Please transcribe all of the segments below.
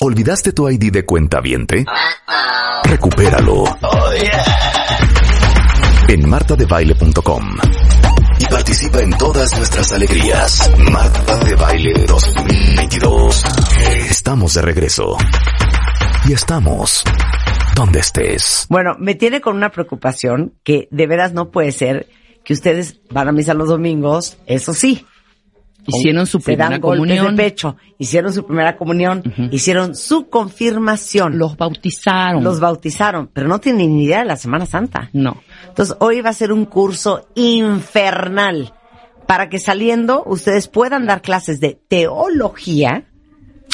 ¿Olvidaste tu ID de cuenta viente? Recupéralo. En martadebaile.com. Y participa en todas nuestras alegrías. Marta de Baile 2022. Estamos de regreso. Y estamos donde estés. Bueno, me tiene con una preocupación que de veras no puede ser que ustedes van a misa los domingos, eso sí. Hicieron su Se dan primera comunión. de pecho, hicieron su primera comunión, hicieron su confirmación. Los bautizaron. Los bautizaron, pero no tienen ni idea de la Semana Santa. No. Entonces, hoy va a ser un curso infernal para que saliendo ustedes puedan dar clases de teología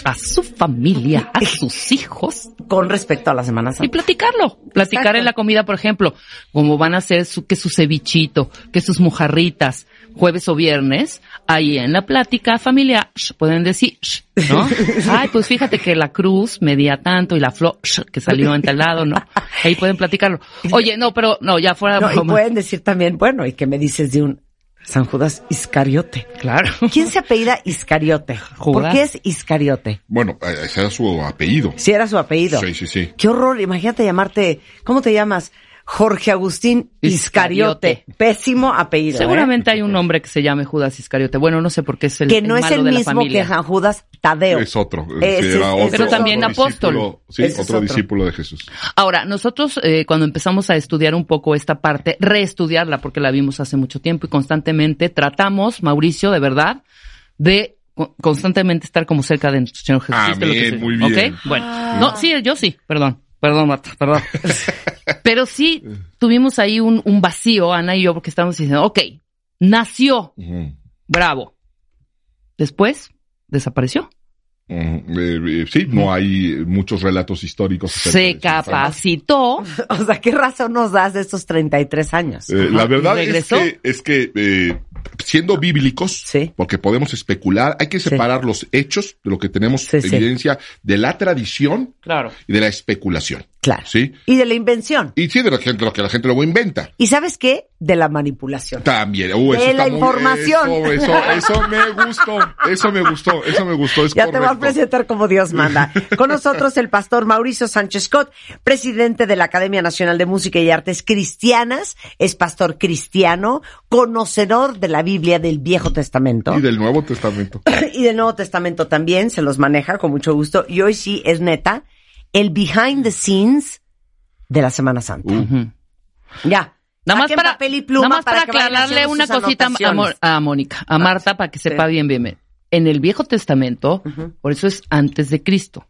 A su familia, a sus hijos. con respecto a la Semana Y Santa. platicarlo. Platicar Exacto. en la comida, por ejemplo, cómo van a hacer su, que su cevichito, que sus mojarritas, jueves o viernes, ahí en la plática familiar, sh, pueden decir, sh, ¿no? Ay, pues fíjate que la cruz medía tanto y la flor sh, que salió en tal lado, ¿no? Ahí pueden platicarlo. Oye, no, pero no, ya fuera No, y pueden decir también, bueno, ¿y qué me dices de un San Judas Iscariote? Claro. ¿Quién se apellida Iscariote? ¿Por qué es Iscariote? Bueno, eh, ese era su apellido. Si era su apellido. Sí, sí, sí. Qué horror, imagínate llamarte, ¿cómo te llamas? Jorge Agustín Iscariote. Iscariote. Pésimo apellido. ¿eh? Seguramente hay un hombre que se llame Judas Iscariote. Bueno, no sé por qué es el Que no es malo el de mismo que San Judas Tadeo. Es otro. Ese sí, era es- otro- Pero también otro apóstol. discípulo, Sí, Ese otro, otro. discípulo de Jesús. Ahora, nosotros eh, cuando empezamos a estudiar un poco esta parte, reestudiarla porque la vimos hace mucho tiempo y constantemente tratamos, Mauricio, de verdad, de co- constantemente estar como cerca de nuestro Señor Jesucristo. Amén, lo que se- muy bien. ¿Ok? Bueno, no, sí, yo sí, perdón, perdón, Marta, perdón. Pero sí tuvimos ahí un, un vacío, Ana y yo, porque estábamos diciendo, ok, nació, bravo. Después, desapareció. Eh, eh, sí, no hay muchos relatos históricos. Se capacitó. O sea, ¿qué razón nos das de estos 33 años? Eh, la verdad ¿y es que, es que eh, siendo bíblicos, Sí. porque podemos especular, hay que separar los hechos de lo que tenemos Sí, sí. evidencia de la tradición Claro. y de la especulación. Claro. ¿Sí? Y de la invención. Y sí, de la gente, lo que la gente luego inventa. ¿Y sabes qué? De la manipulación. También. Uh, De la muy- información. Eso, eso, eso me gustó. Eso me gustó. Eso me gustó. Es Ya te voy a presentar como Dios manda. Con nosotros el pastor Mauricio Sánchez Scott, presidente de la Academia Nacional de Música y Artes Cristianas, es pastor cristiano, conocedor de la Biblia del Viejo Testamento Y del Nuevo Testamento. y del Nuevo Testamento también, se los maneja con mucho gusto. Y hoy sí es neta el behind the scenes de la Semana Santa. Uh. Ya. Nada más para, papel y pluma nada más para, aclararle una cosita a, a Mónica, a Marta, para que sepa Sí. bien, bien, bien. En el Viejo Testamento, por eso es antes de Cristo.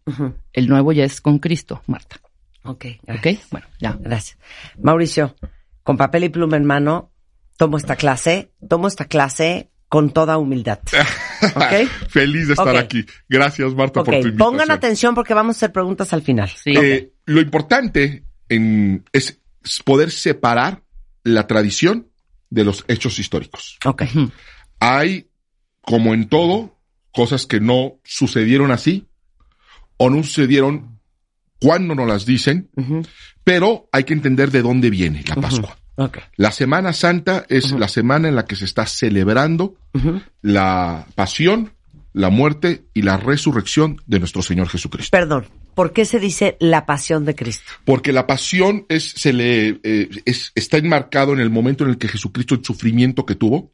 El Nuevo ya es con Cristo, Marta. Ok, ¿Ok? Bueno, ya. Gracias. Mauricio, con papel y pluma en mano, tomo esta clase, tomo esta clase con toda humildad. ¿Ok? Feliz de estar aquí. Gracias, Marta, por tu invitación. pongan atención porque vamos a hacer preguntas al final. Sí. Eh, Lo importante en, es poder separar la tradición de los hechos históricos. Hay, como en todo, cosas que no sucedieron así o no sucedieron cuando nos las dicen, pero hay que entender de dónde viene la Pascua. Ok. La Semana Santa es la semana en la que se está celebrando la pasión, la muerte y la resurrección de nuestro Señor Jesucristo. Perdón, ¿por qué se dice la pasión de Cristo? Porque la pasión es, se le, eh, es- está enmarcado en el momento en el que Jesucristo, el sufrimiento que tuvo,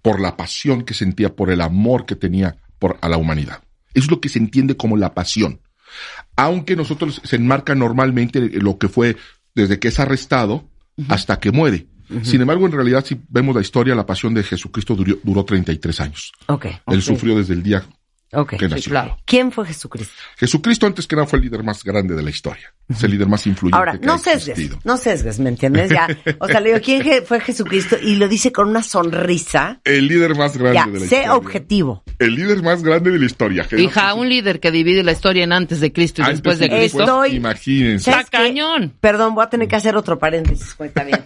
por la pasión que sentía, por el amor que tenía por, a la humanidad. Es lo que se entiende como la pasión. Aunque nosotros se enmarca normalmente lo que fue desde que es arrestado hasta que muere. Sin embargo, en realidad, si vemos la historia, la pasión de Jesucristo duró, duró 33 años. Ok. Él sufrió desde el día Ok. que nació. claro. ¿Quién fue Jesucristo? Jesucristo antes que nada fue el líder más grande de la historia. Es el líder más influyente Ahora, que no ha sesgues, existido. no sesgues, ¿me entiendes? Ya, o sea, le digo, ¿quién fue Jesucristo? Y lo dice con una sonrisa. El líder más grande Ya, de la sé historia. objetivo. El líder más grande de la historia. Hija, un líder que divide la historia en antes de Cristo y Antes después de Cristo. después, Estoy- Imagínense. ¿Sabes Está cañón. Perdón, voy a tener que hacer otro paréntesis, cuenta bien.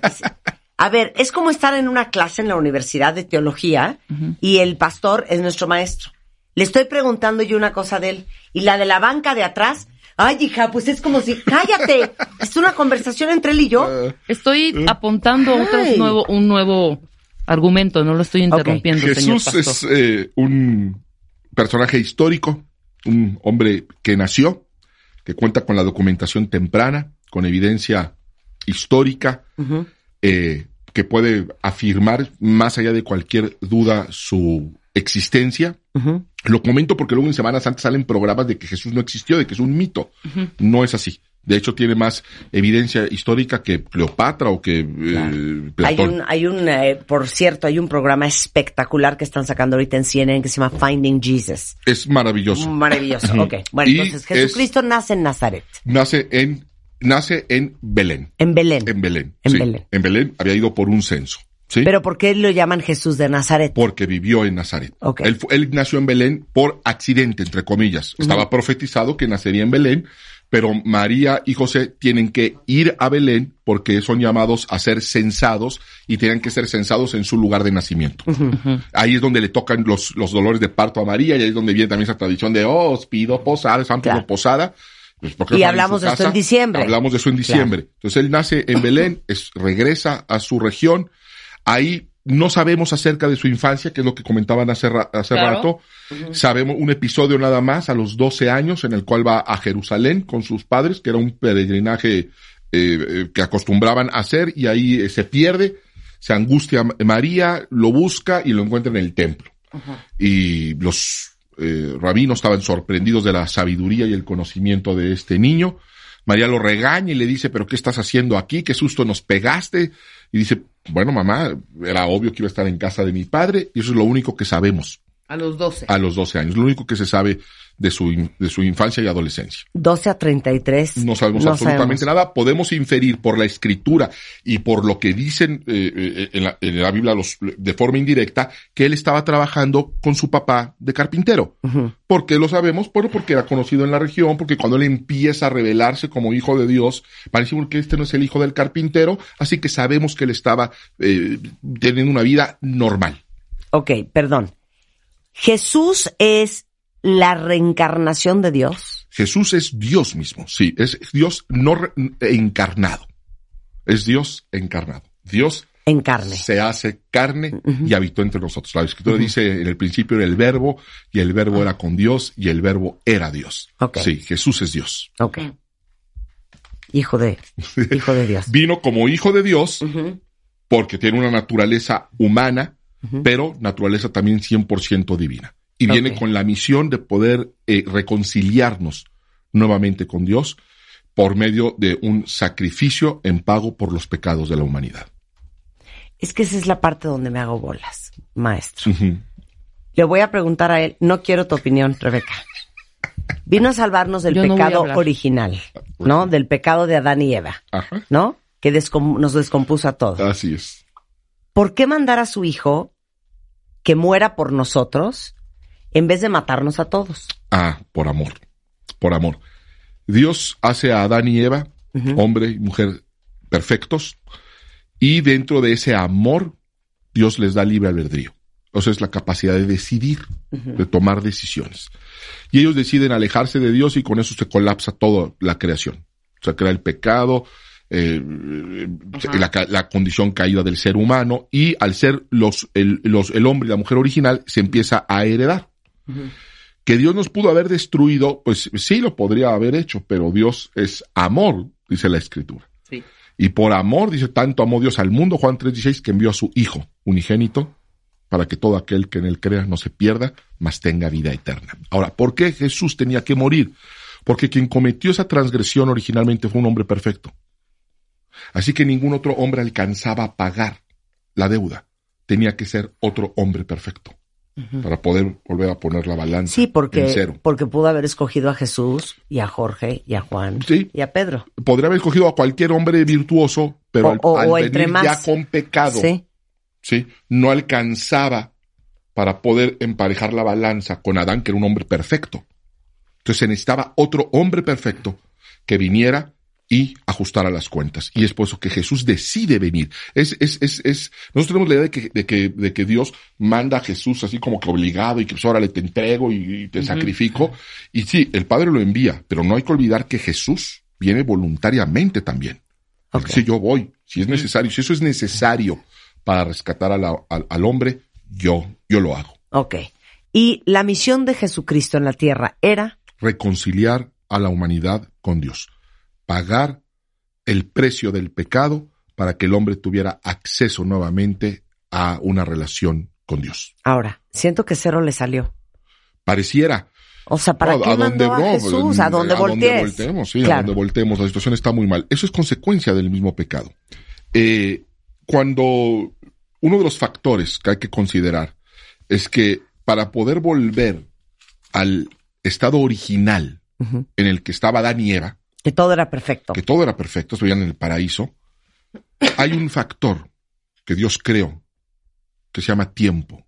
A ver, es como estar en una clase en la Universidad de Teología y el pastor es nuestro maestro. Le estoy preguntando yo una cosa de él. Y la de la banca de atrás, ay hija, pues es como si, cállate, es una conversación entre él y yo. Estoy apuntando otro nuevo, un nuevo argumento, no lo estoy interrumpiendo, señor Jesús pastor. es eh, un personaje histórico un hombre que nació, que cuenta con la documentación temprana, con evidencia histórica, eh, que puede afirmar más allá de cualquier duda su existencia. Lo comento porque luego en Semana Santa salen programas de que Jesús no existió, de que es un mito. No es así. De hecho, tiene más evidencia histórica que Cleopatra o que eh, Hay un, hay un eh, por cierto, hay un programa espectacular que están sacando ahorita en CNN que se llama Finding Jesus. Es maravilloso. Maravilloso, ok. Bueno, entonces Jesucristo nace en Nazaret. Nace en, nace en Belén. En Belén. En Belén. En sí. Belén. En Belén había ido por un censo. ¿Sí? Pero ¿por qué lo llaman Jesús de Nazaret? porque vivió en Nazaret. Ok. Él, él nació en Belén por accidente, entre comillas. Estaba profetizado que nacería en Belén, pero María y José tienen que ir a Belén porque son llamados a ser censados y tienen que ser censados en su lugar de nacimiento. Ahí es donde le tocan los, los dolores de parto a María y ahí es donde viene también esa tradición de, oh, os pido posada, San pido Claro. posada. Pues, Y hablamos de esto en casa. diciembre. Hablamos de eso en diciembre. Entonces él nace en Belén, es, regresa a su región. Ahí no sabemos acerca de su infancia, que es lo que comentaban hace, ra- hace Claro. rato. Sabemos un episodio nada más a los 12 años en el cual va a Jerusalén con sus padres, que era un peregrinaje eh, eh, que acostumbraban a hacer y ahí eh, se pierde, se angustia María, lo busca y lo encuentra en el templo. Y los eh, rabinos estaban sorprendidos de la sabiduría y el conocimiento de este niño. María lo regaña y le dice, pero ¿qué estás haciendo aquí? ¿Qué susto nos pegaste? Y dice, bueno, mamá, era obvio que iba a estar en casa de mi padre y eso es lo único que sabemos A los 12. a los 12 años, lo único que se sabe de su, de su infancia y adolescencia. 12 a 33. No sabemos absolutamente nada. Podemos inferir por la escritura y por lo que dicen eh, eh, en, la, en la Biblia los, de forma indirecta que él estaba trabajando con su papá de carpintero. ¿Por qué lo sabemos? Bueno, porque era conocido en la región, porque cuando él empieza a revelarse como hijo de Dios, parece que este no es el hijo del carpintero, así que sabemos que él estaba eh, teniendo una vida normal. Ok, perdón. Jesús es la reencarnación de Dios. Jesús es Dios mismo, sí, es Dios no encarnado. Es Dios encarnado. Dios En carne. se hace carne y habitó entre nosotros. La escritura dice en el principio era el verbo y el verbo era con Dios y el verbo era Dios. Sí, Jesús es Dios. Ok. Hijo de, hijo de Dios. Vino como hijo de Dios porque tiene una naturaleza humana, pero naturaleza también 100% divina. Y viene con la misión de poder eh, reconciliarnos nuevamente con Dios por medio de un sacrificio en pago por los pecados de la humanidad. Es que esa es la parte donde me hago bolas, maestro. Le voy a preguntar a él, no quiero tu opinión, Rebeca. Vino a salvarnos del Yo pecado original, ¿no? Del pecado de Adán y Eva, Ajá. ¿no? Que descom- nos descompuso a todos. Así es. ¿Por qué mandar a su hijo que muera por nosotros en vez de matarnos a todos? Ah, por amor. Por amor. Dios hace a Adán y Eva, hombre y mujer perfectos, y dentro de ese amor, Dios les da libre albedrío. O sea, es la capacidad de decidir, de tomar decisiones. Y ellos deciden alejarse de Dios y con eso se colapsa toda la creación. Se crea el pecado, eh, la, condición caída del ser humano y al ser los, el, los, el hombre y la mujer original se empieza a heredar. Que Dios nos pudo haber destruido, pues sí lo podría haber hecho, pero Dios es amor, dice la escritura. Sí. Y por amor, dice, tanto amó Dios al mundo, Juan 3:16, que envió a su Hijo unigénito para que todo aquel que en él crea no se pierda, mas tenga vida eterna. Ahora, ¿por qué Jesús tenía que morir? Porque quien cometió esa transgresión originalmente fue un hombre perfecto. Así que ningún otro hombre alcanzaba a pagar la deuda. Tenía que ser otro hombre perfecto para poder volver a poner la balanza Sí, en porque, cero. porque pudo haber escogido a Jesús y a Jorge y a Juan Sí. y a Pedro. Podría haber escogido a cualquier hombre virtuoso, pero O- al, o- al o venir entre más. ya con pecado, Sí. ¿sí? no alcanzaba para poder emparejar la balanza con Adán, que era un hombre perfecto. Entonces se necesitaba otro hombre perfecto que viniera y ajustara las cuentas. Y es por eso que Jesús decide venir. Es, es, es, es, nosotros tenemos la idea de que, de que, de que Dios manda a Jesús así como que obligado y que pues órale te entrego y, y te sacrifico. Y sí, el Padre lo envía, pero no hay que olvidar que Jesús viene voluntariamente también. Él Ok. dice, yo voy, si es necesario, si eso es necesario para rescatar a la- al hombre, yo, yo lo hago. Ok. Y la misión de Jesucristo en la tierra era reconciliar a la humanidad con Dios, pagar el precio del pecado para que el hombre tuviera acceso nuevamente a una relación con Dios. Ahora, siento que cero le salió. Pareciera. O sea, ¿para No, qué mandó a no, Jesús? A donde a donde volteemos, sí, a Claro. donde volteemos. La situación está muy mal. Eso es consecuencia del mismo pecado. Eh, cuando uno de los factores que hay que considerar es que para poder volver al estado original en el que estaba Adán y Eva, Que todo era perfecto. que todo era perfecto, estuvieran en el paraíso, hay un factor que Dios creó que se llama tiempo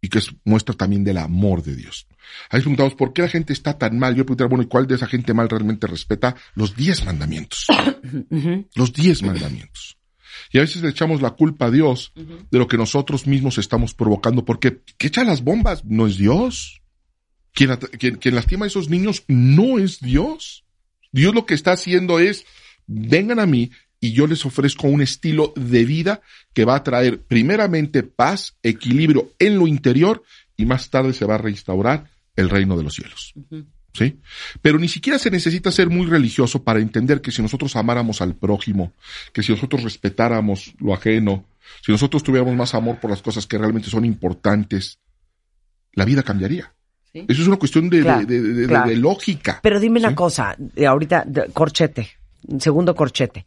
y que es muestra también del amor de Dios. Ahí preguntamos, ¿por qué la gente está tan mal? Yo preguntar, bueno, ¿y cuál de esa gente mal realmente respeta los diez mandamientos? Los diez mandamientos. Y a veces le echamos la culpa a Dios de lo que nosotros mismos estamos provocando, porque ¿qué echa las bombas? No es Dios. Quien, quien, quien lastima a esos niños no es Dios. Dios lo que está haciendo es, vengan a mí y yo les ofrezco un estilo de vida que va a traer primeramente paz, equilibrio en lo interior y más tarde se va a restaurar el reino de los cielos. ¿Sí? Pero ni siquiera se necesita ser muy religioso para entender que si nosotros amáramos al prójimo, que si nosotros respetáramos lo ajeno, si nosotros tuviéramos más amor por las cosas que realmente son importantes, la vida cambiaría. Sí. Eso es una cuestión de, Claro, de- de- de- claro. de lógica. Pero dime una cosa, ahorita, corchete, segundo corchete.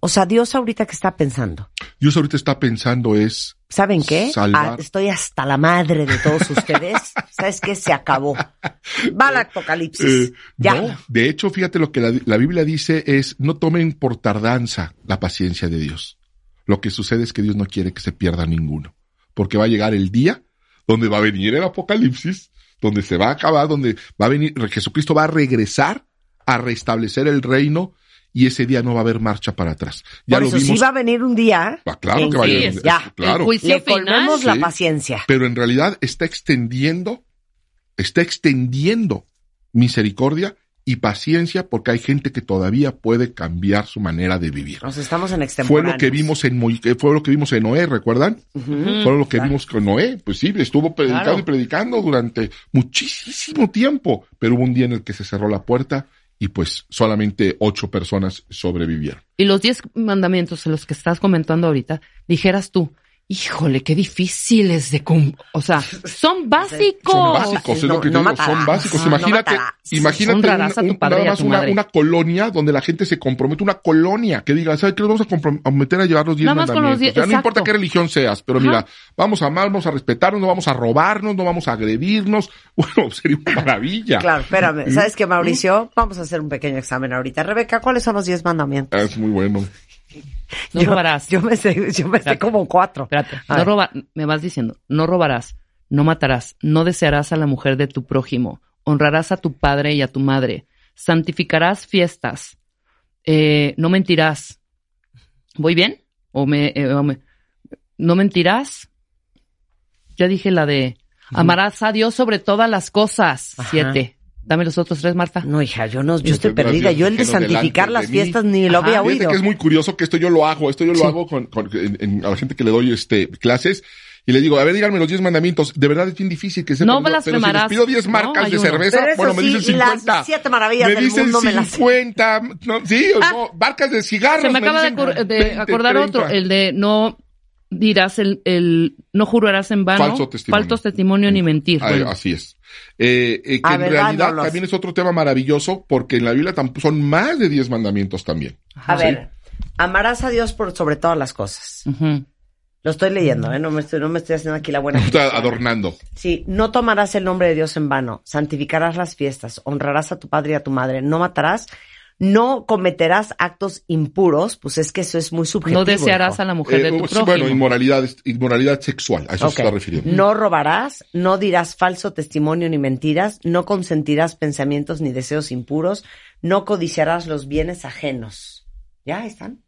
O sea, Dios ahorita que está pensando. Dios ahorita está pensando es, ¿Saben qué? Ah, estoy hasta la madre de todos ustedes. ¿Sabes qué? Se acabó. Va el apocalipsis. eh, ya. no, de hecho, fíjate lo que la, la Biblia dice es, no tomen por tardanza la paciencia de Dios. Lo que sucede es que Dios no quiere que se pierda ninguno, porque va a llegar el día donde va a venir el apocalipsis, donde se va a acabar, donde va a venir, Jesucristo va a regresar a restablecer el reino y ese día no va a haber marcha para atrás. Ya Por lo eso sí vimos, va a venir un día. Ah, claro que va a llegar, Ya. claro. El juicio Le final. la Sí. paciencia. pero en realidad está extendiendo, está extendiendo misericordia y paciencia porque hay gente que todavía puede cambiar su manera de vivir. Nos estamos en Fue lo que vimos en Moi- eh, fue lo que vimos en Noé, ¿recuerdan? Ujú. Fue lo que claro. vimos con Noé, pues sí, estuvo predicando Claro. y predicando durante muchísimo tiempo, pero hubo un día en el que se cerró la puerta y pues solamente ocho personas sobrevivieron. Y los diez mandamientos de los que estás comentando ahorita, dijeras tú, híjole, qué difíciles de cum... O sea, son básicos. Son básicos, es no- lo que no digo, matarás. son básicos. Imagínate, imagínate un- a tu un- padre nada más una, colonia donde la gente se compromete, una colonia que diga, ¿sabes qué? Nos vamos a comprometer a llevar los diez Nada los mandamientos. diez- Ya no importa qué religión seas, pero Ajá. mira, vamos a amar, vamos a respetarnos, no vamos a robarnos, no vamos a agredirnos. Bueno, sería una maravilla. Claro, espérame. ¿Sabes qué, Mauricio? Vamos a hacer un pequeño examen ahorita. Rebeca, ¿cuáles son los diez mandamientos? Ah, Es muy bueno. No yo, robarás. Yo me sé, yo me sé como cuatro. Espérate, no roba, me vas diciendo, no robarás, no matarás, no desearás a la mujer de tu prójimo, honrarás a tu padre y a tu madre, santificarás fiestas, eh, no mentirás. ¿Voy bien? ¿O me, eh, o me- no mentirás? Ya dije la de amarás a Dios sobre todas las cosas. Ajá. Siete. Dame los otros tres, Marta. No, hija, yo no, yo estoy perdida. Yo el de santificar las de fiestas ni lo Ajá. había oído. que es muy curioso que esto yo lo hago, esto yo lo Sí. hago con, con- en- en- a la gente que le doy este clases y le digo, a ver, díganme los 10 mandamientos. De verdad es bien difícil que sepan. No yo- pero si les pido 10 No, marcas hay de cerveza, Pero eso bueno, me sí, dicen y las 50. siete maravillas me del dicen mundo me las- 50, no, sí, o no, marcas de cigarros. Se me acaba de, dicen de 20, acordar 30. otro, el de no dirás el, el no jurarás en vano, Falso testimonio. falso testimonio ni mentir. Ah, Bueno, Así es. Eh, eh, que A en realidad dándolos. también es otro tema maravilloso porque en la Biblia son más de 10 mandamientos también. A ver, amarás a Dios por sobre todas las cosas. Lo estoy leyendo, ¿eh? No me estoy, no me estoy haciendo aquí la buena. Está adornando. Sí, no tomarás el nombre de Dios en vano, santificarás las fiestas, honrarás a tu padre y a tu madre, no matarás, no cometerás actos impuros, pues es que eso es muy subjetivo. no desearás hijo. a la mujer de Eh, tu sí, prójimo. bueno, inmoralidad, inmoralidad sexual, a eso se está refiriendo. No robarás, no dirás falso testimonio ni mentiras, no consentirás pensamientos ni deseos impuros, no codiciarás los bienes ajenos. ¿Ya ahí están?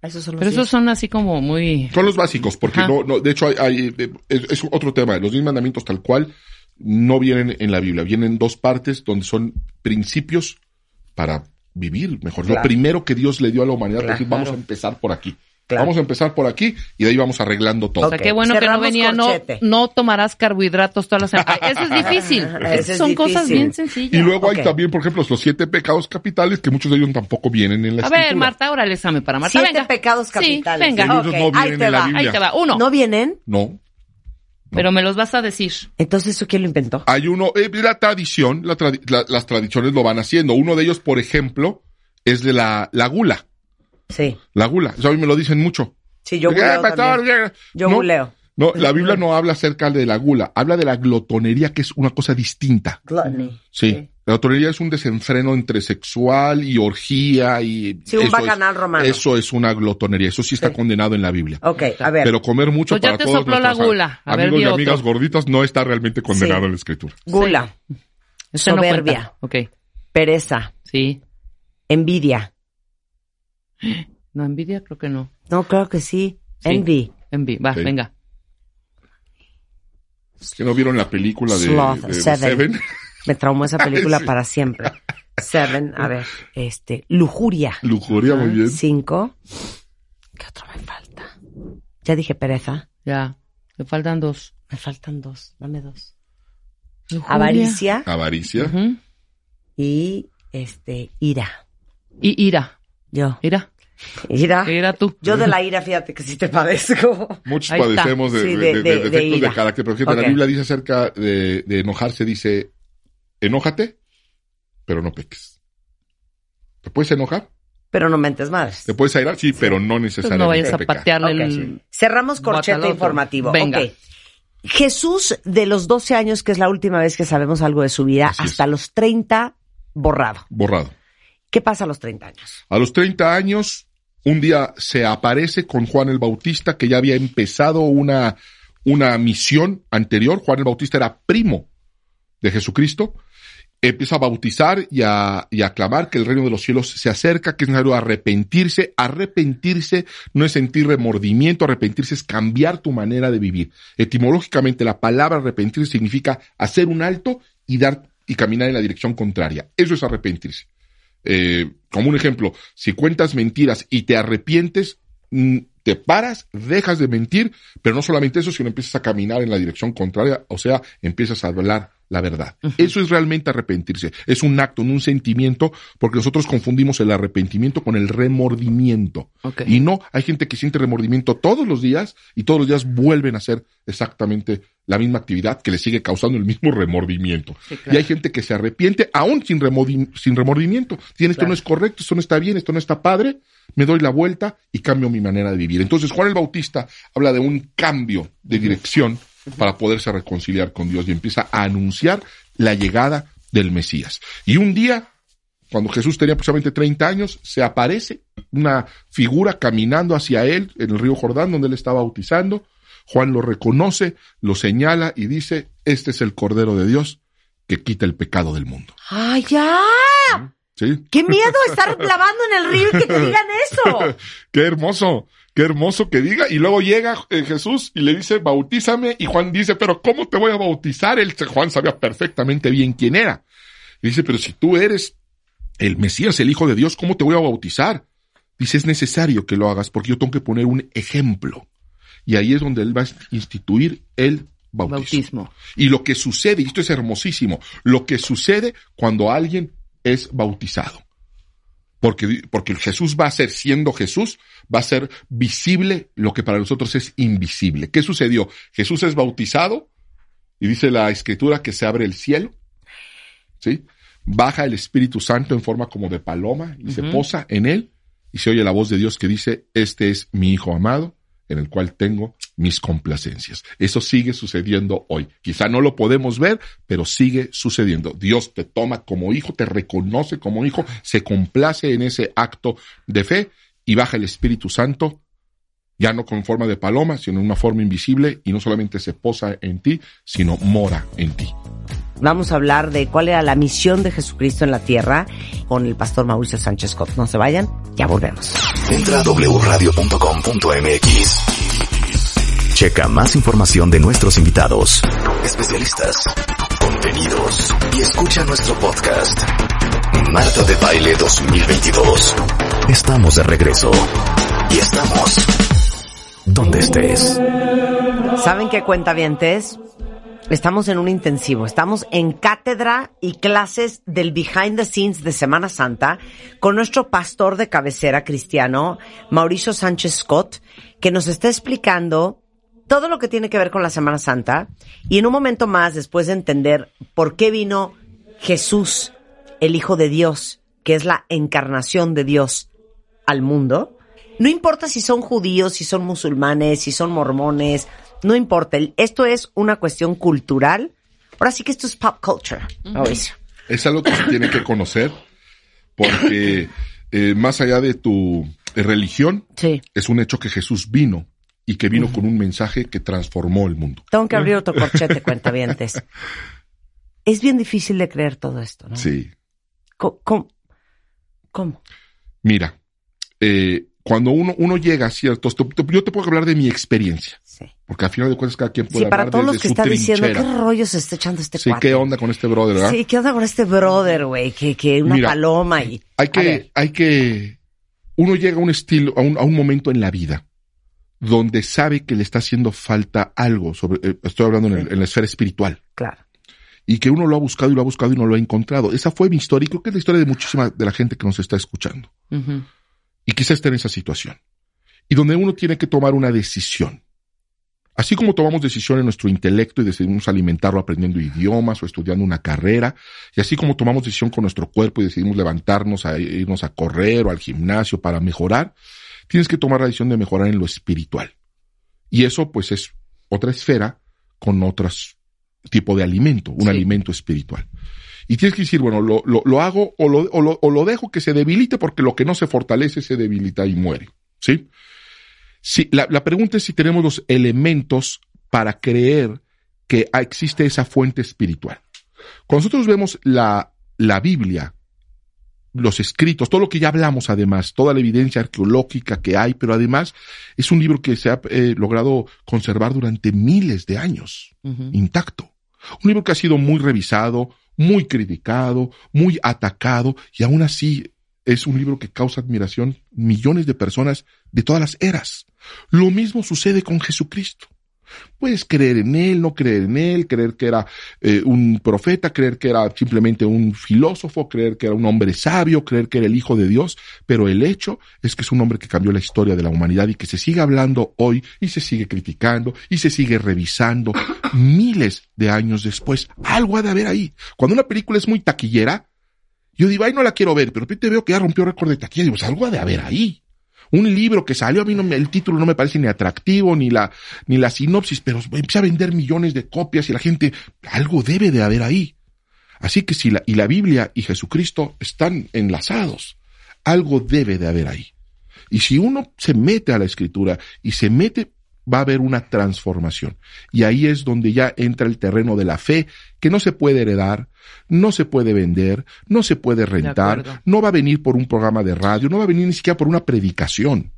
Esos son los Pero esos son así como muy... Son los básicos, porque Ajá. no, no, de hecho hay, hay- eh, es, es otro tema. Los diez mandamientos tal cual no vienen en la Biblia, vienen en dos partes donde son principios para vivir mejor. Claro. Lo primero que Dios le dio a la humanidad, Claro. es decir, vamos a empezar por aquí. Claro. Vamos a empezar por aquí y de ahí vamos arreglando todo. O sea, qué bueno que no venía, no, no tomarás carbohidratos todas las semanas. Eso es difícil. Ese Esas es son cosas bien sencillas. Y luego hay también, por ejemplo, los siete pecados capitales, que muchos de ellos tampoco vienen en la A ver. Marta, ahora el examen para Marta. Siete venga. pecados Sí, capitales. venga. Ellos no ahí en te la. Biblia. Ahí te va. Uno. ¿No vienen? No. Pero me los vas a decir. Entonces, ¿eso quién lo inventó? Hay uno, eh, la tradición, la tradi- la- las tradiciones lo van haciendo. Uno de ellos, por ejemplo, es de la, la gula. Sí. La gula. Eso a mí me lo dicen mucho. Sí, yo buleo pastor, también. eh. Yo no, buleo. No, la Biblia no habla acerca de la gula, habla de la glotonería, que es una cosa distinta. Gluttony. Sí. La glotonería es un desenfreno entre sexual y orgía y... Sí, un eso bacanal es- romano. Eso es una glotonería. Eso sí está Sí. condenado en la Biblia. Ok, a ver. Pero comer mucho Pues ya para te todos sopló la gula. A ver, amigos di y otro. amigas gorditas no está realmente condenado Sí. en la escritura. Gula, no Soberbia. Ok. pereza, Sí. envidia. No, envidia creo que no. No, creo que sí. Sí. Envy. Envidia. Va, Sí. venga. Es que no vieron la película de, Sloth, de- de Seven. Seven. Me traumó esa película Sí. para siempre. Seven, a ver, este, lujuria. Lujuria, muy bien. Cinco. ¿Qué otro me falta? Ya dije pereza. Ya. Le faltan dos. Me faltan dos. Dame dos. Lujuria. Avaricia Avaricia. Ujú. y este, ira. Y ira. Yo. Ira. Ira. Ira tú. Yo de la ira, fíjate que sí te padezco. Muchos Ahí padecemos de, Sí, de- de- de- de de- de defectos de, carácter. Pero fíjate, la Biblia dice acerca de, de enojarse, dice, enójate, pero no peques. ¿Te puedes enojar? Pero no mentes madres. ¿Te puedes airar? Sí, pero no Pues necesariamente no vayas a pecar. patearle Ok. el... Cerramos corchete informativo. Venga. Ok. Jesús, de los 12 años, que es la última vez que sabemos algo de su vida, Así es. hasta los 30, borrado. Borrado. ¿Qué pasa a los 30 años? A los 30 años, un día se aparece con Juan el Bautista, que ya había empezado una, una misión anterior. Juan el Bautista era primo de Jesucristo. Empieza a bautizar y a, y a clamar que el reino de los cielos se acerca, que es necesario arrepentirse. Arrepentirse no es sentir remordimiento, arrepentirse es cambiar tu manera de vivir. Etimológicamente, la palabra arrepentirse significa hacer un alto y dar y caminar en la dirección contraria. Eso es arrepentirse. Eh, como un ejemplo, si cuentas mentiras y te arrepientes, mm, te paras, dejas de mentir, pero no solamente eso, sino empiezas a caminar en la dirección contraria, o sea, empiezas a hablar la verdad. Eso es realmente arrepentirse. Es un acto, no un sentimiento, porque nosotros confundimos el arrepentimiento con el remordimiento. Y no, hay gente que siente remordimiento todos los días y todos los días vuelven a hacer exactamente la misma actividad que le sigue causando el mismo remordimiento. Sí, claro. Y hay gente que se arrepiente aún sin, remordi- sin remordimiento. Dicen, esto Claro. no es correcto, esto no está bien, esto no está padre, me doy la vuelta y cambio mi manera de vivir. Entonces Juan el Bautista habla de un cambio de dirección para poderse reconciliar con Dios y empieza a anunciar la llegada del Mesías. Y un día, cuando Jesús tenía aproximadamente 30 años, se aparece una figura caminando hacia él en el río Jordán donde él estaba bautizando. Juan lo reconoce, lo señala y dice, este es el Cordero de Dios que quita el pecado del mundo. ¡Ay, ya! ¿Sí? ¡Qué miedo estar lavando en el río y que te digan eso! Qué hermoso, qué hermoso que diga. Y luego llega eh, Jesús y le dice, bautízame. Y Juan dice, pero ¿cómo te voy a bautizar? Él, Juan sabía perfectamente bien quién era. Y dice, pero si tú eres el Mesías, el Hijo de Dios, ¿cómo te voy a bautizar? Dice, es necesario que lo hagas porque yo tengo que poner un ejemplo. Y ahí es donde él va a instituir el bautismo. Bautismo. Y lo que sucede, y esto es hermosísimo, lo que sucede cuando alguien es bautizado. Porque, porque Jesús va a ser, siendo Jesús, va a ser visible lo que para nosotros es invisible. ¿Qué sucedió? Jesús es bautizado y dice la escritura que se abre el cielo, ¿sí? Baja el Espíritu Santo en forma como de paloma y se posa en él y se oye la voz de Dios que dice, este es mi Hijo amado en el cual tengo mis complacencias. Eso sigue sucediendo hoy. Quizá no lo podemos ver, pero sigue sucediendo. Dios te toma como hijo, te reconoce como hijo, se complace en ese acto de fe y baja el Espíritu Santo, ya no con forma de paloma, sino en una forma invisible, y no solamente se posa en ti, sino mora en ti. Vamos a hablar de cuál era la misión de Jesucristo en la tierra con el pastor Mauricio Sánchez Scott. No se vayan, ya volvemos. Entra a wradio.com.mx. Checa más información de nuestros invitados, especialistas, contenidos y escucha nuestro podcast. Marta de Baile 2022. Estamos de regreso. Y estamos donde estés. ¿Saben qué cuenta es? Estamos en un intensivo, estamos en cátedra y clases del behind the scenes de Semana Santa con nuestro pastor de cabecera cristiano, Mauricio Sánchez Scott, que nos está explicando todo lo que tiene que ver con la Semana Santa y en un momento más, después de entender por qué vino Jesús, el Hijo de Dios, que es la encarnación de Dios al mundo, no importa si son judíos, si son musulmanes, si son mormones, no importa. Esto es una cuestión cultural. Ahora sí que esto es pop culture. Es algo que se tiene que conocer porque eh, más allá de tu religión, es un hecho que Jesús vino y que vino con un mensaje que transformó el mundo. Tengo que abrir otro corchete, cuentavientes. Es bien difícil de creer todo esto, ¿no? Sí. ¿Cómo? ¿Cómo? Mira, eh, cuando uno, uno llega a ciertos, yo te puedo hablar de mi experiencia. Sí. Porque al final de cuentas cada quien puede sí, para todos los que están diciendo, ¿qué rollo se está echando este Sí, ¿qué onda con este brother, verdad? Sí, ¿qué onda con este brother, güey? Que, que una paloma y... Hay que, hay que, uno llega a un estilo, a un, a un momento en la vida donde sabe que le está haciendo falta algo sobre, eh, estoy hablando en, en, la esfera espiritual. Claro. Y que uno lo ha buscado y lo ha buscado y no lo ha encontrado. Esa fue mi historia y creo que es la historia de muchísima de la gente que nos está escuchando. Uh y quizás esté en esa situación. Y donde uno tiene que tomar una decisión. Así como tomamos decisión en nuestro intelecto y decidimos alimentarlo aprendiendo idiomas o estudiando una carrera, y así como tomamos decisión con nuestro cuerpo y decidimos levantarnos a irnos a correr o al gimnasio para mejorar, tienes que tomar la decisión de mejorar en lo espiritual. Y eso pues es otra esfera con otro tipo de alimento, un alimento espiritual. Y tienes que decir, bueno, lo, lo, lo hago o lo, o lo, o, lo, dejo que se debilite porque lo que no se fortalece se debilita y muere. ¿Sí? Si, la, la pregunta es si tenemos los elementos para creer que existe esa fuente espiritual. Cuando nosotros vemos la, la Biblia, los escritos, todo lo que ya hablamos además, toda la evidencia arqueológica que hay, pero además es un libro que se ha eh, logrado conservar durante miles de años, uh -huh. intacto. Un libro que ha sido muy revisado, muy criticado, muy atacado, y aún así es un libro que causa admiración millones de personas de todas las eras. Lo mismo sucede con Jesucristo. Puedes creer en él, no creer en él, creer que era eh, un profeta, creer que era simplemente un filósofo, creer que era un hombre sabio, creer que era el Hijo de Dios, pero el hecho es que es un hombre que cambió la historia de la humanidad y que se sigue hablando hoy y se sigue criticando y se sigue revisando miles de años después. Algo ha de haber ahí. Cuando una película es muy taquillera, yo digo, ay, no la quiero ver, pero te veo que ya rompió récord de taquilla, digo, pues algo ha de haber ahí un libro que salió, a mí el título no me parece ni atractivo, ni la, ni la sinopsis, pero empieza a vender millones de copias y la gente, algo debe de haber ahí. Así que si la, y la Biblia y Jesucristo están enlazados, algo debe de haber ahí. Y si uno se mete a la escritura y se mete, va a haber una transformación. Y ahí es donde ya entra el terreno de la fe, que no se puede heredar, no se puede vender, no se puede rentar, no va a venir por un programa de radio, no va a venir ni siquiera por una predicación.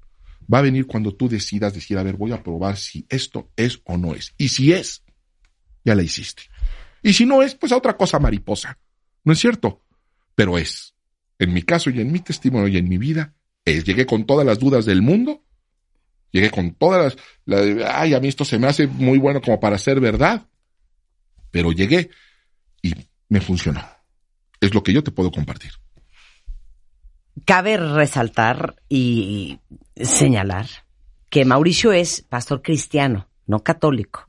Va a venir cuando tú decidas decir, a ver, voy a probar si esto es o no es. Y si es, ya la hiciste. Y si no es, pues a otra cosa mariposa. ¿No es cierto? Pero es. En mi caso y en mi testimonio y en mi vida, es. Llegué con todas las dudas del mundo. Llegué con todas las, la, ay, a mí esto se me hace muy bueno como para ser verdad. Pero llegué y me funcionó. Es lo que yo te puedo compartir. Cabe resaltar y señalar que Mauricio es pastor cristiano, no católico.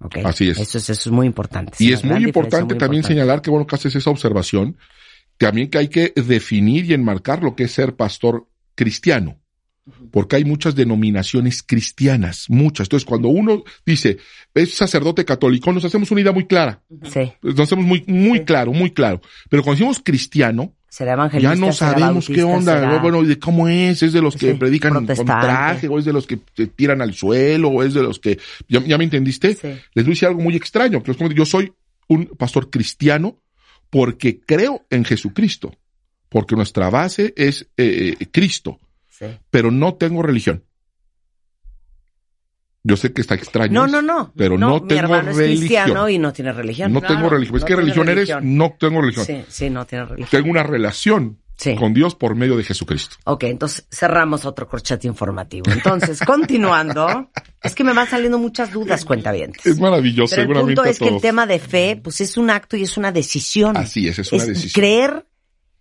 ¿okay? Así es. Eso es, eso es muy importante. Y es muy importante muy también importante. señalar que bueno que haces esa observación, también que hay que definir y enmarcar lo que es ser pastor cristiano porque hay muchas denominaciones cristianas, muchas. Entonces, cuando uno dice, es sacerdote católico, nos hacemos una idea muy clara. Sí. Nos hacemos muy, muy sí. claro, muy claro. Pero cuando decimos cristiano, ya no sabemos qué onda, será... bueno, de cómo es, es de los que sí, predican con traje, o es de los que se tiran al suelo, o es de los que, ¿ya, ya me entendiste? Sí. Les voy a decir algo muy extraño, como yo soy un pastor cristiano porque creo en Jesucristo, porque nuestra base es eh, Cristo Sí. pero no tengo religión. Yo sé que está extraño. No, no, no. Pero no, mi tengo hermano religión. Es cristiano y no tiene religión. No claro, tengo religión. Es no que religión religión. eres, no tengo religión. Sí, sí, no tiene religión. Tengo una relación Sí. con Dios por medio de Jesucristo. Ok, entonces cerramos otro corchete informativo. Entonces, continuando, es que me van saliendo muchas dudas, cuentavientes. Es maravilloso, Pero el punto es que el tema de fe, pues es un acto y es una decisión. Así es, es una decisión. Creer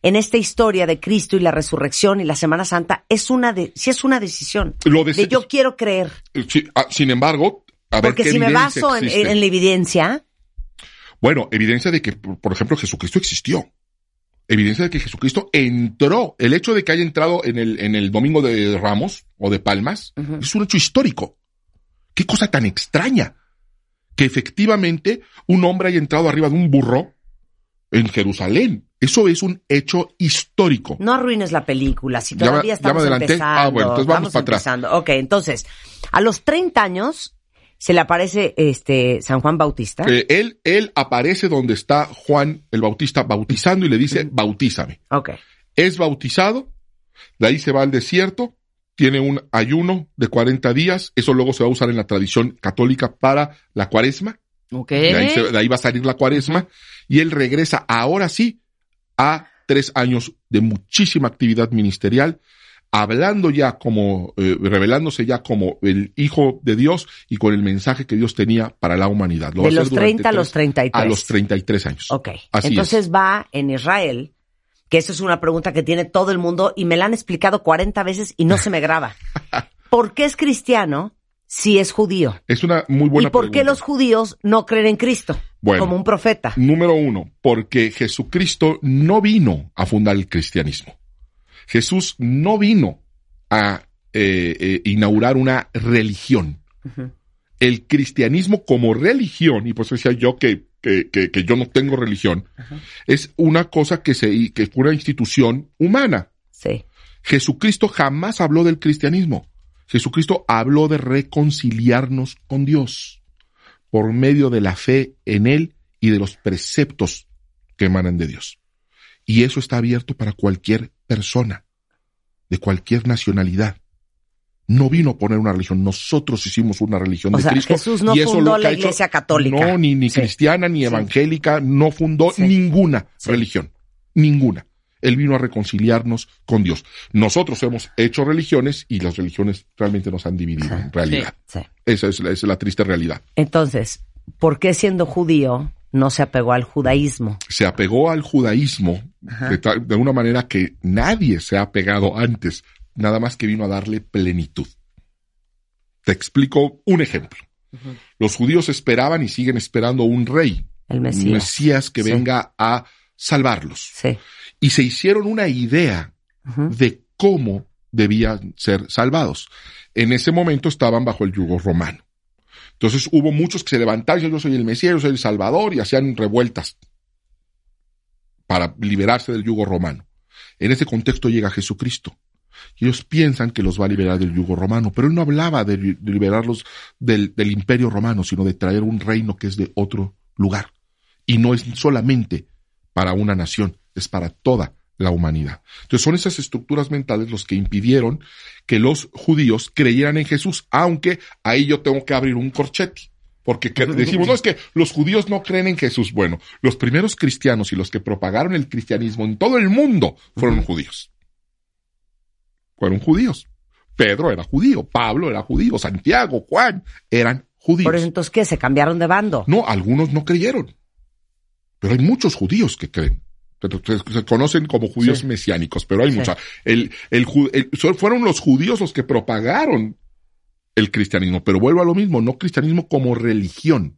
en esta historia de Cristo y la resurrección y la Semana Santa es una de, sí es una decisión. Lo De de- yo quiero creer. Ah, sin embargo, a ver Porque qué si me baso en, la evidencia, Bueno, evidencia de que, por ejemplo, Jesucristo existió. Evidencia de que Jesucristo entró. El hecho de que haya entrado en el, en el domingo de Ramos o de Palmas es un hecho histórico. Qué cosa tan extraña. Que efectivamente un hombre haya entrado arriba de un burro en Jerusalén. Eso es un hecho histórico. no arruines la película, si Ya todavía ya estamos adelanté. empezando. Ah, bueno, entonces vamos para atrás. Ok, entonces, a los 30 años se le aparece este San Juan Bautista. Eh, él, él aparece donde está Juan el Bautista bautizando y le dice, bautízame. Ok. es bautizado, de ahí se va al desierto, tiene un ayuno de 40 días, eso luego se va a usar en la tradición católica para la cuaresma, Ok. de ahí, se- de ahí va a salir la cuaresma, y él regresa ahora sí a tres años de muchísima actividad ministerial, hablando ya como, eh, revelándose ya como el Hijo de Dios y con el mensaje que Dios tenía para la humanidad. Lo De los durante 30 a los tres- 33. A los 33 años. Ok. Así Entonces va en Israel, que eso es una pregunta que tiene todo el mundo y me la han explicado 40 veces y no se me graba. ¿Por qué es cristiano si es judío? Es una muy buena ¿Y por qué pregunta. los judíos no creen en Cristo Bueno. como un profeta? Número uno, porque Jesucristo no vino a fundar el cristianismo. Jesús no vino a eh, eh, inaugurar una religión. El cristianismo como religión, y por eso decía yo que, que, que- que yo no tengo religión, es una cosa que, se, que es una institución humana. Sí. Jesucristo jamás habló del cristianismo. Jesucristo habló de reconciliarnos con Dios por medio de la fe en Él y de los preceptos que emanan de Dios. Y eso está abierto para cualquier persona, de cualquier nacionalidad. No vino a poner una religión, nosotros hicimos una religión O de sea, Cristo. Jesús no y eso fundó lo que la ha hecho- iglesia católica. No, ni, ni Sí. cristiana, ni Sí. evangélica, no fundó Sí. ninguna religión. Ninguna. Él vino a reconciliarnos con Dios. Nosotros hemos hecho religiones y las religiones realmente nos han dividido en realidad. Sí. Esa es, la- esa es la triste realidad. Entonces, ¿por qué siendo judío no se apegó al judaísmo? Se apegó al judaísmo de, una manera que nadie se ha apegado antes, nada más que vino a darle plenitud. Te explico un ejemplo. Los judíos esperaban y siguen esperando un rey, El un Mesías. Mesías que Sí. venga a salvarlos. Sí. Y se hicieron una idea de cómo debían ser salvados. En ese momento estaban bajo el yugo romano. Entonces hubo muchos que se levantaron, y yo soy el Mesías, yo soy el Salvador, y hacían revueltas para liberarse del yugo romano. En ese contexto llega Jesucristo. Y ellos piensan que los va a liberar del yugo romano, pero él no hablaba de, li- de liberarlos del, del imperio romano, sino de traer un reino que es de otro lugar. Y no es solamente para una nación, es para toda la humanidad. Entonces son esas estructuras mentales los que impidieron que los judíos creyeran en Jesús, aunque ahí yo tengo que abrir un corchete. Porque que- decimos, no, es que los judíos no creen en Jesús. Bueno, los primeros cristianos y los que propagaron el cristianismo en todo el mundo fueron judíos. Fueron judíos. Pedro era judío, Pablo era judío, Santiago, Juan eran judíos. Por eso entonces, ¿qué? Se cambiaron de bando. No, algunos no creyeron. Pero hay muchos judíos que creen. Se conocen como judíos Sí. mesiánicos, pero hay Sí. mucha. El, el, fueron los judíos los que propagaron el cristianismo. Pero vuelvo a lo mismo, no cristianismo como religión,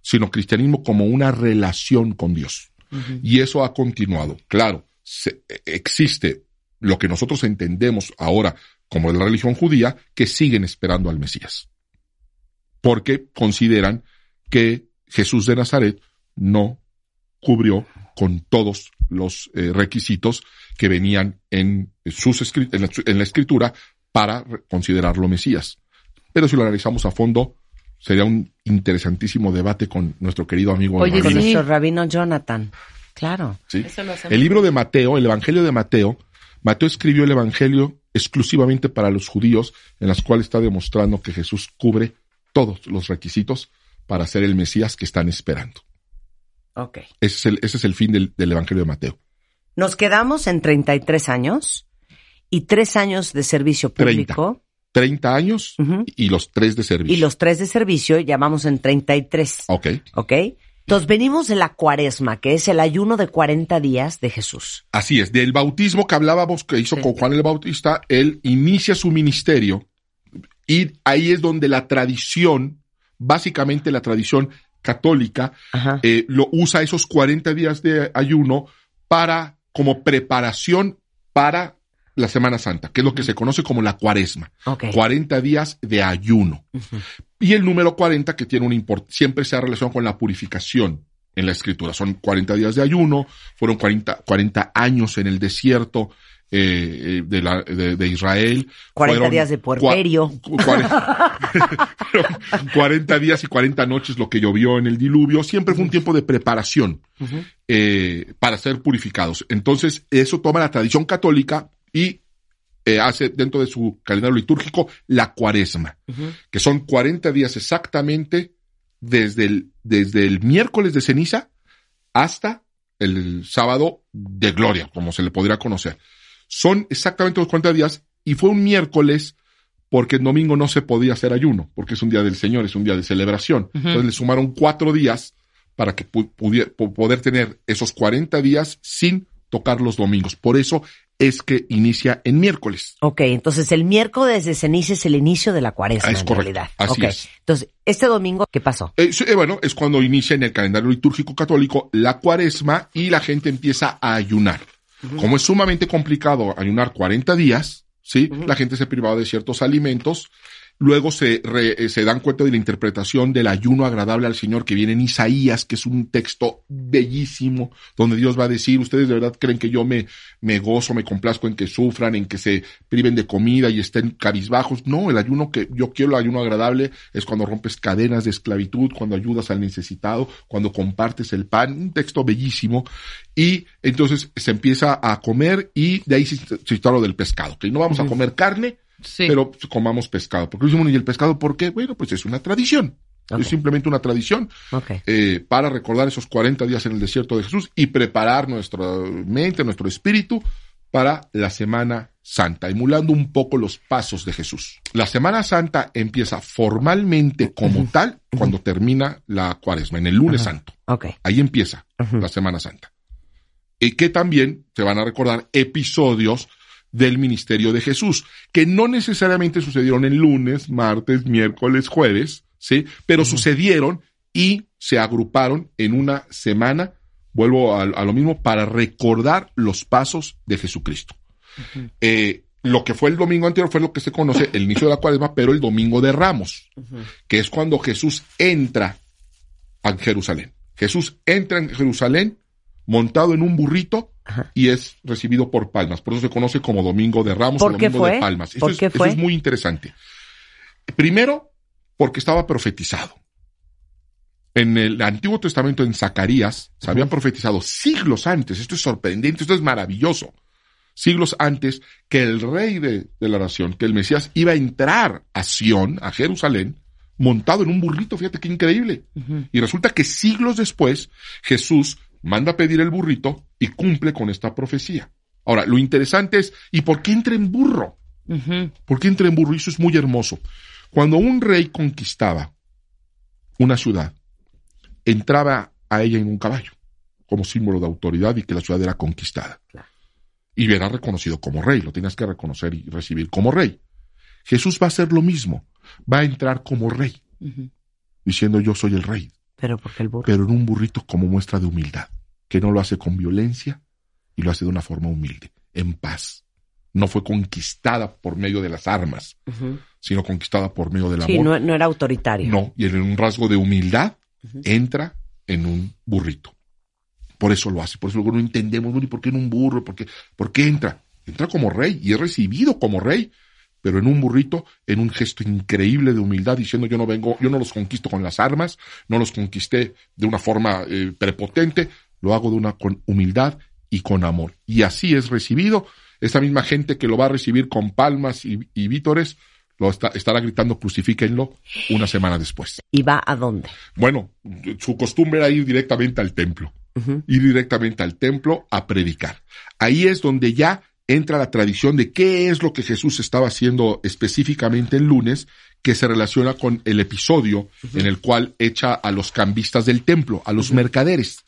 sino cristianismo como una relación con Dios. Y eso ha continuado. Claro, se- existe lo que nosotros entendemos ahora como la religión judía, que siguen esperando al Mesías. Porque consideran que Jesús de Nazaret no cubrió con todos los eh, requisitos que venían en, sus en, la, en la escritura para considerarlo Mesías. Pero si lo analizamos a fondo, sería un interesantísimo debate con nuestro querido amigo Oye, el Con rabino. sí. nuestro rabino Jonathan. Claro. ¿sí? Eso lo hacemos. El libro de Mateo, el Evangelio de Mateo, Mateo escribió el Evangelio exclusivamente para los judíos, en las cuales está demostrando que Jesús cubre todos los requisitos para ser el Mesías que están esperando. Ok. Ese es el, ese es el fin del, del Evangelio de Mateo. Nos quedamos en 33 años y tres años de servicio 30. público 30 años Ujú. y los tres de servicio. y los tres de servicio ya vamos en 33. Ok. ¿Ok? Entonces venimos de la cuaresma, que es el ayuno de 40 días de Jesús. Así es, del bautismo que hablábamos que hizo Sí. con Juan el Bautista, él inicia su ministerio y ahí es donde la tradición, básicamente la tradición católica, eh, lo usa esos 40 días de ayuno para, como preparación para la Semana Santa, que es lo que se conoce como la cuaresma. Ok. 40 días de ayuno. Y el número 40 que tiene un siempre se ha relacionado con la purificación en la escritura. Son 40 días de ayuno, fueron 40, 40 años en el desierto eh, eh, de, la- de- de Israel. 40 Fueron días de puerperio. cu- cuare- 40 días y 40 noches lo que llovió en el diluvio. Siempre fue un tiempo de preparación eh, para ser purificados. Entonces, eso toma la tradición católica y eh, hace dentro de su calendario litúrgico la cuaresma, que son 40 días exactamente desde el, desde el miércoles de ceniza hasta el sábado de gloria, como se le podría conocer. Son exactamente los 40 días y fue un miércoles porque el domingo no se podía hacer ayuno, porque es un día del Señor, es un día de celebración. Entonces le sumaron cuatro días para que pu- pudiera- po- poder tener esos 40 días sin tocar los domingos. Por eso es que inicia en miércoles. Ok, entonces el miércoles de ceniza es el inicio de la cuaresma, Ah, es en correcto. realidad. Así es. Entonces, este domingo, ¿qué pasó? Eh, eh, bueno, es cuando inicia en el calendario litúrgico católico la cuaresma y la gente empieza a ayunar. Como es sumamente complicado ayunar 40 días, ¿sí? La gente se privaba de ciertos alimentos. Luego se, re- eh, se dan cuenta de la interpretación del ayuno agradable al Señor que viene en Isaías, que es un texto bellísimo, donde Dios va a decir, ustedes de verdad creen que yo me, me gozo, me complazco en que sufran, en que se priven de comida y estén cabizbajos. No, el ayuno que yo quiero, el ayuno agradable, es cuando rompes cadenas de esclavitud, cuando ayudas al necesitado, cuando compartes el pan, un texto bellísimo. Y entonces se empieza a comer y de ahí se, se instala lo del pescado, que no vamos a comer carne, Sí. pero comamos pescado. Porque decimos, ¿y el pescado por qué? Bueno, pues es una tradición. Es simplemente una tradición eh, para recordar esos 40 días en el desierto de Jesús y preparar nuestra mente, nuestro espíritu para la Semana Santa, emulando un poco los pasos de Jesús. La Semana Santa empieza formalmente como tal cuando termina la cuaresma, en el lunes santo. Ahí empieza la Semana Santa. Y que también se van a recordar episodios del ministerio de Jesús, que no necesariamente sucedieron en lunes, martes, miércoles, jueves, ¿sí? Pero sucedieron y se agruparon en una semana, vuelvo a, a lo mismo, para recordar los pasos de Jesucristo. Eh, lo que fue el domingo anterior fue lo que se conoce el inicio de la cuaresma, pero el domingo de Ramos, que es cuando Jesús entra a Jerusalén. Jesús entra en Jerusalén montado en un burrito y es recibido por palmas. Por eso se conoce como Domingo de Ramos ¿Por o Domingo fue? de Palmas. Eso, ¿Por es, eso fue? es muy interesante. Primero, porque estaba profetizado. En el Antiguo Testamento, en Zacarías, se habían profetizado siglos antes. Esto es sorprendente, esto es maravilloso. Siglos antes que el rey de, de la nación, que el Mesías iba a entrar a Sión, a Jerusalén, montado en un burrito, fíjate qué increíble. Y resulta que siglos después Jesús manda a pedir el burrito y cumple con esta profecía. Ahora, lo interesante es, ¿y por qué entra en burro? Ujú. ¿Por qué entra en burro? Y Eso es muy hermoso. Cuando un rey conquistaba una ciudad, entraba a ella en un caballo, como símbolo de autoridad y que la ciudad era conquistada. Y era reconocido como rey, lo tienes que reconocer y recibir como rey. Jesús va a hacer lo mismo, va a entrar como rey, diciendo yo soy el rey, Pero porque el burro. pero en un burrito como muestra de humildad, que no lo hace con violencia y lo hace de una forma humilde, en paz. No fue conquistada por medio de las armas, sino conquistada por medio del Sí, amor. no, no era autoritario. No, y en un rasgo de humildad entra en un burrito. Por eso lo hace, por eso luego no entendemos, ¿y por qué en un burro? ¿Por qué, ¿Por qué entra? Entra como rey y es recibido como rey, pero en un burrito, en un gesto increíble de humildad, diciendo yo no vengo, yo no los conquisto con las armas, no los conquisté de una forma eh, prepotente, lo hago de una con humildad y con amor. Y así es recibido. Esa misma gente que lo va a recibir con palmas y, y vítores, lo está- estará gritando crucifíquenlo una semana después. ¿Y va a dónde? Bueno, su costumbre era ir directamente al templo. ir directamente al templo a predicar. Ahí es donde ya entra la tradición de qué es lo que Jesús estaba haciendo específicamente el lunes, que se relaciona con el episodio en el cual echa a los cambistas del templo, a los mercaderes.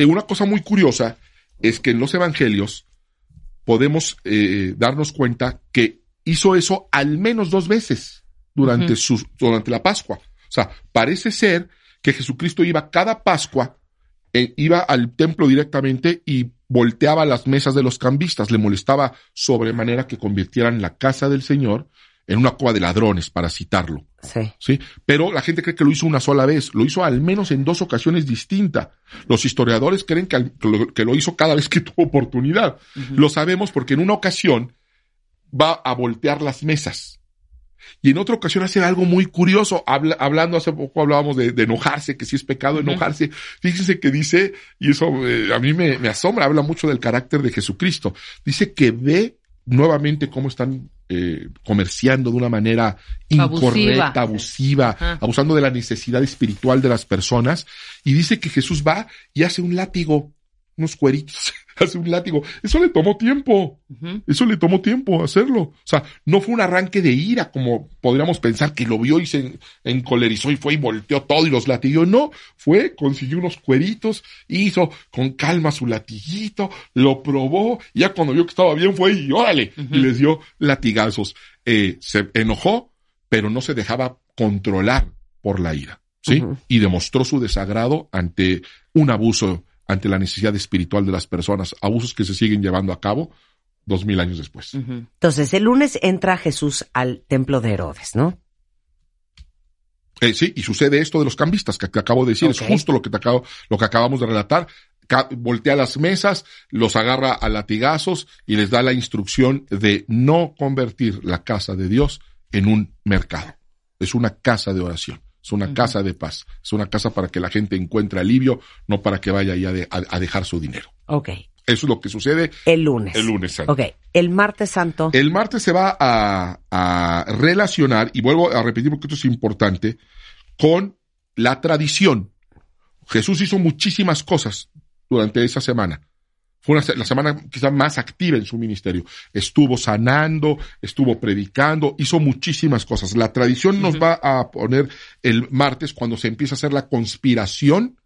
Eh, una cosa muy curiosa es que en los evangelios podemos eh, darnos cuenta que hizo eso al menos dos veces durante, su, durante la Pascua. O sea, parece ser que Jesucristo iba cada Pascua, eh, iba al templo directamente y volteaba las mesas de los cambistas, le molestaba sobremanera que convirtieran la casa del Señor en una cueva de ladrones, para citarlo. Sí. Sí. Pero la gente cree que lo hizo una sola vez, lo hizo al menos en dos ocasiones distintas. Los historiadores creen que, al- que lo, que lo hizo cada vez que tuvo oportunidad. Lo sabemos porque en una ocasión va a voltear las mesas. Y en otra ocasión hace algo muy curioso, habla- hablando hace poco hablábamos de, de enojarse, que si es pecado enojarse. Fíjense que dice, y eso eh, a mí me, me asombra, habla mucho del carácter de Jesucristo. Dice que ve nuevamente cómo están eh, comerciando de una manera incorrecta, abusiva, Ajá. abusando de la necesidad espiritual de las personas. Y dice que Jesús va y hace un látigo, unos cueritos, hace un látigo. Eso le tomó tiempo. Eso le tomó tiempo hacerlo. O sea, no fue un arranque de ira como podríamos pensar que lo vio y se en- encolerizó y fue y volteó todo y los latiguió. No, fue, consiguió unos cueritos, hizo con calma su latiguito, lo probó y ya cuando vio que estaba bien fue y órale, y les dio latigazos. Eh, se enojó, pero no se dejaba controlar por la ira. ¿Sí? Y demostró su desagrado ante un abuso, ante la necesidad espiritual de las personas, abusos que se siguen llevando a cabo dos mil años después. Ujú. Entonces, el lunes entra Jesús al templo de Herodes, ¿no? Eh, sí, y sucede esto de los cambistas que te acabo de decir, es justo lo que te acabo, lo que acabamos de relatar. Ca- voltea las mesas, los agarra a latigazos y les da la instrucción de no convertir la casa de Dios en un mercado. Es una casa de oración, es una casa de paz, es una casa para que la gente encuentre alivio, no para que vaya ahí a, de- a- a dejar su dinero. Ok. Eso es lo que sucede El lunes. el lunes santo. Ok. El martes santo. El martes se va a, a relacionar, y vuelvo a repetir porque esto es importante, con la tradición. Jesús hizo muchísimas cosas durante esa semana. Fue una la semana quizá más activa en su ministerio. Estuvo sanando, estuvo predicando, hizo muchísimas cosas. La tradición nos va a poner el martes cuando se empieza a hacer la conspiración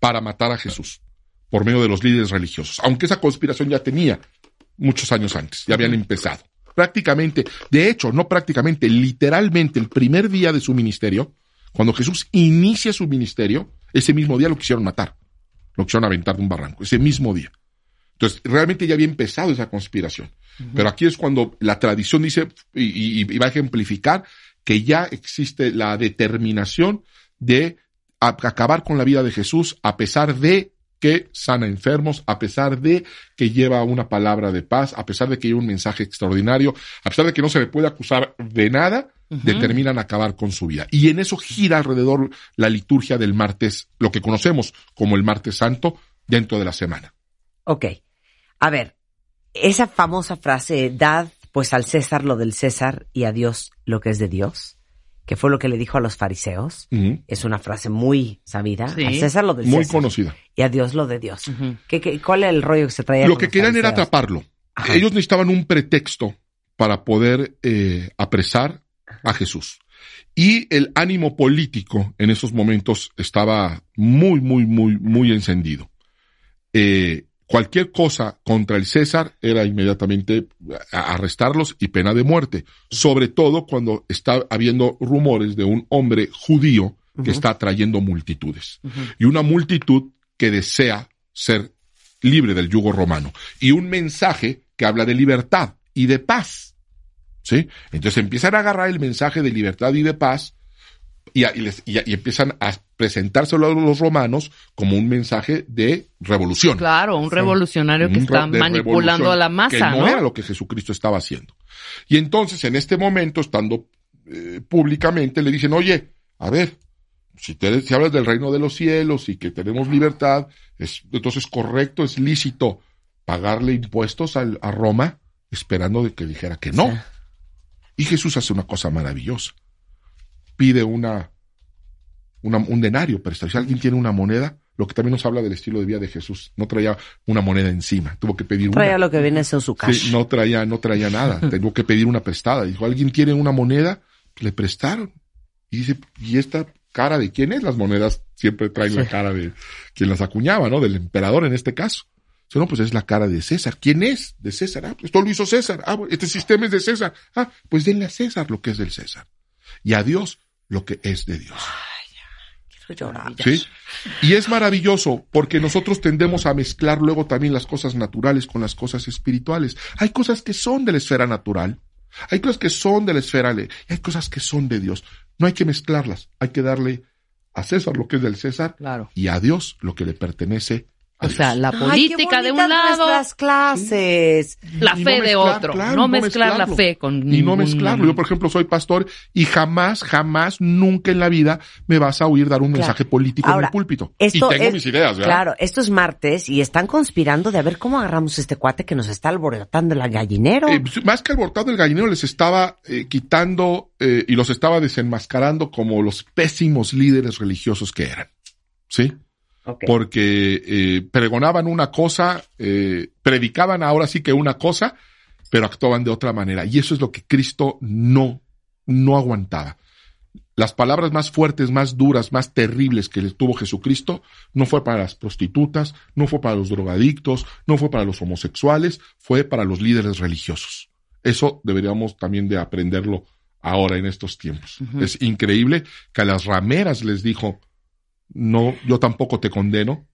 para matar a Jesús por medio de los líderes religiosos. Aunque esa conspiración ya tenía muchos años antes, ya habían empezado. Prácticamente, de hecho, no prácticamente, literalmente el primer día de su ministerio, cuando Jesús inicia su ministerio, ese mismo día lo quisieron matar, lo quisieron aventar de un barranco, ese mismo día. Entonces, realmente ya había empezado esa conspiración. Pero aquí es cuando la tradición dice, y, y- y va a ejemplificar, que ya existe la determinación de acabar con la vida de Jesús a pesar de que sana enfermos, a pesar de que lleva una palabra de paz, a pesar de que lleva un mensaje extraordinario, a pesar de que no se le puede acusar de nada, determinan acabar con su vida. Y en eso gira alrededor la liturgia del martes, lo que conocemos como el martes santo, dentro de la semana. Ok. A ver, esa famosa frase, dad pues al César lo del César y a Dios lo que es de Dios, que fue lo que le dijo a los fariseos, es una frase muy sabida. Sí. Al César lo del Muy César conocida. y a Dios lo de Dios. ¿Qué, qué, cuál era el rollo que se traía? Lo que querían era atraparlo. Ajá. Ellos necesitaban un pretexto para poder eh, apresar a Jesús. Y el ánimo político en esos momentos estaba muy, muy, muy, muy encendido. Eh, cualquier cosa contra el César era inmediatamente a- arrestarlos y pena de muerte. Sobre todo cuando está habiendo rumores de un hombre judío que está atrayendo multitudes. Y una multitud que desea ser libre del yugo romano. Y un mensaje que habla de libertad y de paz. ¿Sí? Entonces empiezan a agarrar el mensaje de libertad y de paz y, a- y les- y a- y empiezan a presentárselo a los romanos como un mensaje de revolución. Claro, un revolucionario que Un está manipulando a la masa, que no, ¿no? era lo que Jesucristo estaba haciendo. Y entonces, en este momento, estando eh, públicamente, le dicen, oye, a ver, si, te- si hablas del reino de los cielos y que tenemos libertad, es, entonces correcto, es lícito pagarle impuestos al- a Roma, esperando de que dijera que no. Sí. Y Jesús hace una cosa maravillosa. Pide una, una- un denario prestado. Si alguien tiene una moneda, lo que también nos habla del estilo de vida de Jesús. No traía una moneda encima, tuvo que pedir Traía una. lo que viene en su cash. Sí, no traía, no traía nada, tuvo que pedir una prestada. Dijo, ¿alguien tiene una moneda? Le prestaron. Y dice, ¿y esta cara de quién es? Las monedas siempre traen la cara de quien las acuñaba, ¿no? Del emperador en este caso. Dice, no, pues es la cara de César. ¿Quién es? De César. Ah, pues esto lo hizo César. Ah, este sistema es de César. Ah, pues denle a César lo que es del César. Y a Dios lo que es de Dios. ¿Sí? Y es maravilloso porque nosotros tendemos a mezclar luego también las cosas naturales con las cosas espirituales. Hay cosas que son de la esfera natural, hay cosas que son de la esfera y hay cosas que son de Dios. No hay que mezclarlas, hay que darle a César lo que es del César Claro. y a Dios lo que le pertenece a O sea, la Ay, qué política de un lado, nuestras clases. la fe no de mezclar, otro. claro, no mezclar la fe con Y no ningún- mezclarlo. Yo, por ejemplo, soy pastor y jamás, jamás, nunca en la vida me vas a oír dar un Claro. mensaje político en el púlpito. Esto y tengo es- mis ideas, ¿verdad? Claro, esto es martes y están conspirando de a ver cómo agarramos este cuate que nos está alborotando el gallinero. Eh, pues, más que alborotado el gallinero les estaba eh, quitando eh, y los estaba desenmascarando como los pésimos líderes religiosos que eran. ¿Sí? Porque eh, pregonaban una cosa, eh, predicaban ahora sí que una cosa, pero actuaban de otra manera. Y eso es lo que Cristo no, no aguantaba. Las palabras más fuertes, más duras, más terribles que les tuvo Jesucristo no fue para las prostitutas, no fue para los drogadictos, no fue para los homosexuales, fue para los líderes religiosos. Eso deberíamos también de aprenderlo ahora en estos tiempos. Es increíble que a las rameras les dijo, no, yo tampoco te condeno,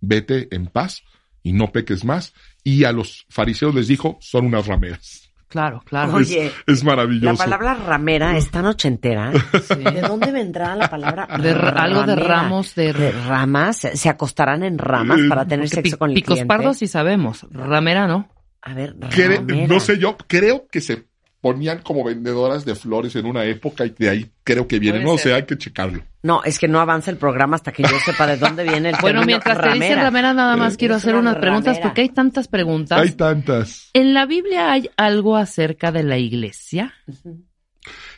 vete en paz y no peques más. Y a los fariseos les dijo, son unas rameras. Claro, claro. Oye, es, es maravilloso. La palabra ramera es tan ochentera. ¿De dónde vendrá la palabra De algo de ramos, de- de ramas. ¿Se acostarán en ramas Eh, para tener Porque sexo con el picos cliente? pardos sí sabemos. Ramera no. A ver, ramera. no sé yo, creo que se ponían como vendedoras de flores en una época y de ahí creo que viene. Puede No ser. sé, hay que checarlo. No, es que no avanza el programa hasta que yo sepa de dónde viene el Bueno, mientras te dicen ramera. nada más quiero Es hacer una unas preguntas porque hay tantas preguntas. Hay tantas. ¿En la Biblia hay algo acerca de la iglesia?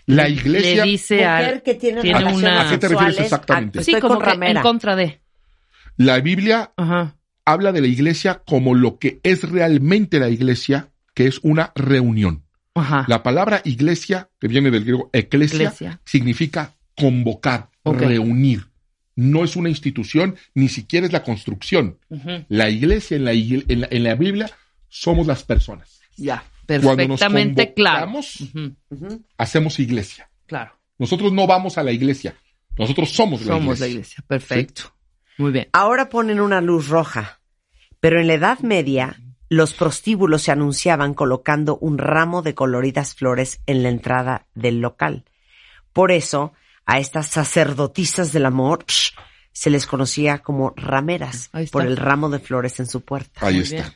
La iglesia. Le dice Mujer al... que tiene, una- ¿A qué te refieres exactamente? Sí, como con que ramera. en contra de... La Biblia Ajá. habla de la iglesia como lo que es realmente la iglesia, que es una reunión. Ajá. La palabra iglesia, que viene del griego eclesia, Iglesia. significa convocar, reunir. No es una institución, ni siquiera es la construcción. La iglesia en la, en la, en la Biblia somos las personas. Ya. Cuando nos Perfectamente claro. Ujú. Ujú. hacemos iglesia. Claro. Nosotros no vamos a la iglesia, nosotros somos la Somos iglesia. la iglesia. Perfecto. Muy bien. Ahora ponen una luz roja, pero en la Edad Media los prostíbulos se anunciaban colocando un ramo de coloridas flores en la entrada del local. Por eso, a estas sacerdotisas del amor se les conocía como rameras, por el ramo de flores en su puerta. Ahí está.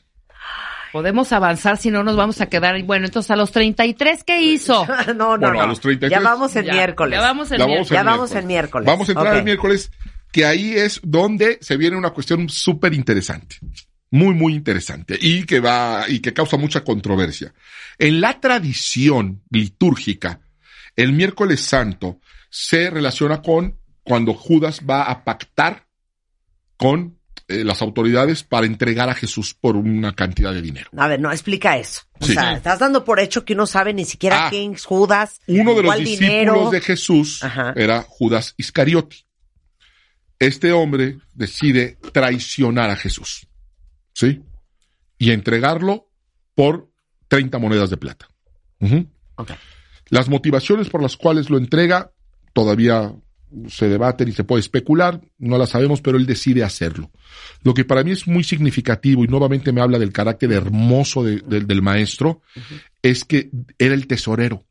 Podemos avanzar, si no nos vamos a quedar. Bueno, entonces a los 33, ¿qué hizo? no, no, Bueno, no. a los 33 ya vamos el Ya, miércoles. Ya vamos el Ya miércoles. Ya vamos el miércoles. Vamos a entrar el miércoles, que ahí es donde se viene una cuestión súper interesante. Muy, muy interesante. Y que va, y que causa mucha controversia. En la tradición litúrgica, el miércoles santo se relaciona con cuando Judas va a pactar con eh, las autoridades para entregar a Jesús por una cantidad de dinero. A ver, no, explica eso. O Sí. sea, estás dando por hecho que uno sabe ni siquiera Ah. quién es Judas, Uno de los discípulos dinero. de Jesús Ajá. era Judas Iscariote. Este hombre decide traicionar a Jesús. ¿Sí? Y entregarlo por 30 monedas de plata. Las motivaciones por las cuales lo entrega todavía se debaten y se puede especular, no las sabemos, pero él decide hacerlo. Lo que para mí es muy significativo y nuevamente me habla del carácter hermoso de- de- del maestro, es que era el tesorero.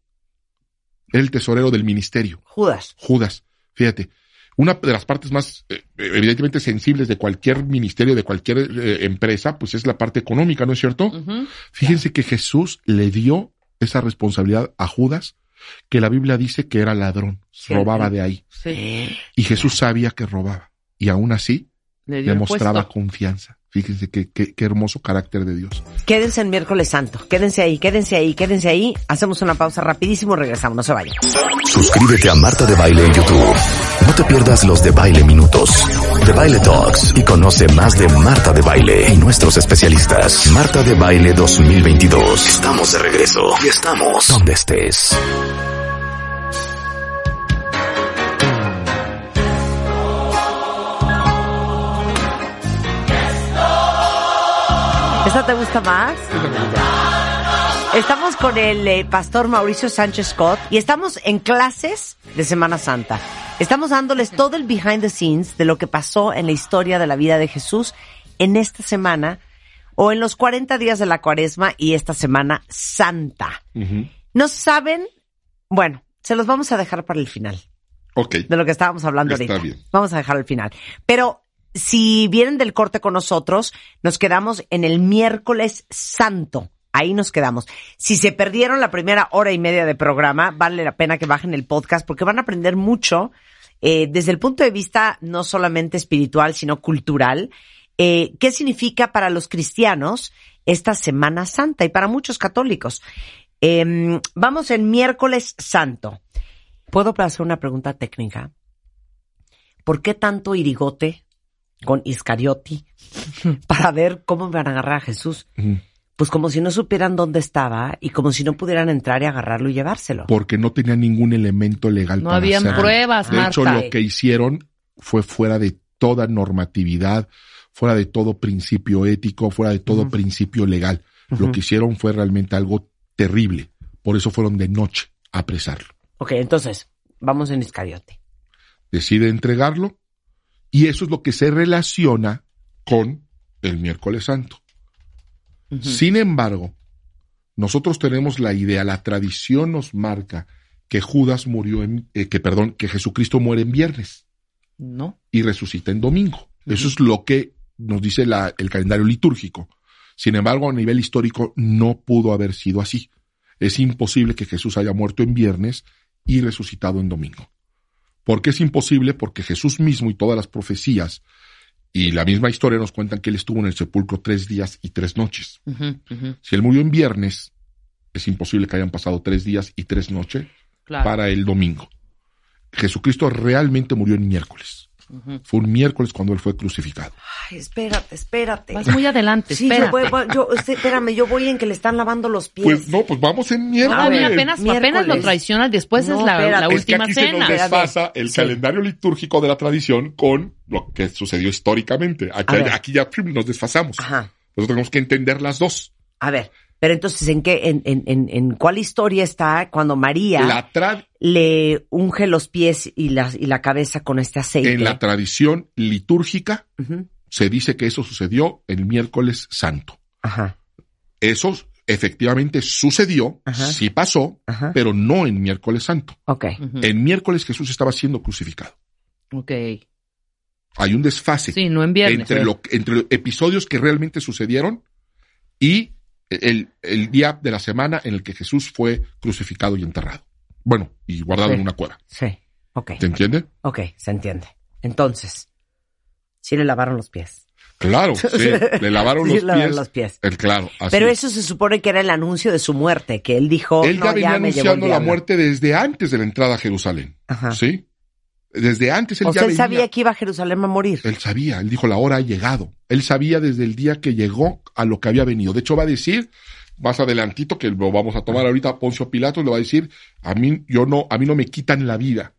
Era el tesorero del ministerio. Judas. Judas, fíjate, una de las partes más eh, evidentemente sensibles de cualquier ministerio, de cualquier eh, empresa, pues es la parte económica, ¿no es cierto? Fíjense que Jesús le dio esa responsabilidad a Judas, que la Biblia dice que era ladrón, Sí. robaba de ahí. Sí. Y Jesús sabía que robaba. Y aún así Le demostraba puesto. confianza. Fíjense qué, qué, qué hermoso carácter de Dios. Quédense en miércoles santo. Quédense ahí, quédense ahí, quédense ahí. Hacemos una pausa rapidísimo, regresamos, no se vayan. Suscríbete a Marta de Baile en YouTube. No te pierdas los de Baile Minutos, de Baile Talks y conoce más de Marta de Baile y nuestros especialistas. Marta de Baile 2022. Estamos de regreso y estamos donde estés. ¿Esta te gusta más? Estamos con el eh, pastor Mauricio Sánchez Scott y estamos en clases de Semana Santa. Estamos dándoles todo el behind the scenes de lo que pasó en la historia de la vida de Jesús en esta semana o en los 40 días de la cuaresma y esta semana santa. ¿No saben? Bueno, se los vamos a dejar para el final Ok. de lo que estábamos hablando Está ahorita. bien. Vamos a dejar al final. Pero si vienen del corte con nosotros, nos quedamos en el miércoles santo. Ahí nos quedamos. Si se perdieron la primera hora y media de programa, vale la pena que bajen el podcast porque van a aprender mucho eh, desde el punto de vista no solamente espiritual, sino cultural. eh, ¿Qué significa para los cristianos esta Semana Santa y para muchos católicos? Em, vamos en miércoles santo. ¿Puedo hacer una pregunta técnica? ¿Por qué tanto irigote con Iscariote para ver cómo van a agarrar a Jesús? Pues como si no supieran dónde estaba y como si no pudieran entrar y agarrarlo y llevárselo. Porque no tenía ningún elemento legal No para habían hacerlo. pruebas, De hecho, lo que hicieron fue fuera de toda normatividad, fuera de todo principio ético, fuera de todo principio legal. Lo que hicieron fue realmente algo terrible. Por eso fueron de noche a apresarlo. Ok, entonces, vamos en Iscariote. Decide entregarlo y eso es lo que se relaciona con el miércoles santo. Sin embargo, nosotros tenemos la idea, la tradición nos marca que Judas murió en, eh, que perdón, que Jesucristo muere en viernes No. y resucita en domingo. Eso es lo que nos dice la- el calendario litúrgico. Sin embargo, a nivel histórico no pudo haber sido así. Es imposible que Jesús haya muerto en viernes y resucitado en domingo. ¿Por qué es imposible? Porque Jesús mismo y todas las profecías y la misma historia nos cuentan que él estuvo en el sepulcro tres días y tres noches. Si él murió en viernes, es imposible que hayan pasado tres días y tres noches Claro. para el domingo. Jesucristo realmente murió en miércoles. Ujú. Fue un miércoles cuando él fue crucificado. Ay, espérate, espérate. Vas muy adelante, Sí, espérate. yo voy, voy- yo, este, espérame, yo voy en que le están lavando los pies. Pues no, pues vamos en miércoles. Ah, mira, ver, apenas, miércoles. apenas lo traicionas, después No, es la, la Es es que última aquí se nos cena. desfasa el Sí. calendario litúrgico de la tradición con lo que sucedió históricamente. Aquí, aquí ya nos desfasamos. Ajá. Nosotros tenemos que entender las dos. A ver, pero entonces, ¿en qué, en, en, en, en cuál historia está cuando María La tra- le unge los pies y la, y la cabeza con este aceite? en la tradición litúrgica se dice que eso sucedió el miércoles santo. Ajá, Eso efectivamente sucedió, Ajá. sí pasó, ajá. pero no en miércoles santo. Ok. Ujú. En miércoles Jesús estaba siendo crucificado. Ok. Hay un desfase Sí, no en viernes. entre, lo, entre episodios que realmente sucedieron y el, el día de la semana en el que Jesús fue crucificado y enterrado. Bueno, y guardado Sí. en una cueva. Sí. Ok. ¿Se entiende? Ok, se entiende. Entonces, sí le lavaron los pies. Claro, sí. Le lavaron Sí los lavaron pies. los pies. El, claro, así Pero es. eso se supone que era el anuncio de su muerte, que él dijo, Él no, ya venía el anunciando la diablo". muerte desde antes de la entrada a Jerusalén. Ajá. ¿Sí? Desde antes él O ya sea, él venía. sabía que iba a Jerusalén a morir. Él sabía, él dijo, la hora ha llegado. Él sabía desde el día que llegó a lo que había venido. De hecho, va a decir, más adelantito, que lo vamos a tomar ahorita, Poncio Pilato le va a decir, a mí, yo no, a mí no me quitan la vida.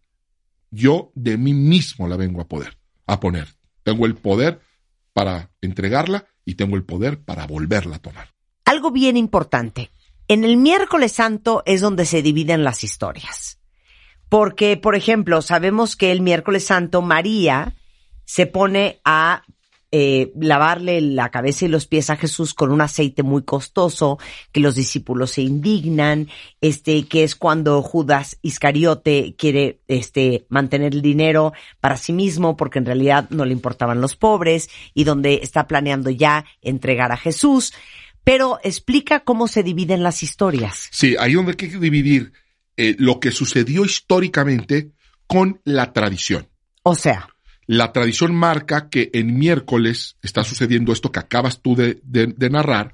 Yo de mí mismo la vengo a poder, a poner. Tengo el poder para entregarla y tengo el poder para volverla a tomar. Algo bien importante. En el miércoles santo es donde se dividen las historias. Porque, por ejemplo, sabemos que el miércoles santo María se pone a eh, lavarle la cabeza y los pies a Jesús con un aceite muy costoso, que los discípulos se indignan, este, que es cuando Judas Iscariote quiere, este, mantener el dinero para sí mismo, porque en realidad no le importaban los pobres, y donde está planeando ya entregar a Jesús. Pero explica cómo se dividen las historias. Sí, hay que dividir eh, lo que sucedió históricamente con la tradición. O sea, La tradición marca que en miércoles está sucediendo esto que acabas tú de, de- de narrar,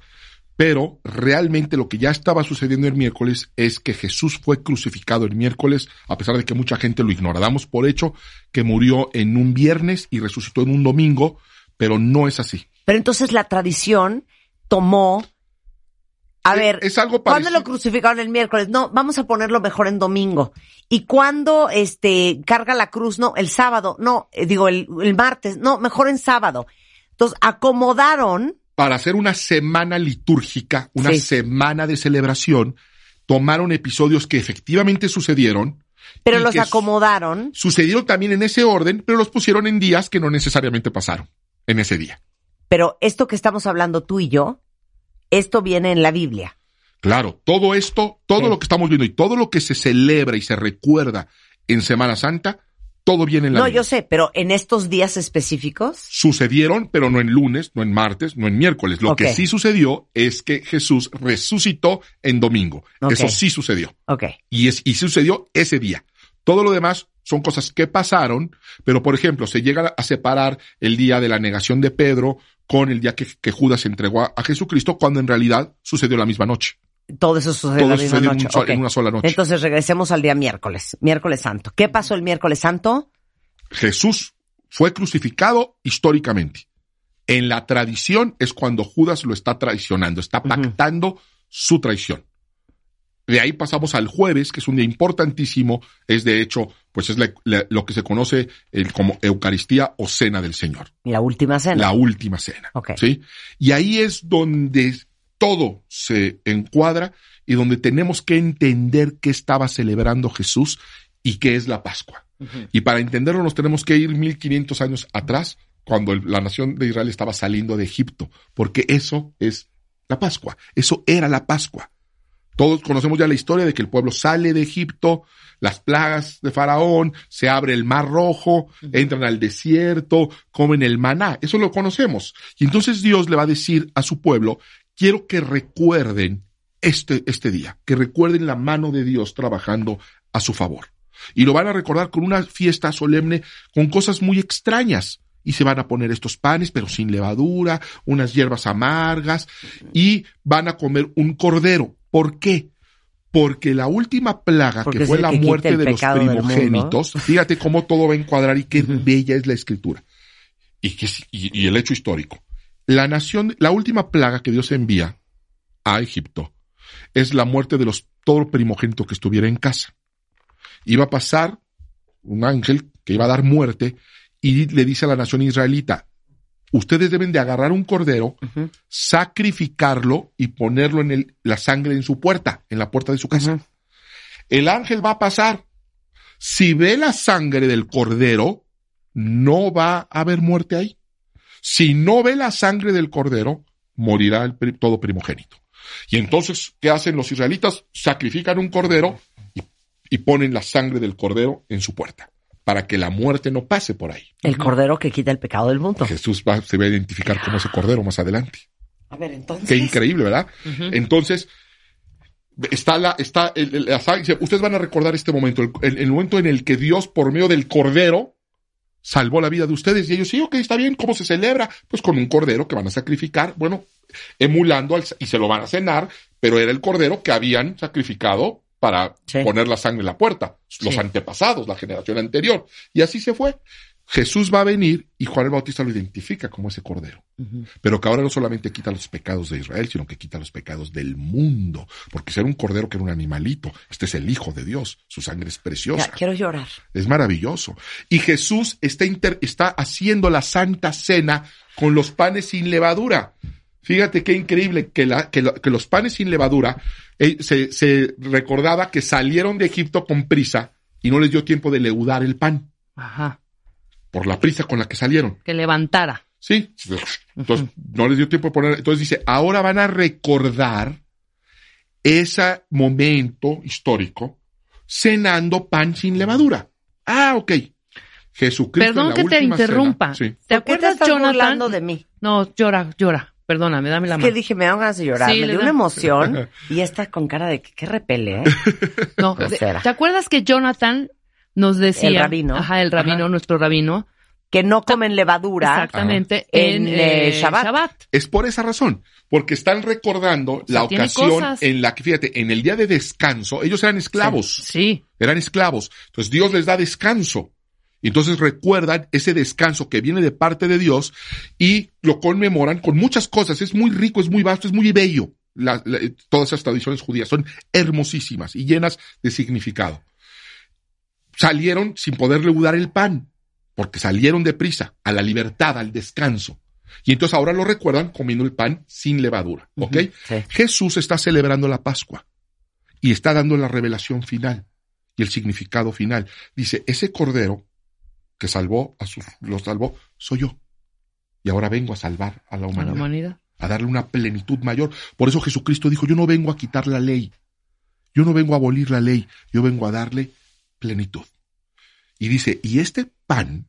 pero realmente lo que ya estaba sucediendo el miércoles es que Jesús fue crucificado el miércoles, a pesar de que mucha gente lo ignora. Damos por hecho que murió en un viernes y resucitó en un domingo, pero no es así. Pero entonces la tradición tomó. A Es- ver, es algo ¿cuándo lo crucificaron el miércoles? No, vamos a ponerlo mejor en domingo. ¿Y cuándo este carga la cruz? No, el sábado. No, eh, digo el, el martes. No, mejor en sábado. Entonces acomodaron. para hacer una semana litúrgica, una Sí. semana de celebración, tomaron episodios que efectivamente sucedieron. Pero los acomodaron. Sucedieron también en ese orden, pero los pusieron en días que no necesariamente pasaron en ese día. Pero esto que estamos hablando tú y yo, esto viene en la Biblia. Claro, todo esto, todo Sí. lo que estamos viendo y todo lo que se celebra y se recuerda en Semana Santa, todo viene en la No, Biblia. yo sé, pero en estos días específicos. Sucedieron, pero no en lunes, no en martes, no en miércoles. Lo que sí sucedió es que Jesús resucitó en domingo. Eso sí sucedió. Ok. Y, es, y sucedió ese día. Todo lo demás son cosas que pasaron, pero por ejemplo, se llega a separar el día de la negación de Pedro con el día que, que Judas entregó a, a Jesucristo, cuando en realidad sucedió la misma noche. Todo eso sucede Todo la misma sucedió en, noche. un en una sola noche. Entonces regresemos al día miércoles, miércoles santo. ¿Qué pasó el miércoles santo? Jesús fue crucificado históricamente. En la tradición es cuando Judas lo está traicionando, está pactando su traición. De ahí pasamos al jueves, que es un día importantísimo, es de hecho, pues es la- la- lo que se conoce el- como Eucaristía o Cena del Señor. La última cena. la última cena. Ok. ¿sí? Y ahí es donde todo se encuadra y donde tenemos que entender qué estaba celebrando Jesús y qué es la Pascua. Y para entenderlo nos tenemos que ir 1500 años atrás, cuando el- la nación de Israel estaba saliendo de Egipto, porque eso es la Pascua, eso era la Pascua. Todos conocemos ya la historia de que el pueblo sale de Egipto, las plagas de Faraón, se abre el mar rojo, entran al desierto, comen el maná, eso lo conocemos. Y entonces Dios le va a decir a su pueblo, quiero que recuerden este, este día, que recuerden la mano de Dios trabajando a su favor. Y lo van a recordar con una fiesta solemne, con cosas muy extrañas. Y se van a poner estos panes, pero sin levadura, unas hierbas amargas, y van a comer un cordero. ¿Por qué? Porque la última plaga, Porque que fue la que muerte de los primogénitos, fíjate cómo todo va a encuadrar y qué bella es la escritura. Y, que, es- y, y el hecho histórico. La nación, la última plaga que Dios envía a Egipto es la muerte de los todo primogénito que estuviera en casa. Iba a pasar un ángel que iba a dar muerte y le dice a la nación israelita, ustedes deben de agarrar un cordero, sacrificarlo y ponerlo en el, la sangre en su puerta, en la puerta de su casa. El ángel va a pasar. Si ve la sangre del cordero, no va a haber muerte ahí. Si no ve la sangre del cordero, morirá el pri- todo primogénito. Y entonces, ¿qué hacen los israelitas? Sacrifican un cordero y, y ponen la sangre del cordero en su puerta, para que la muerte no pase por ahí. El cordero que quita el pecado del mundo. Jesús va- se va a identificar como ese cordero más adelante. A ver, entonces. Qué increíble, ¿verdad? Entonces, está la, está el- el- la sangre- ustedes van a recordar este momento, el, el- el momento en el que Dios, por medio del cordero, salvó la vida de ustedes. Y ellos, sí, ok, está bien, ¿cómo se celebra? Pues con un cordero que van a sacrificar, bueno, emulando al, y se lo van a cenar, pero era el cordero que habían sacrificado para Sí. poner la sangre en la puerta, los Sí. antepasados, la generación anterior. Y así se fue. Jesús va a venir y Juan el Bautista lo identifica como ese cordero pero que ahora no solamente quita los pecados de Israel, sino que quita los pecados del mundo, porque ser un cordero que era un animalito, este es el Hijo de Dios, su sangre es preciosa, Ya, quiero llorar. es maravilloso. Y Jesús está, inter- está haciendo la santa cena con los panes sin levadura. Fíjate qué increíble que, la- que, la- que los panes sin levadura, eh, se, se recordaba que salieron de Egipto con prisa y no les dio tiempo de leudar el pan, Ajá. por la prisa con la que salieron. Que levantara. Sí. Entonces, no les dio tiempo de poner. Entonces dice, ahora van a recordar ese momento histórico cenando pan sin levadura. Ah, ok. Jesucristo. Perdón en la que te interrumpa. cena- sí. ¿Te ¿Por qué te acuerdas, estás Jonathan? de mí? No, llora, llora. Perdóname, dame la Es mano. que dije, me dan ganas de llorar. Sí, me dio da. una emoción y esta con cara de que, que repele, ¿eh? No. ¿te acuerdas que Jonathan nos decía, El rabino. ajá, el rabino, Ajá. nuestro rabino, que no comen levadura Exactamente. En, En, eh, eh, Shabbat. Shabbat. Es por esa razón, porque están recordando sea, la ocasión cosas. en la que, fíjate, en el día de descanso, ellos eran esclavos, Sí. eran esclavos. Entonces Dios les da descanso. Entonces recuerdan ese descanso que viene de parte de Dios y lo conmemoran con muchas cosas. Es muy rico, es muy vasto, es muy bello. La- la- todas esas tradiciones judías son hermosísimas y llenas de significado. Salieron sin poder leudar el pan, porque salieron deprisa a la libertad, al descanso. Y entonces ahora lo recuerdan comiendo el pan sin levadura. ¿Ok? Sí. Jesús está celebrando la Pascua y está dando la revelación final y el significado final. Dice, ese cordero que salvó a salvó, soy yo. Y ahora vengo a salvar a la A la humanidad, humanidad. a darle una plenitud mayor. Por eso Jesucristo dijo, yo no vengo a quitar la ley, yo no vengo a abolir la ley, yo vengo a darle plenitud. Y dice, y este pan